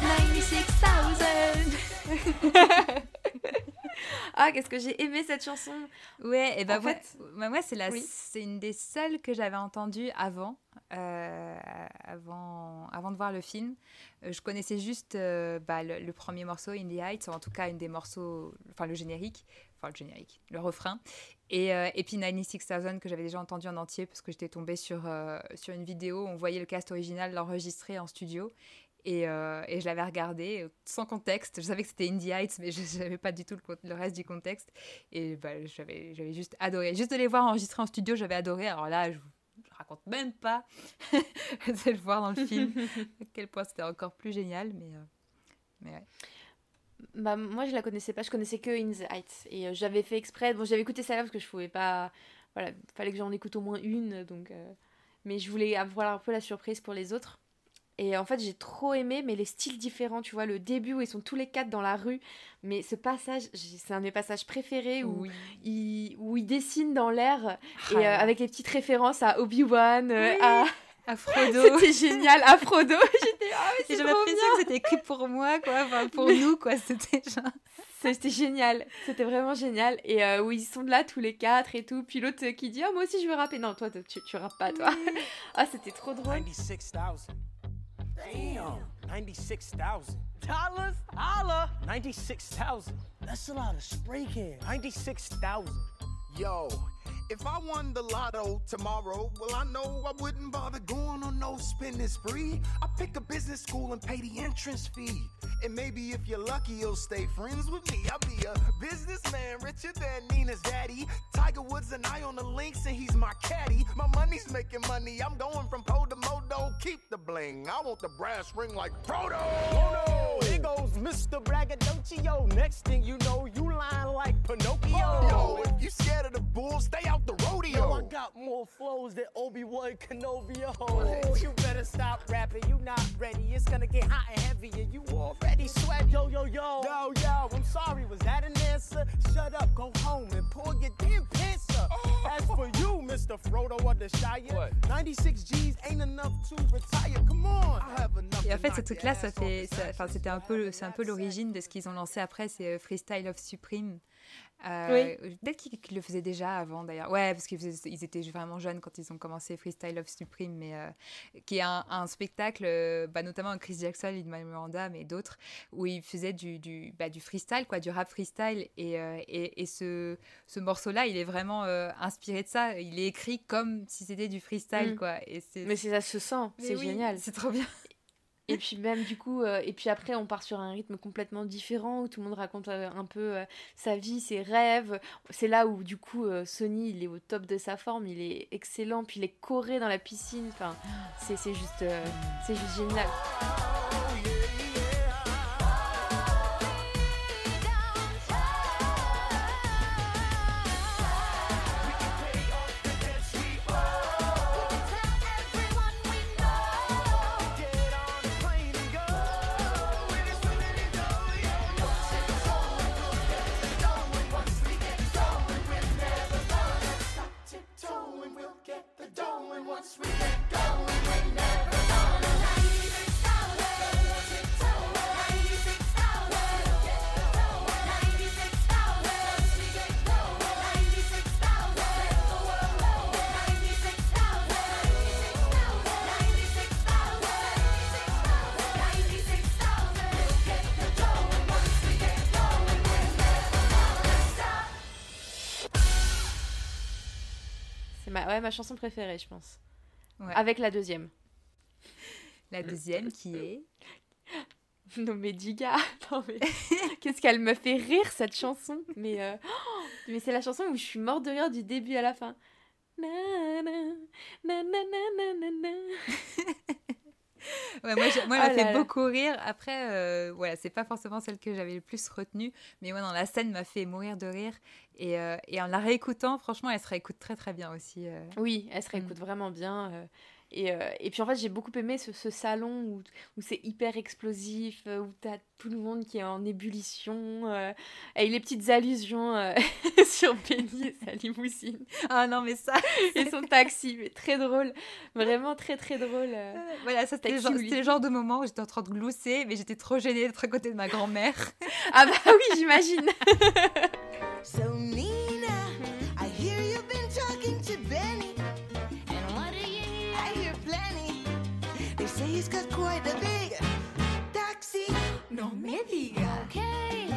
96,000. Ah, qu'est-ce que j'ai aimé cette chanson Ouais, et ben En moi, fait- bah moi, c'est la, Oui. c'est une des seules que j'avais entendues avant, euh, avant, avant de voir le film. Euh, je connaissais juste euh, bah, le, le premier morceau, In the Heights, ou en tout cas une des morceaux, enfin le générique, enfin le générique, le refrain. Et, euh, et puis 96,000 que j'avais déjà entendu en entier parce que j'étais tombée sur, sur une vidéo où on voyait le cast original l'enregistrer en studio. Et, euh, et je l'avais regardé euh, sans contexte. Je savais que c'était Indie Heights, mais je savais pas du tout le, reste du contexte. Et bah, j'avais j'avais juste adoré. Juste de les voir enregistrer en studio, j'avais adoré. Alors là, je, je raconte même pas de le voir dans le film, à quel point c'était encore plus génial. Mais, euh, mais ouais. Bah, moi, je la connaissais pas, je connaissais que In the Heights. Et euh, j'avais fait exprès, bon, j'avais écouté celle-là parce que je pouvais pas. Voilà, fallait que j'en écoute au moins une, donc. Mais je voulais avoir un peu la surprise pour les autres. Et en fait, j'ai trop aimé, mais les styles différents, tu vois, le début où ils sont tous les quatre dans la rue. Mais ce passage, c'est un de mes passages préférés où, Oui. ils, où ils dessinent dans l'air Ah et euh, avec les petites références à Obi-Wan, euh, Oui. à. À Frodo. C'était génial, à Frodo. J'étais, ah, c'est j'avais l'impression que c'était écrit pour moi, quoi. Enfin, pour nous, quoi. C'était genre. C'était génial, c'était vraiment génial. Et euh, où ils sont là tous les quatre et tout. Puis l'autre qui dit Ah, moi aussi je veux rapper. Non, toi, tu, tu rappes pas, toi. ah, c'était trop drôle. 96,000. Damn. 96,000. Dollars? Holla. 96,000. That's a lot of spray cans. 96,000. Yo, If I won the lotto tomorrow, well, I know I wouldn't bother going on no spending spree. I pick a business school and pay the entrance fee. And maybe if you're lucky, you'll stay friends with me. I'll be a businessman richer than Nina's daddy. Tiger Woods and I on the links, and he's my caddy. My money's making money. I'm going from pole to modo. Keep the bling. I want the brass ring like Frodo. Oh no! Here goes Mr. Braggadocio. Next thing you know, you lying like Pinocchio. Yo, if you scared of the bull, stay out the rodeo. Yo, I got more flows than Obi-Wan Kenobi. Oh, you better stop rapping. You not ready. It's gonna get hot and heavy, and you already sweat. Yo, yo, yo. Yo, yo. I'm sorry. Was that an answer? Shut up. Go home and pull your damn pants up. As for you, Mr. Frodo of the Shire, What? 96 G's ain't enough to retire. Come on. I have enough. Et en fait, ce truc-là, ça fait, enfin, c'était un peu, c'est un peu l'origine de ce qu'ils ont lancé après, c'est euh, Freestyle of Supreme. Euh, Peut-être qu'ils le faisaient déjà avant d'ailleurs. Ouais, parce qu'ils étaient vraiment jeunes quand ils ont commencé Freestyle of Supreme, mais euh, qui est un, un spectacle, euh, bah, notamment Chris Jackson, Lin Miranda, mais d'autres, où ils faisaient du, du, bah, du freestyle, quoi, du rap freestyle. Et, euh, et, et ce, ce morceau-là, il est vraiment inspiré de ça. Il est écrit comme si c'était du freestyle, Mm. quoi. Et Mais ça se sent, c'est oui, génial. C'est trop bien. Et puis même du coup, euh, et puis après on part sur un rythme complètement différent où tout le monde raconte euh, un peu euh, sa vie, ses rêves. C'est là où du coup Sony il est au top de sa forme, il est excellent, puis il est coré dans la piscine. Enfin, c'est juste, c'est juste génial. C'est ma, ouais, ma chanson préférée, je pense. Ouais. Avec la deuxième. La deuxième qui est. Non mais Diga, non mais qu'est-ce qu'elle me fait rire cette chanson. Mais, euh, oh, mais c'est la chanson où je suis morte de rire du début à la fin. Na, na, na, na, na, na, na. Ouais, moi, moi, elle Oh m'a fait là là. beaucoup rire. Après, euh, voilà, c'est pas forcément celle que j'avais le plus retenue, mais ouais, dans la scène m'a fait mourir de rire. Et, euh, et en la réécoutant, franchement, elle se réécoute très très bien aussi. euh. Oui, elle se réécoute vraiment bien. Et, euh, et puis en fait, j'ai beaucoup aimé ce, ce salon où, où c'est hyper explosif, euh, où t'as tout le monde qui est en ébullition, euh, avec les petites allusions euh, sur Benny et sa limousine Ah non, mais ça, et son taxi, mais très drôle, vraiment très très drôle. voilà, ça c'était le, genre, Taxi, oui. c'était le genre de moment où j'étais en train de glousser, mais j'étais trop gênée d'être à côté de ma grand-mère. Ah bah oui, j'imagine. So me. Okay,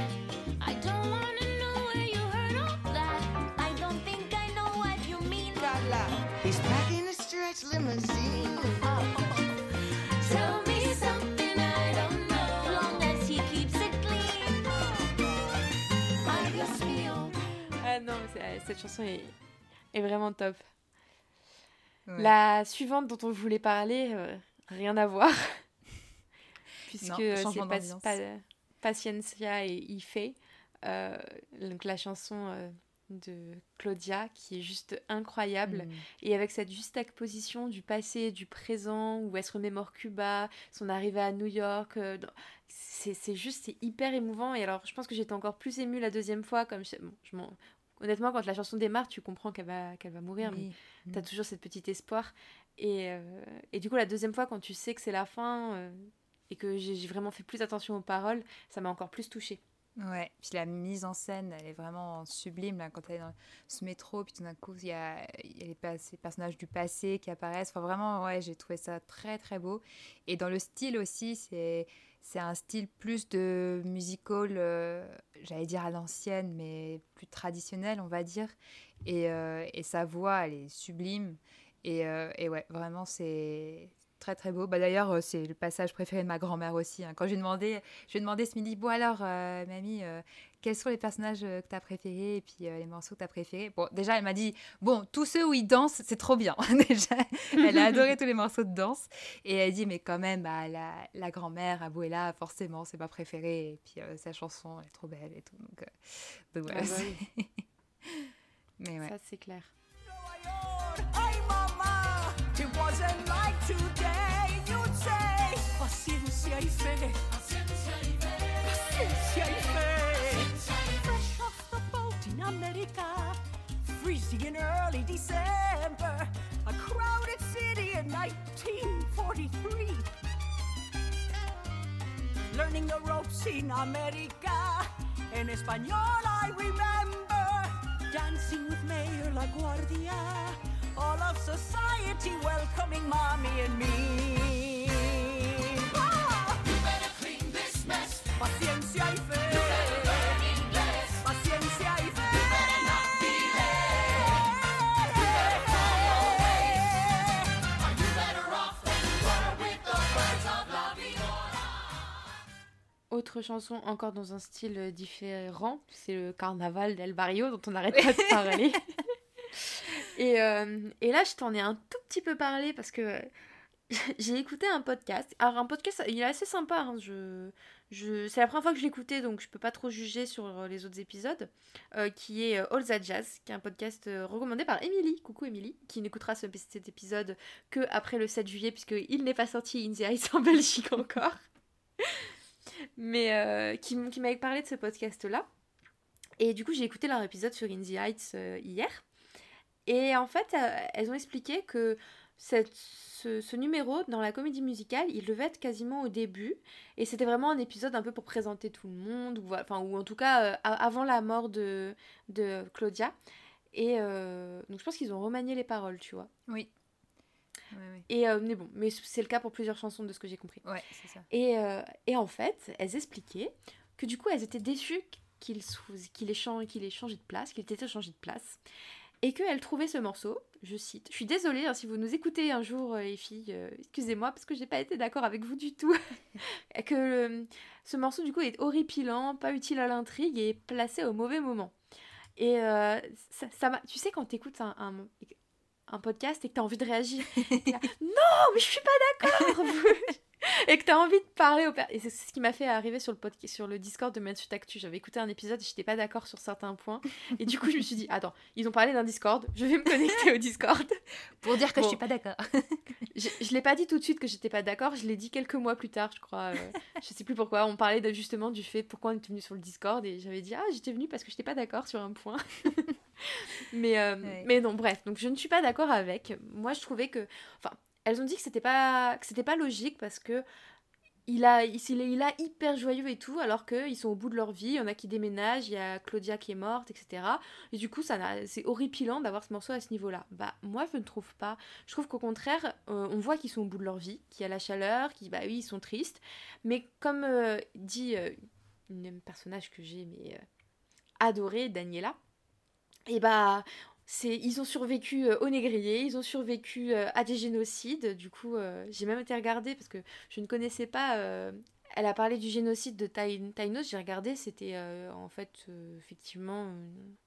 I don't wanna know where you heard all that. I don't think I know what you mean. Voila. He's packing a stretch limousine. Tell me something I don't know. Long as he keeps it clean. I just feel Ah non, cette chanson est, est vraiment top. Ouais. La suivante dont on voulait parler, euh, rien à voir. Puisque c'est pas, pas- Paciencia et Ife. euh, donc la chanson euh, de Claudia qui est juste incroyable. Mm. Et avec cette juxtaposition du passé et du présent, où elle se remémore Cuba, son arrivée à New York, euh, c'est juste, c'est hyper émouvant. Et alors, je pense que j'étais encore plus émue la deuxième fois. Comme je- bon, je m'en- Honnêtement, quand la chanson démarre, tu comprends qu'elle va, qu'elle va mourir, mais Oui. t'as Mm. toujours cette petite espoir. Et, euh, et du coup, la deuxième fois, quand tu sais que c'est la fin euh, et que j'ai vraiment fait plus attention aux paroles, ça m'a encore plus touchée. Ouais, puis la mise en scène, elle est vraiment sublime quand elle est dans ce métro, puis tout d'un coup, il y a, les, personnages du passé qui apparaissent. Enfin, vraiment, ouais, j'ai trouvé ça très très beau. Et dans le style aussi, c'est c'est un style plus de musical, euh, j'allais dire à l'ancienne, mais plus traditionnel, on va dire. Et, euh, et sa voix, elle est sublime. Et, euh, et ouais, vraiment, c'est très très beau. Bah, D'ailleurs, euh, c'est le passage préféré de ma grand-mère aussi. hein. Quand je lui ai demandé, je lui ai demandé ce midi, bon alors, euh, mamie, euh, quels sont les personnages que tu as préférés et puis euh, les morceaux que tu as préférés Bon, déjà, elle m'a dit, bon, tous ceux où ils dansent, c'est trop bien. déjà, elle a adoré tous les morceaux de danse. Et elle dit, mais quand même, bah, la, la grand-mère, Abuela, forcément, c'est ma préférée. Et puis euh, sa chanson, elle est trop belle et tout. Donc, euh, donc voilà. Ah bah c'est- mais ouais. Ça, c'est clair. Ay, mama, it wasn't like today. You'd say, paciencia y fe. Paciencia y fe. Fresh off the boat in America, freezing in early December. A crowded city in 1943. Learning the ropes in America. in español, I remember dancing with Mayor LaGuardia. All of society welcoming mommy and me. Autre chanson encore dans un style euh, différent, c'est le Carnaval d'El Barrio dont on n'arrête pas de parler. et, euh, et là, je t'en ai un tout petit peu parlé parce que j'ai écouté un podcast. Alors un podcast, il est assez sympa. hein, je, je, c'est la première fois que je l'écoutais, donc je peux pas trop juger sur euh, les autres épisodes. euh, qui est All That Jazz, qui est un podcast recommandé par Emily. Coucou Emily, qui n'écoutera ce- cet épisode que après le 7 juillet puisqu'il n'est pas sorti In the Ice en Belgique encore mais euh, qui, qui m'avait parlé de ce podcast-là. Et du coup, j'ai écouté leur épisode sur In the Heights euh, hier. Et en fait, euh, elles ont expliqué que cette- ce, numéro dans la comédie musicale, il devait être quasiment au début. Et c'était vraiment un épisode un peu pour présenter tout le monde, ou, enfin, ou en tout cas avant la mort de, de Claudia. Et donc je pense qu'ils ont remanié les paroles, tu vois. Oui. Ouais. Et, euh, mais bon, mais c'est le cas pour plusieurs chansons de ce que j'ai compris. Ouais, c'est ça. Et, euh, et en fait, elles expliquaient que du coup, elles étaient déçues qu'il ait, qu'il ait changé de place, qu'il ait été changé de place. Et qu'elles trouvaient ce morceau, je cite, je suis désolée hein, si vous nous écoutez un jour, euh, les filles, euh, excusez-moi parce que j'ai pas été d'accord avec vous du tout. que ce morceau, du coup, est horripilant, pas utile à l'intrigue et placé au mauvais moment. Et euh, ça, ça tu sais, quand t'écoutes un, un, un podcast et que t'as envie de réagir, là, non, mais je suis pas d'accord et que t'as envie de parler au per- et c'est ce qui m'a fait arriver sur le podcast sur le Discord de Match Actu j'avais écouté un épisode et j'étais pas d'accord sur certains points. Et du coup je me suis dit attends ils ont parlé d'un Discord je vais me connecter au Discord. Pour dire que Bon. je suis pas d'accord. je, je l'ai pas dit tout de suite que j'étais pas d'accord je l'ai dit quelques mois plus tard je crois euh, je sais plus pourquoi. On parlait de, justement du fait pourquoi on était venu sur le Discord et j'avais dit ah j'étais venu parce que j'étais pas d'accord sur un point. Mais euh, Ouais. mais non bref. Donc je ne suis pas d'accord avec. Moi je trouvais que enfin elles ont dit que c'était pas pas logique parce que il a, il, il a hyper joyeux et tout, alors qu'ils sont au bout de leur vie. Il y en a qui déménagent, il y a Claudia qui est morte, etc. Et du coup, ça c'est horripilant d'avoir ce morceau à ce niveau-là. Bah, moi, je ne trouve pas. Je trouve qu'au contraire, euh, on voit qu'ils sont au bout de leur vie, qu'il y a la chaleur, qu'ils, bah oui, ils sont tristes. Mais comme euh, dit euh, une personnage que j'ai mais, adoré, Daniela, et bah. Ils ont survécu euh, au négrier, ils ont survécu euh, à des génocides. Du coup, euh, j'ai même été regarder parce que je ne connaissais pas. euh, elle a parlé du génocide de Tai- Tainos. J'ai regardé, c'était en fait effectivement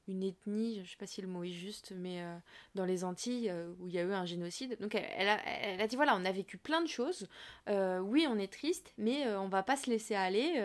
une, ethnie, je sais pas si le mot est juste, mais euh, dans les Antilles euh, où il y a eu un génocide. Donc elle, elle a, elle a dit voilà, on a vécu plein de choses. Euh, oui, on est triste, mais on va pas se laisser aller.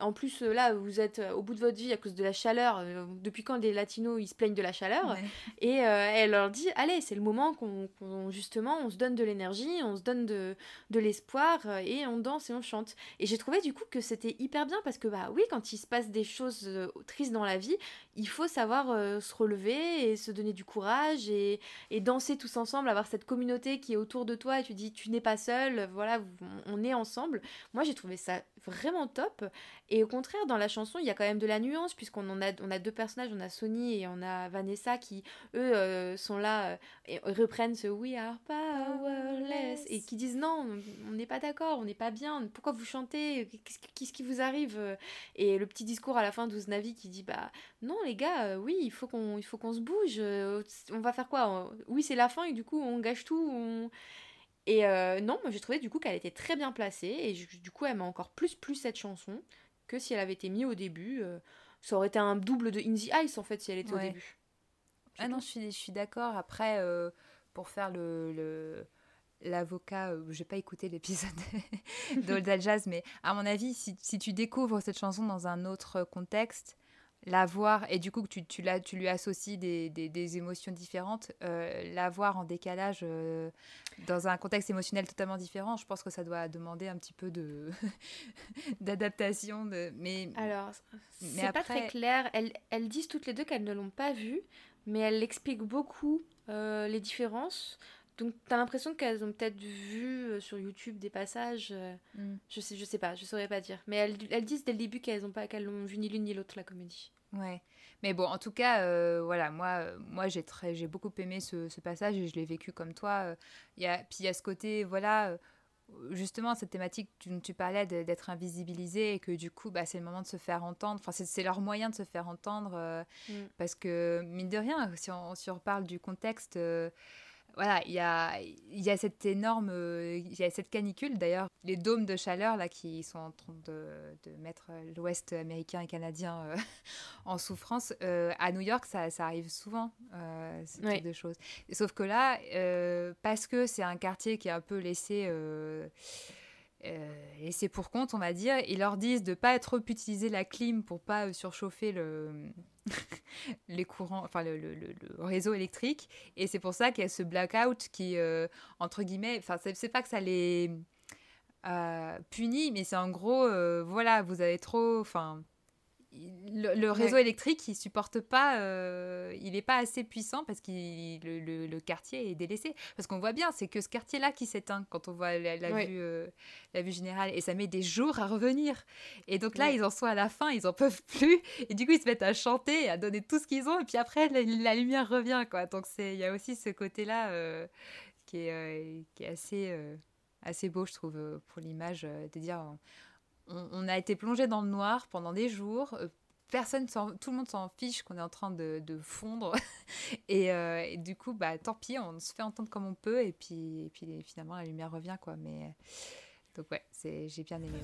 en plus, là, vous êtes au bout de votre vie à cause de la chaleur. depuis quand les Latinos ils se plaignent de la chaleur? Ouais. et elle leur dit allez c'est le moment qu'on justement on se donne de l'énergie on se donne de, de l'espoir et on danse et on chante et j'ai trouvé du coup que c'était hyper bien parce que bah oui quand il se passe des choses tristes dans la vie il faut savoir euh, se relever et se donner du courage et, danser tous ensemble avoir cette communauté qui est autour de toi et tu dis tu n'es pas seul voilà on est ensemble. Moi j'ai trouvé ça vraiment top et au contraire dans la chanson il y a quand même de la nuance puisqu'on a deux personnages on a Sony et on a Vanessa qui eux euh, sont là euh, et reprennent ce We are powerless et qui disent non, on- n'est pas d'accord, on n'est pas bien, pourquoi vous chantez, qu'est-ce qui, vous arrive Et le petit discours à la fin d'Ouznavi qui dit bah non les gars, euh, oui, il faut qu'on se bouge. euh, on va faire quoi? Oui, c'est la fin et du coup, on gâche tout. Et euh, non, moi j'ai trouvé du coup qu'elle était très bien placée et du coup, elle m'a encore plus plu cette chanson que si elle avait été mise au début. euh, ça aurait été un double de In the Ice en fait si elle était au début. Ah non, je suis, je suis d'accord. Après, euh, pour faire le... le- L'avocat, euh, j'ai pas écouté l'épisode d'Old Jazz, mais à mon avis, si, si tu découvres cette chanson dans un autre contexte, la voir, et du coup que tu, tu, la- tu lui associes des, des- des émotions différentes, euh, la voir en décalage euh, dans un contexte émotionnel totalement différent, je pense que ça doit demander un petit peu de d'adaptation. De... Mais Alors, Mais c'est pas très clair. Elles, elles disent toutes les deux qu'elles ne l'ont pas vu, mais elles expliquent beaucoup euh, les différences. Donc, t'as l'impression qu'elles ont peut-être vu euh, sur YouTube des passages. euh, Mm. je sais, je sais pas, je saurais pas dire. Mais elles, elles disent dès le début qu'elles ont pas, qu'elles l'ont vu ni l'une ni l'autre la comédie. Ouais, mais bon, en tout cas, euh, voilà, moi, moi j'ai très, j'ai beaucoup aimé ce, ce passage et je l'ai vécu comme toi. Il y a, puis il y a ce côté, voilà, justement, cette thématique dont tu parlais d'être invisibilisé et que du coup, bah, c'est le moment de se faire entendre. Enfin, c'est, c'est leur moyen de se faire entendre euh, Mm. parce que, mine de rien, si on, si on reparle du contexte, euh, voilà, il y a, y a cette énorme, euh, il y a cette canicule d'ailleurs, les dômes de chaleur là qui sont en train de, de mettre l'Ouest américain et canadien euh, en souffrance. Euh, à New York, ça, ça arrive souvent, euh, ce type de choses. Sauf que là, parce que c'est un quartier qui est un peu laissé, euh, euh, laissé pour compte, on va dire, ils leur disent de pas trop utiliser la clim pour pas euh, surchauffer le les courants, enfin le, réseau électrique. Et c'est pour ça qu'il y a ce blackout qui, euh, entre guillemets, enfin c'est c'est pas que ça les punit, mais c'est en gros, voilà, vous avez trop, enfin le, le réseau Ouais. électrique, il supporte pas, euh, il n'est pas assez puissant parce que le, le- le quartier est délaissé. Parce qu'on voit bien, c'est que ce quartier-là qui s'éteint quand on voit la, la Ouais. vue, euh, la vue générale. Et ça met des jours à revenir. Et donc là, Ouais. ils en sont à la fin, ils en peuvent plus. Et du coup, ils se mettent à chanter, à donner tout ce qu'ils ont. Et puis après, la, la lumière revient. Quoi. Donc c'est- il y a aussi ce côté-là euh, qui, est, qui est assez, assez beau, je trouve, pour l'image, de dire on, a été plongé dans le noir pendant des jours. euh, Personne, tout le monde s'en fiche qu'on est en train de, fondre. et, euh, et du coup, bah, tant pis, on se fait entendre comme on peut. Et puis, finalement, la lumière revient. Quoi. Mais, donc, ouais, j'ai bien aimé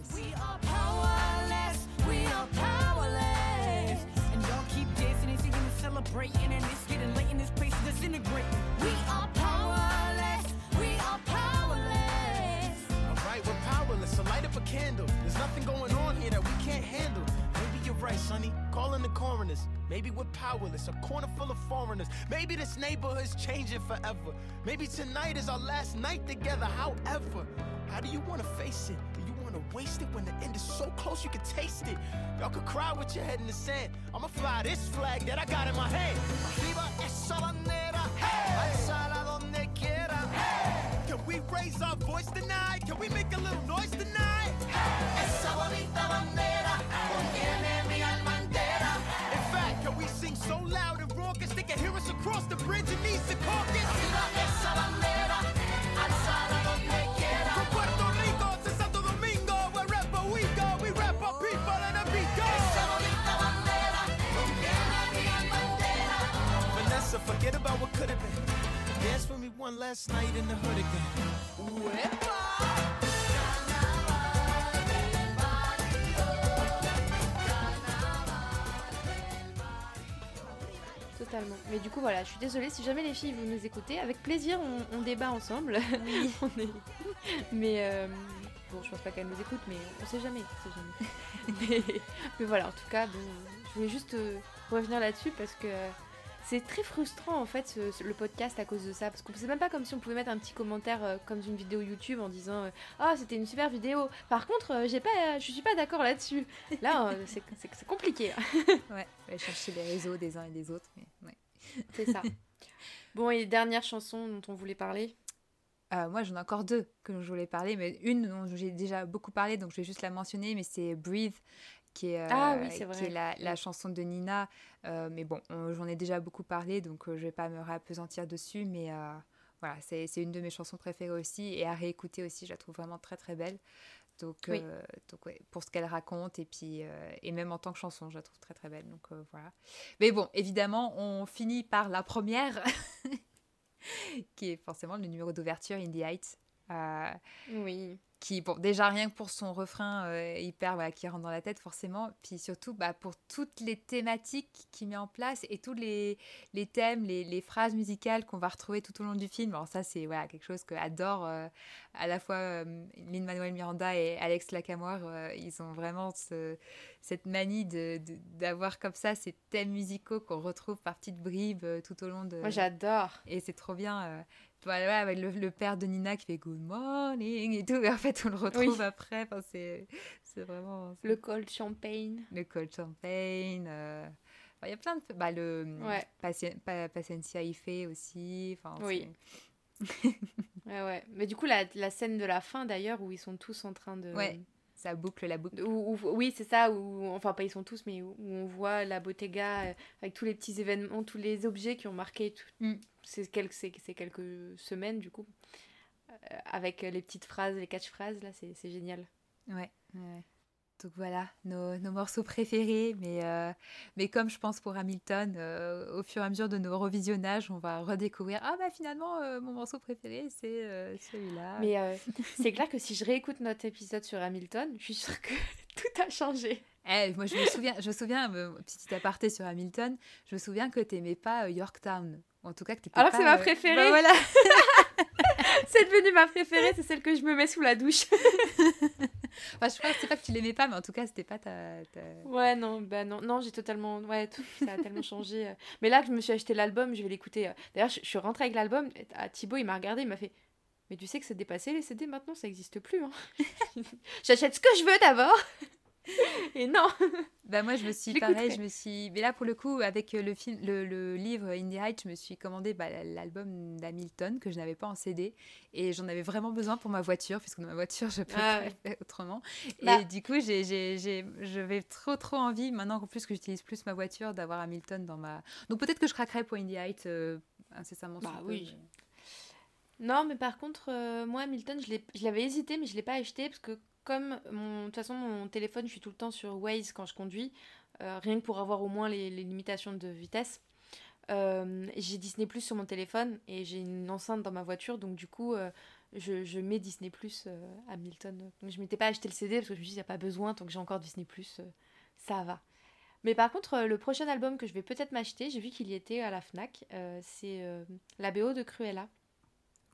candle. There's nothing going on here that we can't handle. Maybe you're right, sonny. Calling the coroners. Maybe we're powerless, a corner full of foreigners. Maybe this neighborhood's changing forever. Maybe tonight is our last night together. However, how do you want to face it? Do you want to waste it when the end is so close you can taste it? Y'all could cry with your head in the sand. I'ma fly this flag that I got in my hand. Arriba. Can we raise our voice tonight? Can we make a little noise tonight? Esa bonita bandera contiene mi alma entera. In fact, can we sing so loud and raucous they can hear us across the bridge in Eastern Caucus? One last night in the hood again. Totalement. Mais du coup, voilà, je suis désolée si jamais les filles vous nous écoutez. Avec plaisir, on, on débat ensemble. On est- Mais euh, bon, je pense pas qu'elles nous écoutent, mais on sait jamais. on sait jamais. mais, mais voilà, en tout cas, bon, je voulais juste euh, revenir là-dessus parce que c'est très frustrant en fait ce- ce- le podcast à cause de ça. Parce qu'on c'est même pas comme si on pouvait mettre un petit commentaire euh, comme une vidéo YouTube en disant euh, Ah, c'était une super vidéo. Par contre, euh, j'ai pas, je suis pas d'accord là-dessus. Là, euh, c'est- compliqué. Ouais, ouais, chercher les réseaux des uns et des autres. Mais, ouais. C'est ça. Bon, et dernière chanson dont on voulait parler? Moi, j'en ai encore deux que je voulais parler, mais une dont j'ai déjà beaucoup parlé, donc je vais juste la mentionner, mais c'est Breathe, qui est, euh, Ah oui, qui est la, chanson de Nina. Euh, mais bon, on- j'en ai déjà beaucoup parlé, donc euh, je vais pas me réappesantir dessus, mais euh, voilà, c'est une de mes chansons préférées aussi. Et à réécouter aussi, je la trouve vraiment très très belle. Donc, Oui. euh, donc ouais, pour ce qu'elle raconte, et puis euh, et même en tant que chanson, je la trouve très très belle. Donc euh, voilà. Mais bon, évidemment, on finit par la première, qui est forcément le numéro d'ouverture, In the Heights. Euh, Oui. Qui, bon, déjà rien que pour son refrain euh, hyper, voilà, qui rentre dans la tête forcément, puis surtout bah, pour toutes les thématiques qu'il met en place et tous les, les thèmes, les, les phrases musicales qu'on va retrouver tout au long du film. Alors ça, c'est voilà, quelque chose que adore euh, à la fois euh, Lin-Manuel Miranda et Alex Lacamoire. euh, ils ont vraiment ce- cette manie de- de- d'avoir comme ça ces thèmes musicaux qu'on retrouve par petites bribes euh, tout au long de... Moi, j'adore. Et c'est trop bien. euh, voilà, avec le, le père de Nina qui fait Good morning et tout. Et en fait, on le retrouve après. Enfin, c'est, vraiment. Le cold champagne. le cold champagne. euh, enfin, Il y a plein de. Bah, le. Ouais. Paci- Pa- Paciencia Ife aussi. Enfin, Oui. Ouais, ouais. Mais du coup, la, la scène de la fin, d'ailleurs, où ils sont tous en train de... Ouais. Ça boucle la boucle. Où- où- oui, c'est ça, où, enfin pas ils sont tous, mais où, où on voit la Bottega euh, avec tous les petits événements, tous les objets qui ont marqué tout- Mm. ces, quelques, ces, ces quelques semaines du coup, Euh, avec les petites phrases, les catchphrases, là c'est c'est génial. Ouais, ouais. Donc voilà, nos, nos morceaux préférés. Mais, euh, mais comme je pense pour Hamilton, euh, au fur et à mesure de nos revisionnages, on va redécouvrir Ah bah finalement, euh, mon morceau préféré, c'est celui-là. Mais c'est clair que si je réécoute notre épisode sur Hamilton, je suis sûre que tout a changé. Eh, moi, je me souviens, je me souviens petit aparté sur Hamilton, je me souviens que t'aimais pas euh, Yorktown. En tout cas, que Alors que pas, c'est ma préférée. bah voilà. C'est devenu ma préférée, c'est celle que je me mets sous la douche. Enfin, je crois que c'est pas que tu l'aimais pas, mais en tout cas, c'était pas ta. ta- Ouais, non, bah non, non, j'ai totalement, ouais, tout, ça a tellement changé. euh. Mais là que je me suis acheté l'album, je vais l'écouter. euh. D'ailleurs, je, je suis rentrée avec l'album, à Thibaut, il m'a regardé, il m'a fait, mais tu sais que c'est dépassé les CD maintenant, ça n'existe plus. Hein. J'achète ce que je veux d'abord. Et non. Bah moi, je me suis Je pareil, je me suis. Mais là, pour le coup, avec euh, le film, le, le livre Indie Heights, je me suis commandé bah, l'album d'Hamilton que je n'avais pas en CD et j'en avais vraiment besoin pour ma voiture puisque dans ma voiture, je peux Ah pas ouais. faire autrement. Bah. Et du coup, j'ai, je vais trop trop envie maintenant qu'en plus que j'utilise plus ma voiture d'avoir Hamilton dans ma. Donc peut-être que je craquerai pour Indie Heights euh, incessamment. Bah peu, oui. mais- Non, mais par contre, euh, moi, Hamilton, je l'avais hésité, mais je l'ai pas acheté parce que comme de toute façon, mon téléphone, je suis tout le temps sur Waze quand je conduis, euh, rien que pour avoir au moins les, limitations de vitesse. Euh, j'ai Disney Plus sur mon téléphone et j'ai une enceinte dans ma voiture, donc du coup, euh, je, mets Disney Plus euh, Hamilton. Donc je m'étais pas acheté le CD parce que je me suis dit, il n'y a pas besoin, tant que j'ai encore Disney Plus, ça va. Mais par contre, le prochain album que je vais peut-être m'acheter, j'ai vu qu'il y était à la Fnac, c'est la BO de Cruella.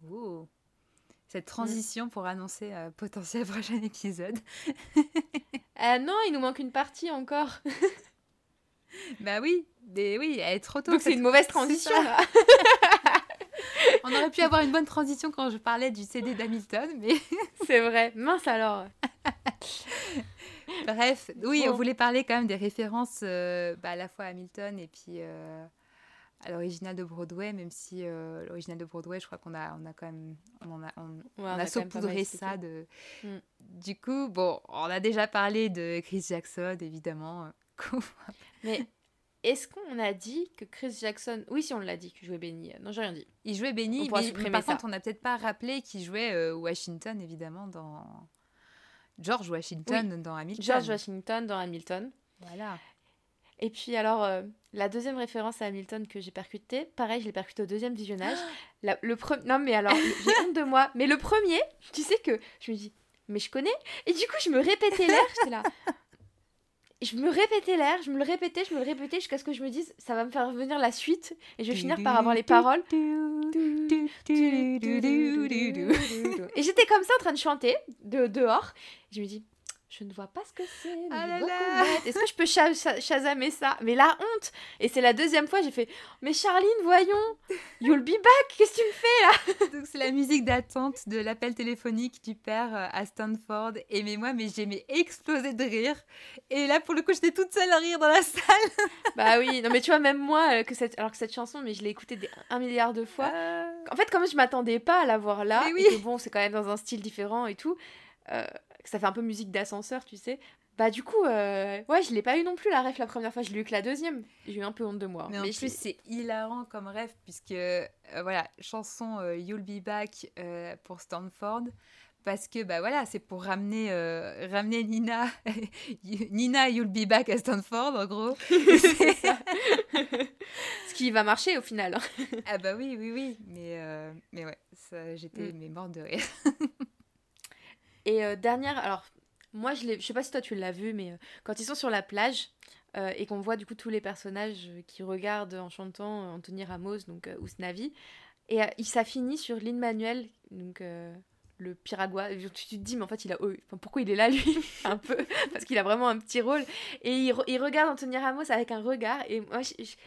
Ouh. Cette transition pour annoncer un potentiel prochain épisode. Euh, non, il nous manque une partie encore. Bah oui, mais oui, elle est trop tôt. Donc c'est une mauvaise transition. là. On aurait pu avoir une bonne transition quand je parlais du CD d'Hamilton, mais C'est vrai. Mince alors. bref, oui, on voulait parler quand même des références euh, bah, à la fois à Hamilton et puis euh, à l'original de Broadway, même si euh, l'original de Broadway, je crois qu'on a, on a quand même, on, a, on, Ouais, a a saupoudré ça. De... Mm. Du coup, bon, on a déjà parlé de Chris Jackson, évidemment. Mais est-ce qu'on a dit que Chris Jackson. Oui, si on l'a dit, que jouait Benny. Non, j'ai rien dit. Il jouait Benny, mais, mais par ça. contre, on n'a peut-être pas rappelé qu'il jouait euh, Washington, évidemment, dans George Washington dans Hamilton. George Washington dans Hamilton. Voilà. Et puis alors, euh, la deuxième référence à Hamilton que j'ai percutée, pareil, je l'ai percutée au deuxième visionnage. La- le pre- Non, mais alors, j'ai honte de moi. Mais le premier, tu sais que je me dis, mais je connais. Et du coup, je me répétais l'air, là. Je me répétais l'air, je me le répétais, je me le répétais jusqu'à ce que je me dise, ça va me faire revenir la suite et je vais finir par avoir les paroles. Et j'étais comme ça en train de chanter de, dehors. Je me dis, je ne vois pas ce que c'est. Ah là là. Est-ce que je peux cha- chasamer ça? Mais la honte Et c'est la deuxième fois, j'ai fait, mais Charline, voyons, you'll be back, qu'est-ce que tu me fais Donc c'est la musique d'attente de l'appel téléphonique du père euh, à Stanford. Et mais moi, mais j'ai explosé de rire. Et là, pour le coup, j'étais toute seule à rire dans la salle. Bah oui, non mais tu vois, même moi, euh, que cette... alors que cette chanson, mais je l'ai écoutée des... un milliard de fois. En fait, comme je m'attendais pas à la voir là, Mais oui. et que bon, c'est quand même dans un style différent et tout, euh, ça fait un peu musique d'ascenseur, tu sais. Bah du coup, euh, ouais, je l'ai pas eu non plus la ref la première fois, je l'ai eu que la deuxième. J'ai eu un peu honte de moi. Mais en plus, c'est hilarant comme rêve, puisque, euh, voilà, chanson euh, You'll Be Back euh, pour Stanford, parce que, bah voilà, c'est pour ramener, euh, ramener Nina, Nina You'll Be Back à Stanford, en gros. c'est ça. Ce qui va marcher au final. ah bah oui, oui, oui, mais, euh, mais ouais, j'étais Mm. mais morte de rire. Et euh, dernière, alors moi je je sais pas si toi tu l'as vu, mais euh, quand ils sont sur la plage euh, et qu'on voit du coup tous les personnages qui regardent en chantant Anthony Ramos, donc euh, Usnavi, et ça finit sur Lin Manuel, donc le Piragua. Tu, te dis mais en fait il a, oh, enfin, pourquoi il est là lui, un peu, parce qu'il a vraiment un petit rôle. Et il, re- il regarde Anthony Ramos avec un regard, et moi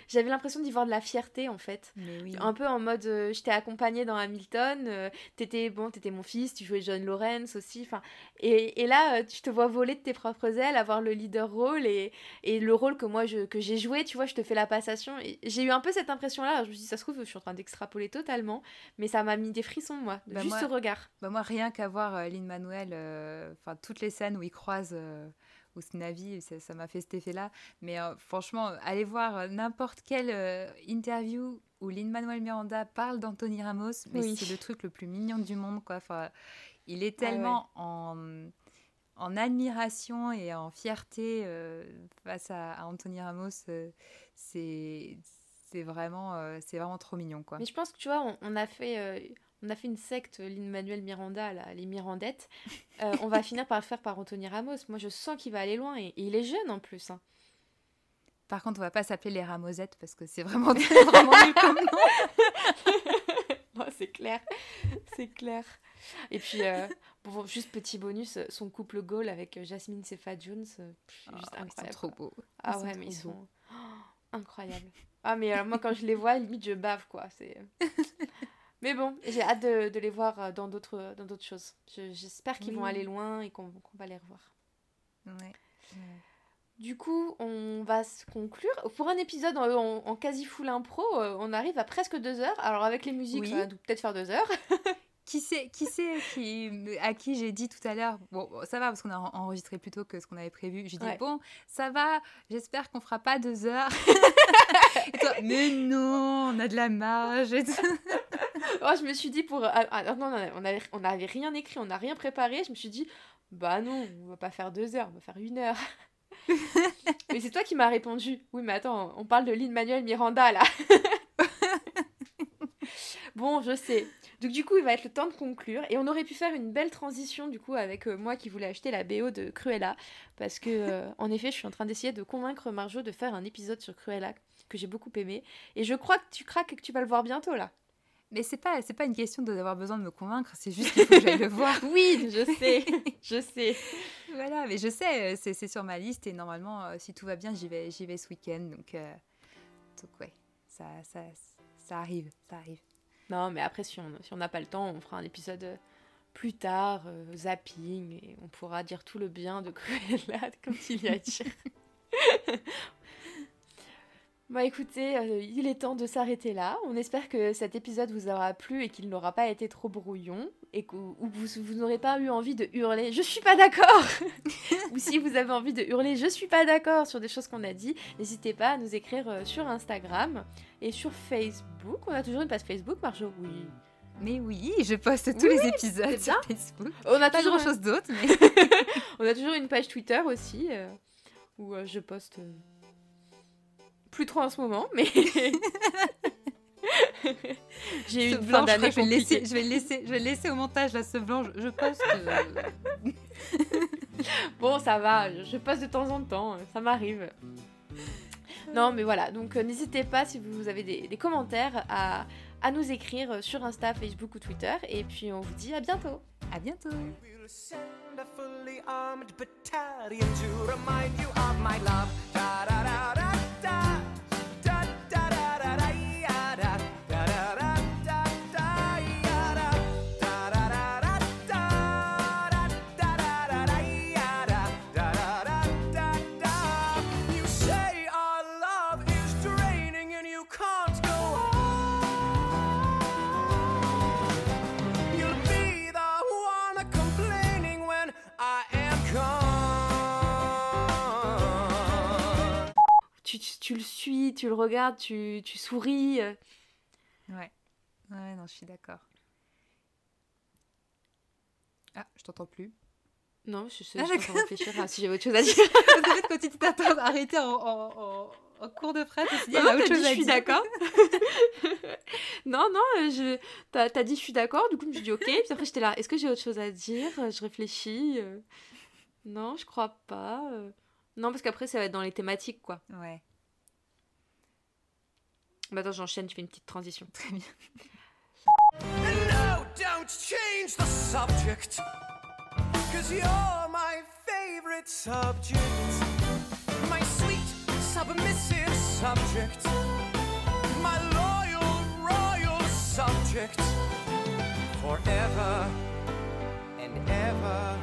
j'avais l'impression d'y voir de la fierté en fait. Oui. Un peu en mode, euh, je t'ai accompagné dans Hamilton, euh, t'étais bon, t'étais mon fils, tu jouais John Lawrence aussi, enfin, et, et là, euh, tu te vois voler de tes propres ailes, avoir le leader rôle et, et le rôle que moi je, que j'ai joué, tu vois, je te fais la passation. J'ai eu un peu cette impression-là. Je me suis dit, ça se trouve, je suis en train d'extrapoler totalement, mais ça m'a mis des frissons moi, Bah, juste moi- ce regard. Bah moi, rien qu'à voir euh, Lin-Manuel, euh, enfin toutes les scènes où il croise euh, Usnavi, ça ça m'a fait cet effet-là. Mais euh, franchement, allez voir n'importe quelle euh, interview où Lin-Manuel Miranda parle d'Anthony Ramos, mais Oui. c'est le truc le plus mignon du monde, quoi. Enfin, il est Ah ouais. tellement en, en admiration et en fierté euh, face à, à Anthony Ramos, c'est c'est vraiment, c'est vraiment trop mignon, quoi. Mais je pense que tu vois, on, on a fait. On a fait une secte, Lin-Manuel Miranda, là, les Mirandettes. Euh, on va finir par le faire par Anthony Ramos. Moi, je sens qu'il va aller loin et, et il est jeune en plus. hein. Par contre, on va pas s'appeler les Ramosettes parce que c'est vraiment, vraiment nul comme nom. Ouais, c'est clair, c'est clair. Et puis, euh, bon, juste petit bonus, son couple goal avec euh, Jasmine Sefa Jones, pff, juste Ah, ils sont incroyable. trop beaux. ah ils ouais, mais ils sont oh, incroyables. Ah mais moi quand je les vois, limite je bave quoi. C'est. Mais bon, j'ai hâte de, de les voir euh, dans d'autres dans d'autres choses. Je- J'espère qu'ils vont aller loin et qu'on va les revoir. Ouais. Du coup, on va se conclure. Pour un épisode en, en- en quasi full impro, euh, on arrive à presque deux heures. Alors avec les musiques, Oui. ça va peut-être faire deux heures. Qui c'est qui, qui à qui j'ai dit tout à l'heure bon ça va parce qu'on a en- enregistré plus tôt que ce qu'on avait prévu j'ai dit Ouais. bon ça va j'espère qu'on fera pas deux heures et toi mais non on a de la marge et tout. Oh, je me suis dit pour. ah, ah, non, non, on avait, on avait rien écrit, on n'a rien préparé. Je me suis dit, bah non, on va pas faire deux heures, on va faire une heure. mais c'est toi qui m'as répondu. Oui, mais attends, on parle de Lin Manuel Miranda là. bon, je sais. Donc du coup, il va être le temps de conclure et on aurait pu faire une belle transition du coup avec euh, moi qui voulais acheter la BO de Cruella parce que euh, en effet, je suis en train d'essayer de convaincre Marjo de faire un épisode sur Cruella que j'ai beaucoup aimé et je crois que tu craques et que tu vas le voir bientôt là. Mais c'est pas c'est pas une question d'avoir besoin de me convaincre c'est juste qu'il faut que j'aille le voir Oui, je sais, je sais. voilà mais je sais euh, c'est sur ma liste et normalement euh, si tout va bien j'y vais j'y vais ce week-end donc euh, donc ouais ça ça ça arrive ça arrive Non, mais après, si on si on n'a pas le temps, on fera un épisode euh, plus tard, euh, zapping, et on pourra dire tout le bien de Cruella, comme il y a à dire. Bah écoutez, euh, il est temps de s'arrêter là. On espère que cet épisode vous aura plu et qu'il n'aura pas été trop brouillon et que ou que vous, vous n'aurez pas eu envie de hurler je suis pas d'accord ou si vous avez envie de hurler je suis pas d'accord sur des choses qu'on a dit, n'hésitez pas à nous écrire euh, sur Instagram et sur Facebook. On a toujours une page Facebook, Marjo Oui. mais oui je poste tous Oui, les épisodes sur. Facebook On a pas toujours, grand chose d'autre mais on a toujours une page Twitter aussi euh, où euh, je poste plus trop en ce moment, mais j'ai eu une blanc, fin je vais laisser, je vais laisser, je vais laisser au montage là, ce blanc. Je, je pense que Bon, ça va, je poste de temps en temps, ça m'arrive. Non, mais voilà, donc euh, n'hésitez pas si vous avez des, des commentaires à, à nous écrire sur Insta, Facebook ou Twitter. Et puis on vous dit à bientôt. à bientôt. Tu le suis, tu le regardes, tu, tu souris. euh. Ouais. Ouais, non, je suis d'accord. Ah, je t'entends plus. Non, je sais, Ah, suis en train de réfléchir à si j'avais autre chose à dire. Fait, quand tu t'es atten- arrêté en, en, en, en cours de phrase, tu t'es dit, Non, autre chose dit, à je suis dire. d'accord. non, non, euh, je... t'as as dit je suis d'accord, du coup je me suis dit ok, puis après j'étais là, est-ce que j'ai autre chose à dire? Je réfléchis. euh. Non, je crois pas. euh. Non, parce qu'après ça va être dans les thématiques quoi. Ouais, Bah attends, j'enchaîne, tu fais une petite transition. très bien. And no, don't change the subject. Cause you're my favorite subject. My sweet, submissive subject. My loyal, royal subject. Forever and ever